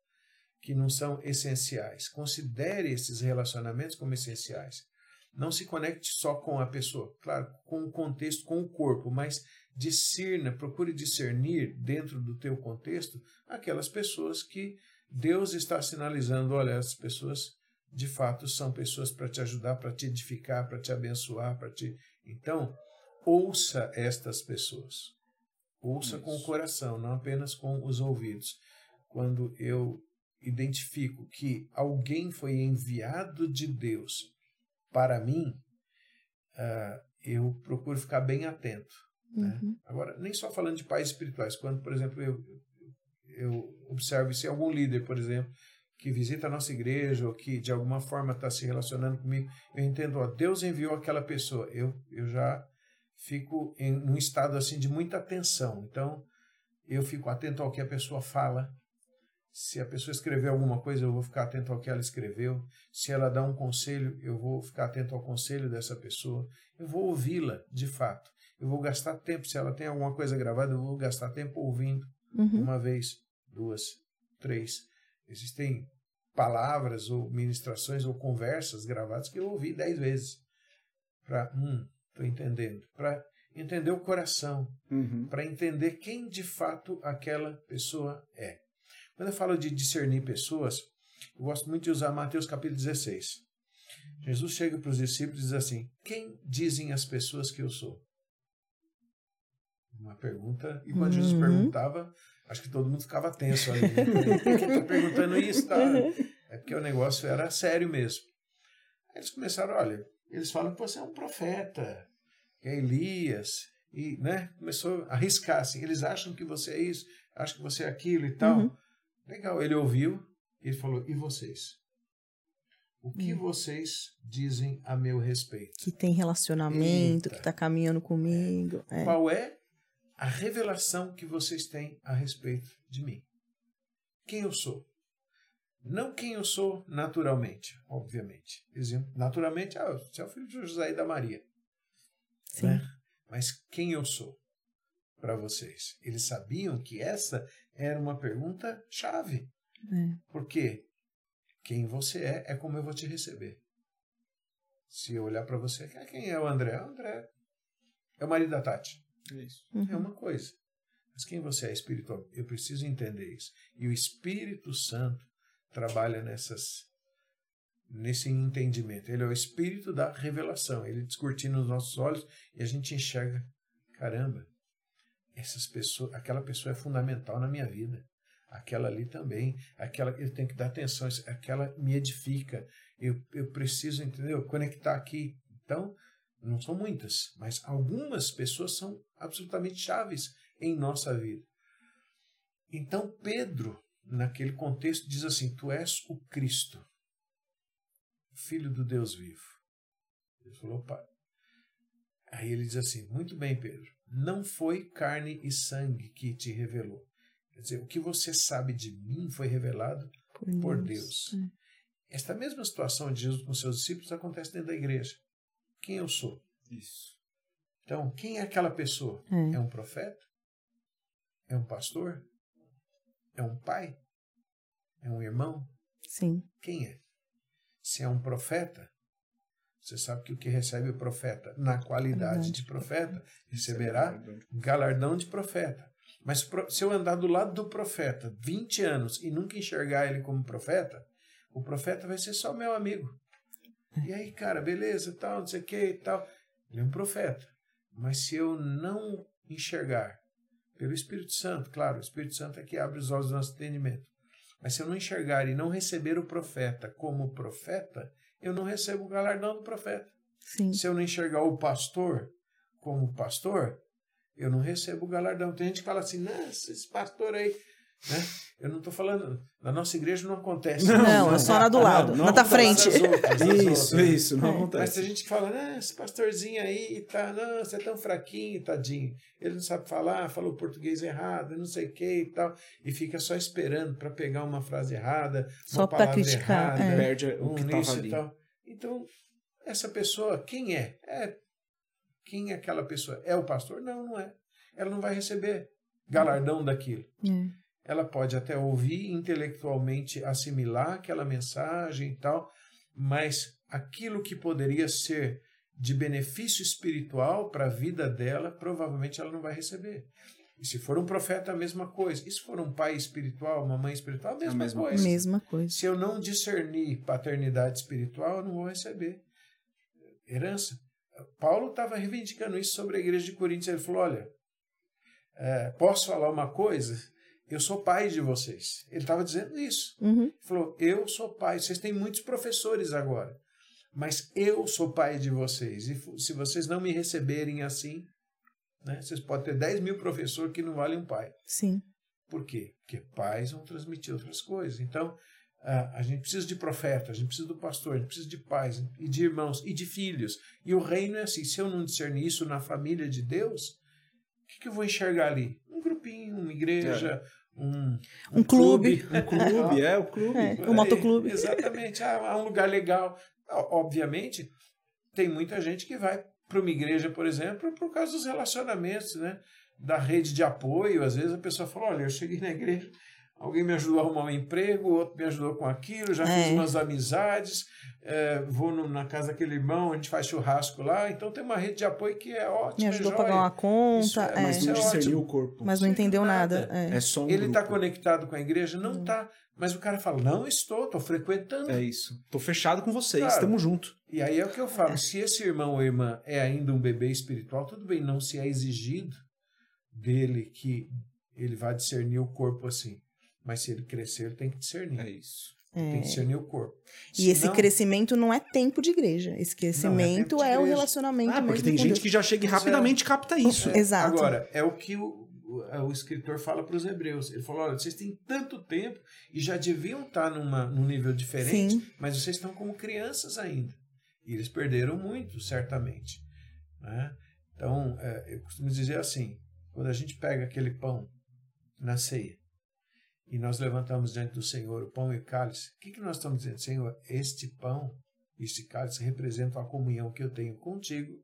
que não são essenciais. Considere esses relacionamentos como essenciais. Não se conecte só com a pessoa, claro, com o contexto, com o corpo, mas discirna, procure discernir dentro do teu contexto aquelas pessoas que Deus está sinalizando, olha, essas pessoas de fato são pessoas para te ajudar, para te edificar, para te abençoar, para te. Então, ouça estas pessoas. Ouça Isso. com o coração, não apenas com os ouvidos. Quando eu identifico que alguém foi enviado de Deus para mim, uh, eu procuro ficar bem atento. Né? Uhum. Agora, nem só falando de pais espirituais, quando, por exemplo, eu, eu observo se algum líder, por exemplo, que visita a nossa igreja ou que de alguma forma está se relacionando comigo, eu entendo, ó, Deus enviou aquela pessoa. Eu, eu já fico em um estado assim de muita atenção. Então, eu fico atento ao que a pessoa fala. Se a pessoa escreveu alguma coisa, eu vou ficar atento ao que ela escreveu. Se ela dá um conselho, eu vou ficar atento ao conselho dessa pessoa. Eu vou ouvi-la, de fato. Eu vou gastar tempo. Se ela tem alguma coisa gravada, eu vou gastar tempo ouvindo. Uhum. Uma vez, duas, três. Existem palavras ou ministrações ou conversas gravadas que eu ouvi dez vezes. Para, hum, estou entendendo. Para entender o coração. Uhum. Para entender quem de fato aquela pessoa é. Quando eu falo de discernir pessoas, eu gosto muito de usar Mateus capítulo 16. Jesus chega para os discípulos e diz assim: Quem dizem as pessoas que eu sou? Uma pergunta. E quando uhum. Jesus perguntava, Acho que todo mundo ficava tenso ali. Né? Por que está perguntando isso? Tá? É porque o negócio era sério mesmo. Aí eles começaram, olha, eles falam que você é um profeta, que é Elias, e né, começou a arriscar assim. Eles acham que você é isso, acham que você é aquilo e tal. Uhum. Legal, ele ouviu e falou: e vocês? O que hum. vocês dizem a meu respeito? Que tem relacionamento, Eita. que está caminhando comigo. É. Qual é a revelação que vocês têm a respeito de mim. Quem eu sou. Não quem eu sou naturalmente, obviamente. Exemplo, naturalmente, ah, você é o filho de José e da Maria. Sim. Né? Mas quem eu sou para vocês? Eles sabiam que essa era uma pergunta chave. É. Porque quem você é é como eu vou te receber. Se eu olhar para você, quem é o André? O André é o marido da Tati. É isso. Uhum. É uma coisa. Mas quem você é espiritual? Eu preciso entender isso. E o Espírito Santo trabalha nessas nesse entendimento. Ele é o espírito da revelação. Ele descortina os nossos olhos e a gente enxerga, caramba, essas pessoas, aquela pessoa é fundamental na minha vida. Aquela ali também, aquela eu tenho que dar atenção, aquela me edifica. Eu, eu preciso, entendeu? Conectar aqui. Então, não são muitas, mas algumas pessoas são absolutamente chaves em nossa vida. Então, Pedro, naquele contexto, diz assim: Tu és o Cristo, filho do Deus vivo. Ele falou, pai. Aí ele diz assim: Muito bem, Pedro, não foi carne e sangue que te revelou. Quer dizer, o que você sabe de mim foi revelado por Deus. Por Deus. É. Esta mesma situação de Jesus com seus discípulos acontece dentro da igreja. Quem eu sou? Isso. Então, quem é aquela pessoa? É, é um profeta? É um pastor? É um pai? É um irmão? Sim. Quem é? Se é um profeta, você sabe que o que recebe o profeta na qualidade de profeta receberá galardão de profeta. Mas se eu andar do lado do profeta 20 anos e nunca enxergar ele como profeta, o profeta vai ser só meu amigo. E aí, cara, beleza, tal, não sei o que tal. Ele é um profeta. Mas se eu não enxergar pelo Espírito Santo, claro, o Espírito Santo é que abre os olhos do nosso entendimento. Mas se eu não enxergar e não receber o profeta como profeta, eu não recebo o galardão do profeta. Sim. Se eu não enxergar o pastor como pastor, eu não recebo o galardão. Tem gente que fala assim, nossa, esse pastor aí. Né? Eu não estou falando. Na nossa igreja não acontece. Não, não é só na do lado, não, na da frente. Outras, isso, outras. isso, não é. acontece. Mas tem gente que fala, ah, esse pastorzinho aí, tá, não, você é tão fraquinho, tadinho. Ele não sabe falar, falou português errado, não sei o que e tal. E fica só esperando para pegar uma frase errada, só para criticar. Errada, é. Perde o que um ali. E tal. Então, essa pessoa, quem é? é? Quem é aquela pessoa? É o pastor? Não, não é. Ela não vai receber galardão daquilo. É ela pode até ouvir intelectualmente, assimilar aquela mensagem e tal, mas aquilo que poderia ser de benefício espiritual para a vida dela, provavelmente ela não vai receber. E se for um profeta, a mesma coisa. E se for um pai espiritual, uma mãe espiritual, a mesma, a mesma coisa. Mesma coisa. Se eu não discernir paternidade espiritual, eu não vou receber herança. Paulo estava reivindicando isso sobre a igreja de Coríntios. Ele falou: olha, é, posso falar uma coisa? Eu sou pai de vocês. Ele estava dizendo isso. Uhum. Ele falou, eu sou pai. Vocês têm muitos professores agora, mas eu sou pai de vocês. E se vocês não me receberem assim, né, vocês podem ter 10 mil professores que não valem um pai. Sim. Por quê? Porque pais vão transmitir outras coisas. Então, a, a gente precisa de profeta, a gente precisa do pastor, a gente precisa de pais e de irmãos e de filhos. E o reino é assim. Se eu não discernir isso na família de Deus, o que, que eu vou enxergar ali? Um grupinho, uma igreja, é um, um, clube. Um clube, é, o clube. É, um motoclube. exatamente. Ah, um lugar legal. Obviamente, tem muita gente que vai para uma igreja, por exemplo, por causa dos relacionamentos, né? Da rede de apoio. Às vezes a pessoa fala: olha, eu cheguei na igreja, Alguém me ajudou a arrumar um emprego, outro me ajudou com aquilo, já é. fiz umas amizades, é, vou no, na casa daquele irmão, a gente faz churrasco lá, então tem uma rede de apoio que é ótima. Me ajudou a pagar uma conta. É, mas não é discerniu o corpo. Mas não entendeu nada. nada. É. é. só um Ele está conectado com a igreja? Não está. Hum. Mas o cara fala, não estou, estou frequentando. É isso. Estou fechado com vocês, estamos juntos. E aí é o que eu falo, se esse irmão ou irmã é ainda um bebê espiritual, tudo bem, não se é exigido dele que ele vá discernir o corpo assim. Mas se ele crescer, ele tem que discernir. É isso. É. Tem que discernir o corpo. E Senão, esse crescimento não é tempo de igreja. Esse crescimento é, é, o relacionamento ah, porque tem gente Deus. que já chega e rapidamente capta isso. É, Exato. Agora, é o que o, o, é, o escritor fala para os hebreus. Ele falou: olha, vocês têm tanto tempo e já deviam estar numa, num nível diferente, Sim. mas vocês estão como crianças ainda. E eles perderam muito, certamente. Né? Então, é, eu costumo dizer assim: quando a gente pega aquele pão na ceia, e nós levantamos diante do Senhor o pão e o cálice, o que, que nós estamos dizendo? Senhor, este pão, este cálice representam a comunhão que eu tenho contigo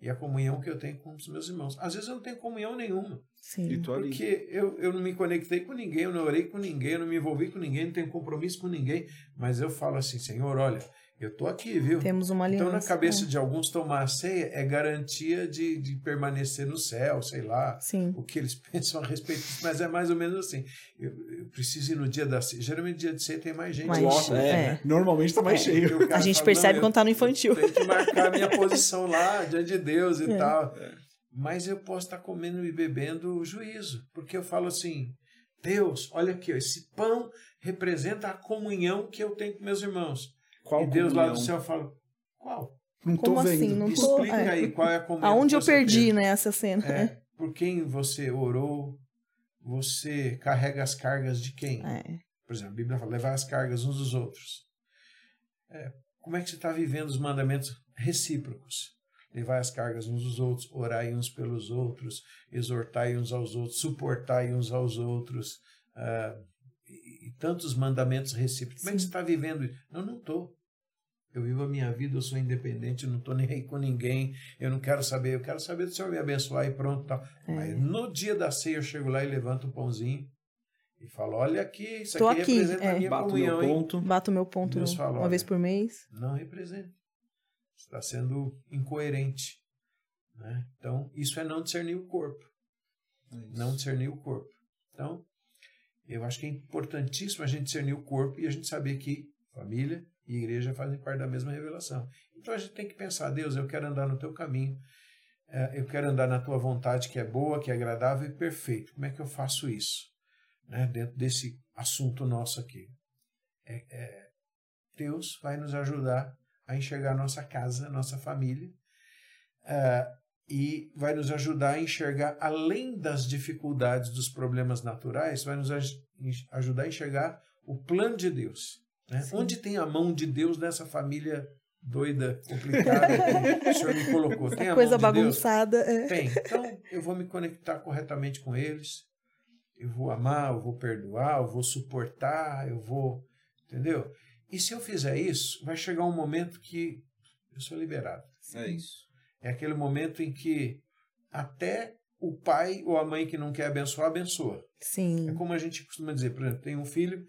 e a comunhão que eu tenho com os meus irmãos. Às vezes eu não tenho comunhão nenhuma. Sim. Porque eu, eu não me conectei com ninguém, eu não orei com ninguém, eu não me envolvi com ninguém, não tenho compromisso com ninguém. Mas eu falo assim, Senhor, olha, Eu tô aqui, viu? Temos uma aliança. Então, na cabeça é. de alguns, tomar a ceia é garantia de, de permanecer no céu, sei lá, Sim. o que eles pensam a respeito disso, mas é mais ou menos assim. Eu, eu preciso ir no dia da ceia. Geralmente, dia de ceia tem mais gente. Mais, Nossa, é, é. Normalmente tá mais É. cheio. A gente fala, percebe "Não, quando tá no infantil. Eu tenho que marcar a minha posição lá, diante de Deus e É. tal. Mas eu posso estar comendo e bebendo juízo, porque eu falo assim, Deus, olha aqui, ó, esse pão representa a comunhão que eu tenho com meus irmãos. Qual e Deus lá comunhão? do céu fala, qual? Não tô Como vendo. assim? Não tô- Explica é. aí qual é a comunhão Aonde eu perdi, teve. né, essa cena? É, por quem você orou, você carrega as cargas de quem? É. Por exemplo, a Bíblia fala, levar as cargas uns dos outros. É, como é que você está vivendo os mandamentos recíprocos? Levar as cargas uns dos outros, orai uns pelos outros, exortai uns aos outros, suportai uns aos outros, ah, e, e tantos mandamentos recíprocos. Como é que você está vivendo isso? Não, não estou. Eu vivo a minha vida, eu sou independente, eu não estou nem aí com ninguém, eu não quero saber, eu quero saber do Senhor me abençoar e pronto. Tal. É. Mas no dia da ceia eu chego lá e levanto o pãozinho e falo, olha aqui, isso Tô aqui, aqui, representa a é. minha Bato meu comunhão, hein? ponto. Bato o meu ponto Deus fala, uma olha. vez por mês. Não representa. Está sendo incoerente. Né? Então, isso é não discernir o corpo. Não discernir o corpo. Então, eu acho que é importantíssimo a gente discernir o corpo e a gente saber que família e igreja fazem parte da mesma revelação. Então, a gente tem que pensar, Deus, eu quero andar no teu caminho, eh, eu quero andar na tua vontade que é boa, que é agradável e perfeito. Como é que eu faço isso? Né? Dentro desse assunto nosso aqui. É, é, Deus vai nos ajudar a enxergar nossa casa, nossa família, ah, e vai nos ajudar a enxergar além das dificuldades, dos problemas naturais, vai nos aj- ajudar a enxergar o plano de Deus. né? Onde tem a mão de Deus nessa família doida, complicada que o Senhor me colocou? Tem a Coisa mão de Deus? bagunçada. é. Tem. Então, eu vou me conectar corretamente com eles. Eu vou amar, eu vou perdoar, eu vou suportar, eu vou. Entendeu? E se eu fizer isso, vai chegar um momento que eu sou liberado. É isso. É aquele momento em que até o pai ou a mãe que não quer abençoar, abençoa. É Sim. como a gente costuma dizer, por exemplo, tem um filho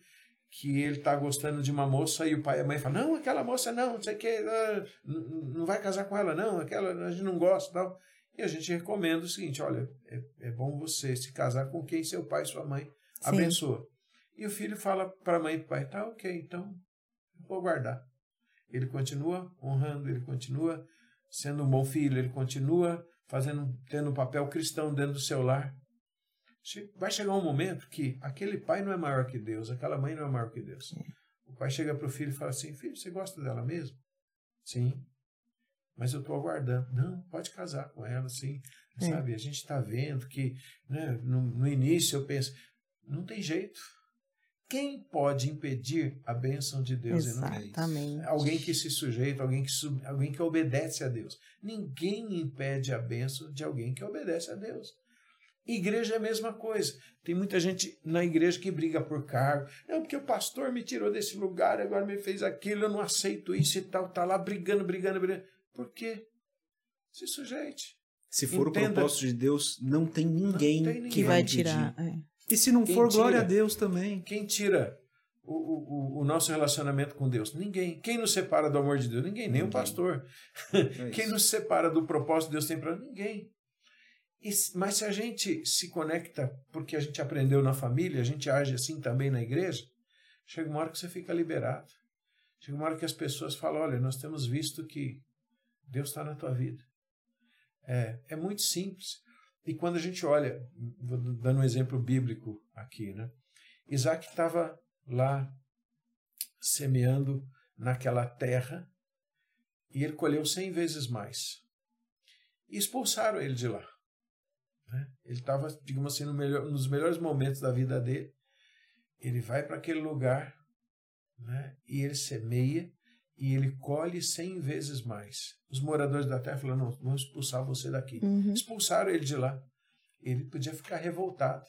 que ele está gostando de uma moça e o pai e a mãe falam, não, aquela moça não, não sei o que, ah, não vai casar com ela não, aquela a gente não gosta e tal. E a gente recomenda o seguinte, olha, é, é bom você se casar com quem seu pai e sua mãe Sim. abençoa. E o filho fala para a mãe e pai, tá ok, então vou guardar. Ele continua honrando, ele continua sendo um bom filho, ele continua fazendo, tendo um papel cristão dentro do seu lar. Vai chegar um momento que aquele pai não é maior que Deus, aquela mãe não é maior que Deus. O pai chega para o filho e fala assim: Filho, você gosta dela mesmo? Sim. Mas eu estou aguardando. Não, pode casar com ela, sim. Sabe? A gente está vendo que né, no, no início eu penso: não tem jeito. Quem pode impedir a bênção de Deus em nós? Exatamente. Alguém que se sujeita, alguém que, sub- alguém que obedece a Deus. Ninguém impede a bênção de alguém que obedece a Deus. Igreja é a mesma coisa. Tem muita gente na igreja que briga por cargo. Não, porque o pastor me tirou desse lugar, agora me fez aquilo, eu não aceito isso e tal. Tá lá brigando, brigando, brigando. Por quê? Se sujeite. Se for Entenda. o propósito de Deus, não tem ninguém, tem ninguém. Que vai tirar. é. E se não Quem for, glória tira? a Deus também. Quem tira o, o, o- nosso relacionamento com Deus? Ninguém. Quem nos separa do amor de Deus? Ninguém, nem o Ninguém. pastor. É Quem nos separa do propósito que Deus tem para ninguém. E mas se a gente se conecta porque a gente aprendeu na família, a gente age assim também na igreja, chega uma hora que você fica liberado. Chega uma hora que as pessoas falam: olha, nós temos visto que Deus está na tua vida. É, é muito simples. E quando a gente olha, vou dando um exemplo bíblico aqui, né? Isaac estava lá semeando naquela terra e ele colheu cem vezes mais. E expulsaram ele de lá. né? Ele estava, digamos assim, no melhor, nos melhores momentos da vida dele. Ele vai para aquele lugar né? e ele semeia e ele colhe cem vezes mais. Os moradores da terra falaram, não, vamos expulsar você daqui. Uhum. Expulsaram ele de lá. Ele podia ficar revoltado.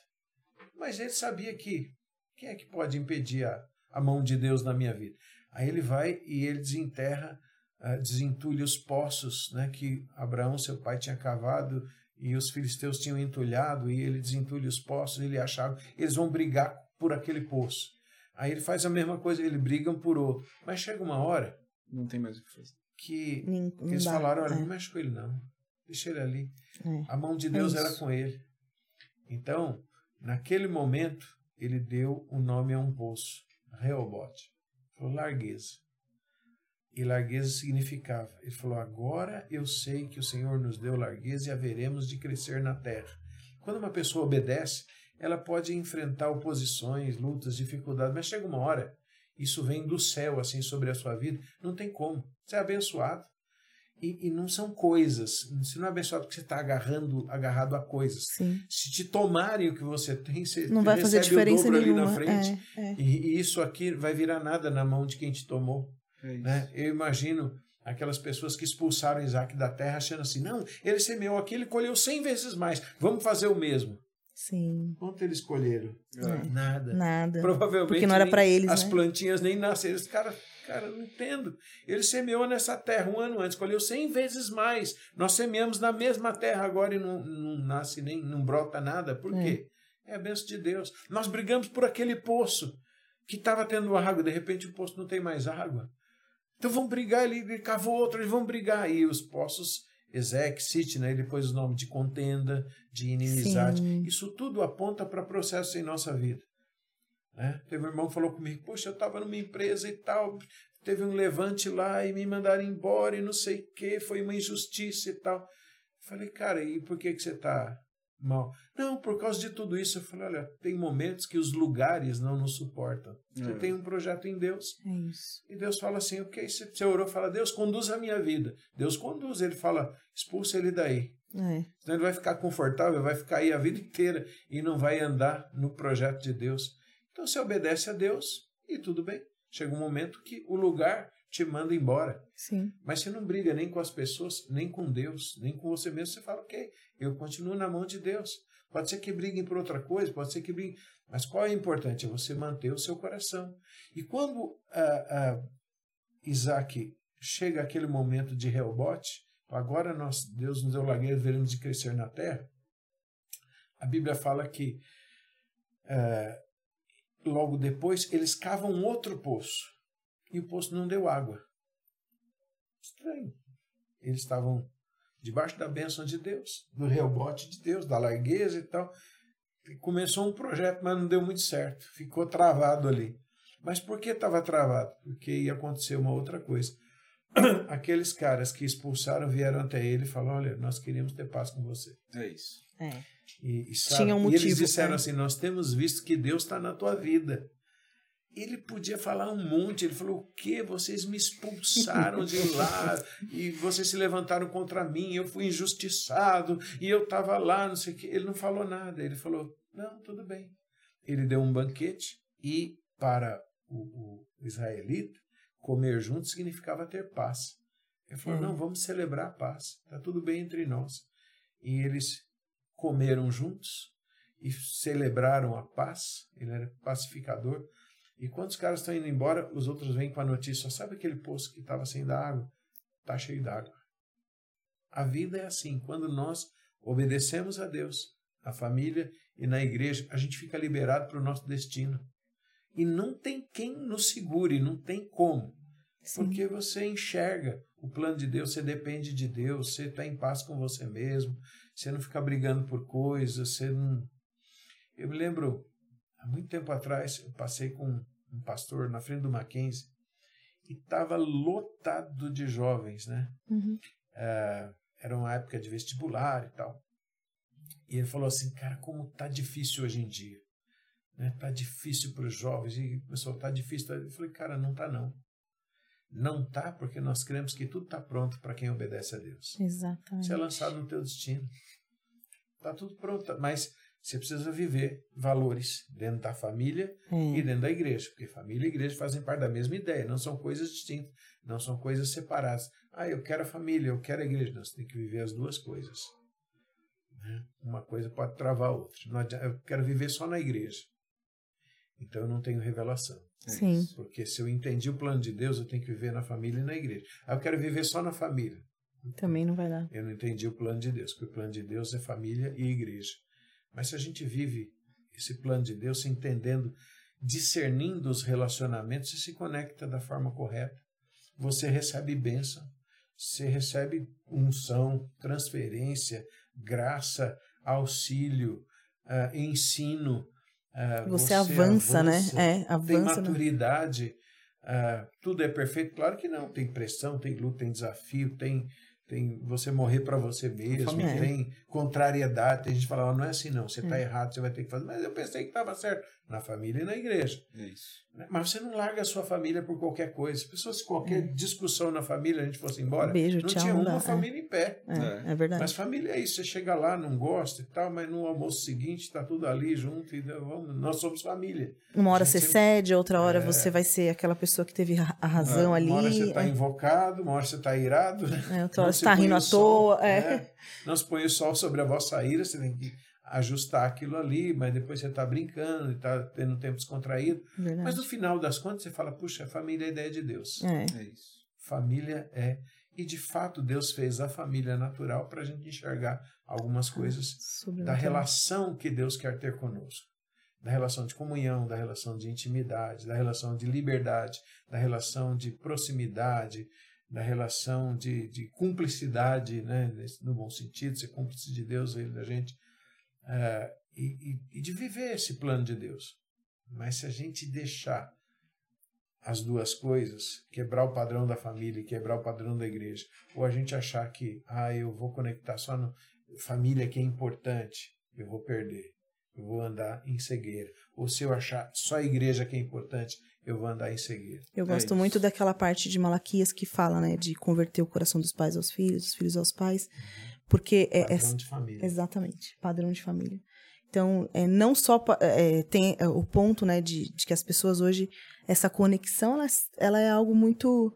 Mas ele sabia que quem é que pode impedir a, a mão de Deus na minha vida? Aí ele vai e ele desenterra, ah, desentulha os poços né, que Abraão, seu pai, tinha cavado e os filisteus tinham entulhado, e ele desentulha os poços, ele achava, eles vão brigar por aquele poço. Aí ele faz a mesma coisa, eles brigam por outro. Mas chega uma hora Não tem mais o que fazer. Que Nem- eles dá, falaram, olha, é. não mexe com ele não. Deixa ele ali. É. A mão de Deus era isso. com ele. Então, naquele momento, ele deu o nome a um poço, Reobote. Falou largueza. E largueza significava, ele falou, agora eu sei que o Senhor nos deu largueza e haveremos de crescer na terra. Quando uma pessoa obedece, ela pode enfrentar oposições, lutas, dificuldades, mas chega uma hora, isso vem do céu, assim, sobre a sua vida, não tem como. Você é abençoado. E, e não são coisas. Você não é abençoado porque você está agarrando, agarrado a coisas. Sim. Se te tomarem o que você tem, você Não vai fazer recebe o diferença dobro ali nenhuma. na frente. É, é. E, e isso aqui vai virar nada na mão de quem te tomou. É. Né? Eu imagino aquelas pessoas que expulsaram Isaac da terra achando assim, não, ele semeou aqui, ele colheu cem vezes mais, vamos fazer o mesmo. Sim. Quanto eles colheram? É. Nada. Nada. Provavelmente Porque não era pra eles, as né? plantinhas nem nasceram. Os cara, cara, não entendo. Ele semeou nessa terra um ano antes, colheu cem vezes mais. Nós semeamos na mesma terra agora e não, não nasce nem, não brota nada. Por É. quê? É a bênção de Deus. Nós brigamos por aquele poço que estava tendo água, de repente o poço não tem mais água. Então vamos brigar, ele, ele cavou outro, eles vão brigar. E os poços, Ezek, Sitna, ele pôs o nome de contenda, de inimizade. Sim. Isso tudo aponta para processos em nossa vida. Né? Teve um irmão que falou comigo, poxa, eu estava numa empresa e tal, teve um levante lá e me mandaram embora e não sei o que, foi uma injustiça e tal. Eu falei, cara, e por que, que você está mal? Não, por causa de tudo isso. Eu falei, olha, tem momentos que os lugares não nos suportam. Você É. tem um projeto em Deus É isso. e Deus fala assim, ok, você você orou, fala, Deus conduz a minha vida. Deus conduz, ele fala, expulsa ele daí. É. Senão ele vai ficar confortável, vai ficar aí a vida inteira e não vai andar no projeto de Deus. Então você obedece a Deus e tudo bem. Chega um momento que o lugar te manda embora. Sim. Mas você não briga nem com as pessoas, nem com Deus, nem com você mesmo. Você fala, ok, eu continuo na mão de Deus. Pode ser que briguem por outra coisa, pode ser que briguem. Mas qual é importante? É você manter o seu coração. E quando ah, ah, Isaac chega aquele momento de Reobote, agora nós, Deus nos deu lagueira, veremos de crescer na terra. A Bíblia fala que ah, logo depois eles cavam outro poço e o poço não deu água. Estranho. Eles estavam debaixo da bênção de Deus, do rebote de Deus, da largueza e tal. E começou um projeto, mas não deu muito certo. Ficou travado ali. Mas por que estava travado? Porque ia acontecer uma outra coisa. Aqueles caras que expulsaram vieram até ele e falaram: Olha, nós queríamos ter paz com você. É isso. É. E, e, sabe, Tinha um e eles motivo, disseram é. assim: Nós temos visto que Deus está na tua vida. Ele podia falar um monte. Ele falou: O que? Vocês me expulsaram de lá e vocês se levantaram contra mim. Eu fui injustiçado e eu estava lá, não sei o quê. Ele não falou nada. Ele falou: Não, tudo bem. Ele deu um banquete e para o, o israelita comer junto significava ter paz. Ele falou: É. Não, vamos celebrar a paz. Está tudo bem entre nós. E eles comeram juntos e celebraram a paz. Ele era pacificador. E quando os caras estão indo embora, os outros vêm com a notícia: sabe aquele poço que estava sem água? Está cheio d'água. A vida é assim. Quando nós obedecemos a Deus, a família e na igreja, a gente fica liberado para o nosso destino. E não tem quem nos segure, não tem como. Sim. Porque você enxerga o plano de Deus, você depende de Deus, você está em paz com você mesmo, você não fica brigando por coisas, você não. Eu me lembro, há muito tempo atrás, eu passei com um pastor na frente do Mackenzie e estava lotado de jovens, né? Uhum. É, era uma época de vestibular e tal. E ele falou assim, cara, como tá difícil hoje em dia. Né? Tá difícil para os jovens. E o pessoal, tá difícil. Tá... Eu falei, cara, não tá não. Não tá porque nós cremos que tudo tá pronto para quem obedece a Deus. Exatamente. Você é lançado no teu destino. Tá tudo pronto, mas você precisa viver valores dentro da família É. e dentro da igreja, porque família e igreja fazem parte da mesma ideia, não são coisas distintas, não são coisas separadas. Ah, eu quero a família, eu quero a igreja. Não, você tem que viver as duas coisas. né? Uma coisa pode travar a outra. Não adianta- eu quero viver só na igreja. Então eu não tenho revelação. Sim. Porque se eu entendi o plano de Deus, eu tenho que viver na família e na igreja. Ah, eu quero viver só na família. Também não vai dar. Eu não entendi o plano de Deus, porque o plano de Deus é família e igreja. Mas se a gente vive esse plano de Deus, se entendendo, discernindo os relacionamentos, você se conecta da forma correta. você recebe bênção, você recebe unção, transferência, graça, auxílio, uh, ensino. Uh, você, você, avança, né? avança, né? É, avança. Tem maturidade. Uh, tudo é perfeito? Claro que não. Tem pressão, tem luta, tem desafio, tem tem você morrer para você mesmo, tem contrariedade. Tem gente que fala, não é assim não, você está é. errado, você vai ter que fazer. Mas eu pensei que estava certo na família e na igreja. É isso. Né? Mas você não larga a sua família por qualquer coisa. Pessoas, se qualquer é. discussão na família a gente fosse embora, Beijo, não tchau, tinha uma família em pé. É, é, verdade. Mas família é isso, você chega lá, não gosta e tal, mas no almoço seguinte está tudo ali junto e vamos, nós somos família. Uma hora você sempre... cede, outra hora você vai ser aquela pessoa que teve a razão ali. Uma hora você está invocado, uma hora você está irado. Né? outra hora está rindo à toa. Né? Não se põe o sol sobre a vossa ira, você tem que ajustar aquilo ali, mas depois você está brincando, está tendo um tempo descontraído. Verdade. Mas no final das contas você fala, puxa, família é a ideia de Deus. É. é isso. Família é. E de fato Deus fez a família natural para a gente enxergar algumas coisas da relação que Deus quer ter conosco. Da relação de comunhão, da relação de intimidade, da relação de liberdade, da relação de proximidade, da relação de, de cumplicidade, né, no bom sentido, ser cúmplice de Deus, ele da gente, uh, e, e, de viver esse plano de Deus. Mas se a gente deixar as duas coisas, quebrar o padrão da família e quebrar o padrão da igreja, ou a gente achar que, ah, eu vou conectar só no família que é importante, eu vou perder, eu vou andar em cegueira. Ou se eu achar só a igreja que é importante, eu vou andar em cegueira. Eu gosto é muito daquela parte de Malaquias que fala, né, de converter o coração dos pais aos filhos, dos filhos aos pais, porque é padrão é, de família. Exatamente, padrão de família. Então, é, não só é, tem é, o ponto, né, de, de, que as pessoas hoje essa conexão ela, ela é algo muito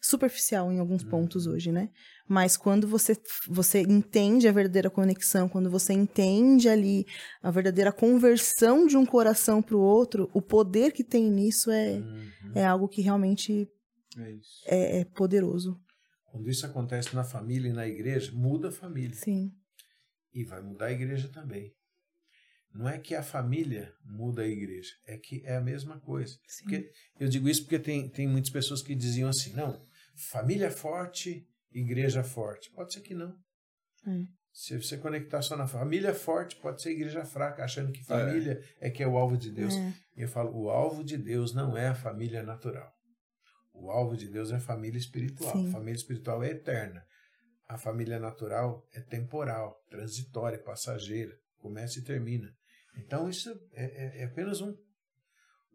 superficial em alguns hum. pontos hoje, né? Mas quando você, você entende a verdadeira conexão, quando você entende ali a verdadeira conversão de um coração para o outro, o poder que tem nisso é, uhum. é algo que realmente é, é, é, poderoso. Quando isso acontece na família e na igreja, muda a família. Sim. E vai mudar a igreja também. Não é que a família muda a igreja, é que é a mesma coisa. Sim. Porque, eu digo isso porque tem, tem muitas pessoas que diziam assim: não, família forte igreja forte? Pode ser que não. É. Se você conectar só na família forte, pode ser igreja fraca, achando que família é, é que é o alvo de Deus. É. E eu falo, o alvo de Deus não é a família natural. O alvo de Deus é a família espiritual. Sim. A família espiritual é eterna. A família natural é temporal, transitória, passageira, começa e termina. Então isso é, é, é apenas um,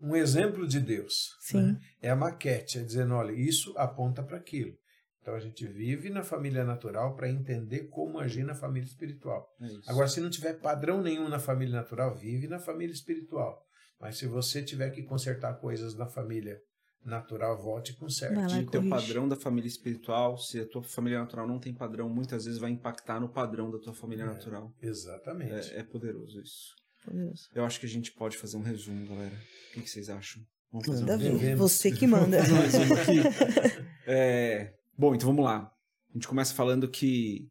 um exemplo de Deus. Né? É a maquete, é dizendo, olha, isso aponta para aquilo. Então a gente vive na família natural para entender como agir na família espiritual. É Agora, se não tiver padrão nenhum na família natural, vive na família espiritual. Mas se você tiver que consertar coisas na família natural, volte com certo. E ter o padrão da família espiritual, se a tua família natural não tem padrão, muitas vezes vai impactar no padrão da tua família é, natural. Exatamente. É, é, poderoso isso. Poderoso. Eu acho que a gente pode fazer um resumo, galera. O que, que vocês acham? Vamos fazer manda um resumo. Você que manda. Um. É, Bom, então vamos lá. A gente começa falando que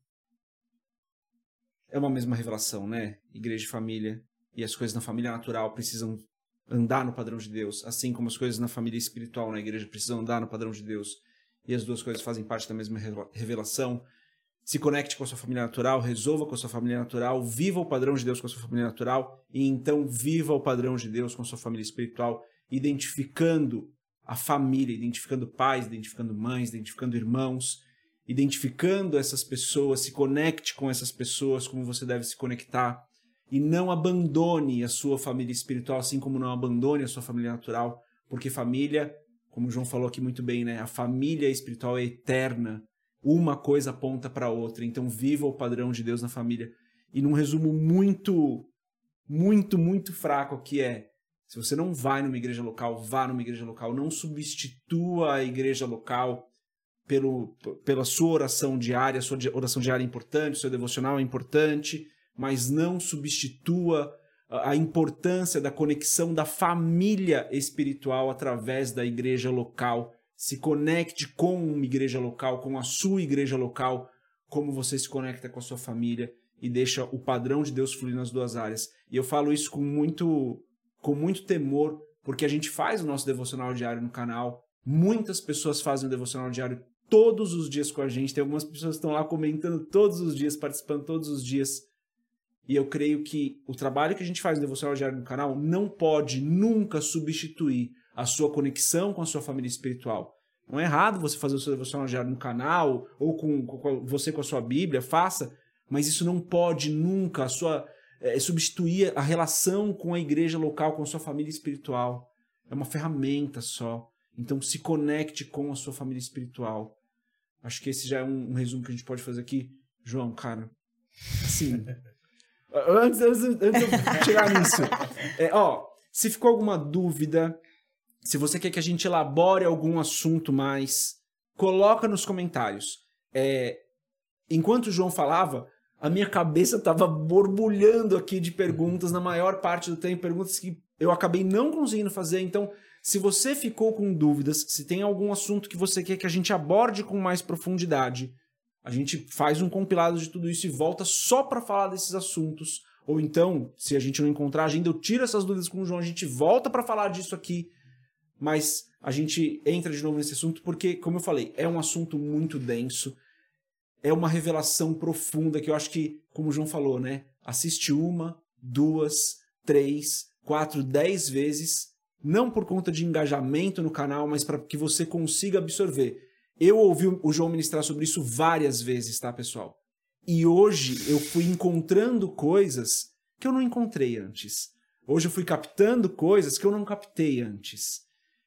é uma mesma revelação, né? Igreja e família e as coisas na família natural precisam andar no padrão de Deus, assim como as coisas na família espiritual, na igreja, precisam andar no padrão de Deus. E as duas coisas fazem parte da mesma revelação. Se conecte com a sua família natural, resolva com a sua família natural, viva o padrão de Deus com a sua família natural e então viva o padrão de Deus com a sua família espiritual, identificando a família, identificando pais, identificando mães, identificando irmãos, identificando essas pessoas, se conecte com essas pessoas como você deve se conectar e não abandone a sua família espiritual, assim como não abandone a sua família natural, porque família, como o João falou aqui muito bem, né? A família espiritual é eterna. Uma coisa aponta para outra. Então viva o padrão de Deus na família. E num resumo muito muito muito fraco que é se você não vai numa igreja local, vá numa igreja local. Não substitua a igreja local pelo, pela sua oração diária. A sua oração diária é importante, seu devocional é importante, mas não substitua a importância da conexão da família espiritual através da igreja local. Se conecte com uma igreja local, com a sua igreja local, como você se conecta com a sua família e deixa o padrão de Deus fluir nas duas áreas. E eu falo isso com muito com muito temor, porque a gente faz o nosso devocional diário no canal Muitas pessoas fazem o devocional diário todos os dias com a gente. Tem algumas pessoas que estão lá comentando todos os dias, participando todos os dias. E eu creio que o trabalho que a gente faz no devocional diário no canal não pode nunca substituir a sua conexão com a sua família espiritual. Não é errado você fazer o seu devocional diário no canal ou com, com você com a sua Bíblia, faça, mas isso não pode nunca a sua é, substituir a relação com a igreja local, com a sua família espiritual. É uma ferramenta só. Então se conecte com a sua família espiritual. Acho que esse já é um, um resumo que a gente pode fazer aqui. João, cara, assim. antes, antes, antes de chegar nisso. É, ó, se ficou alguma dúvida, se você quer que a gente elabore algum assunto mais, coloca nos comentários. É, enquanto o João falava, a minha cabeça estava borbulhando aqui de perguntas na maior parte do tempo, perguntas que eu acabei não conseguindo fazer. Então, se você ficou com dúvidas, se tem algum assunto que você quer que a gente aborde com mais profundidade, a gente faz um compilado de tudo isso e volta só para falar desses assuntos. Ou então, se a gente não encontrar agenda, eu tiro essas dúvidas com o João, a gente volta para falar disso aqui. Mas a gente entra de novo nesse assunto porque, como eu falei, é um assunto muito denso. É uma revelação profunda que eu acho que, como o João falou, né? Assiste uma, duas, três, quatro, dez vezes não por conta de engajamento no canal, mas para que você consiga absorver. Eu ouvi o João ministrar sobre isso várias vezes, tá, pessoal? E hoje eu fui encontrando coisas que eu não encontrei antes. Hoje eu fui captando coisas que eu não captei antes.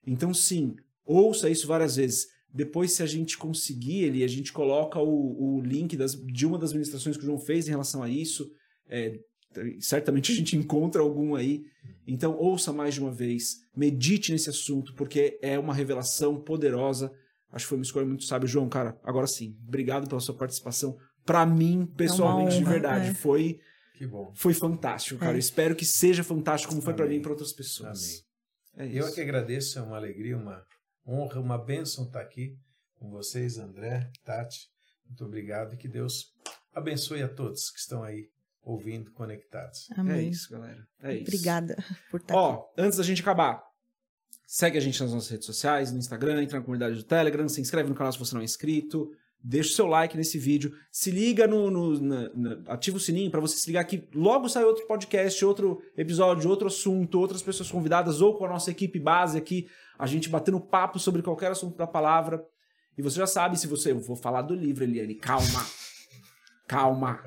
Então, sim, ouça isso várias vezes. Depois, se a gente conseguir, ele, a gente coloca o, o link das, de uma das ministrações que o João fez em relação a isso. É, certamente a gente encontra algum aí. Então, ouça mais de uma vez, medite nesse assunto, porque é uma revelação poderosa. Acho que foi uma escolha muito sábia. João, cara, agora sim, obrigado pela sua participação. Para mim, pessoalmente, é honra, de verdade, é. foi foi fantástico, cara. É. espero que seja fantástico como foi para mim e para outras pessoas. Amém. É Eu é que agradeço, é uma alegria, uma honra, uma bênção estar aqui com vocês, André, Tati. Muito obrigado e que Deus abençoe a todos que estão aí ouvindo, conectados. Amém. É isso, galera. É isso. Obrigada por estar Ó, aqui. antes da gente acabar, segue a gente nas nossas redes sociais, no Instagram, entra na comunidade do Telegram, se inscreve no canal se você não é inscrito, deixa o seu like nesse vídeo, se liga no, no ativa o sininho para você se ligar que logo sai outro podcast, outro episódio, outro assunto, outras pessoas convidadas ou com a nossa equipe base aqui, a gente batendo papo sobre qualquer assunto da palavra. E você já sabe se você, eu vou falar do livro, Eliane, calma. Calma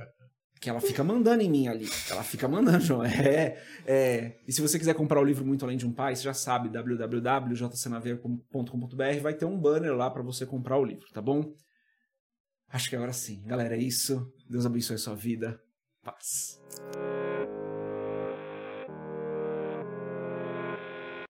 que ela fica mandando em mim ali. Ela fica mandando, João. É, é. E se você quiser comprar o livro Muito Além de um Pai, você já sabe, www.jcnaveia.com.br vai ter um banner lá para você comprar o livro, tá bom? Acho que agora sim. Galera, é isso. Deus abençoe a sua vida. Paz.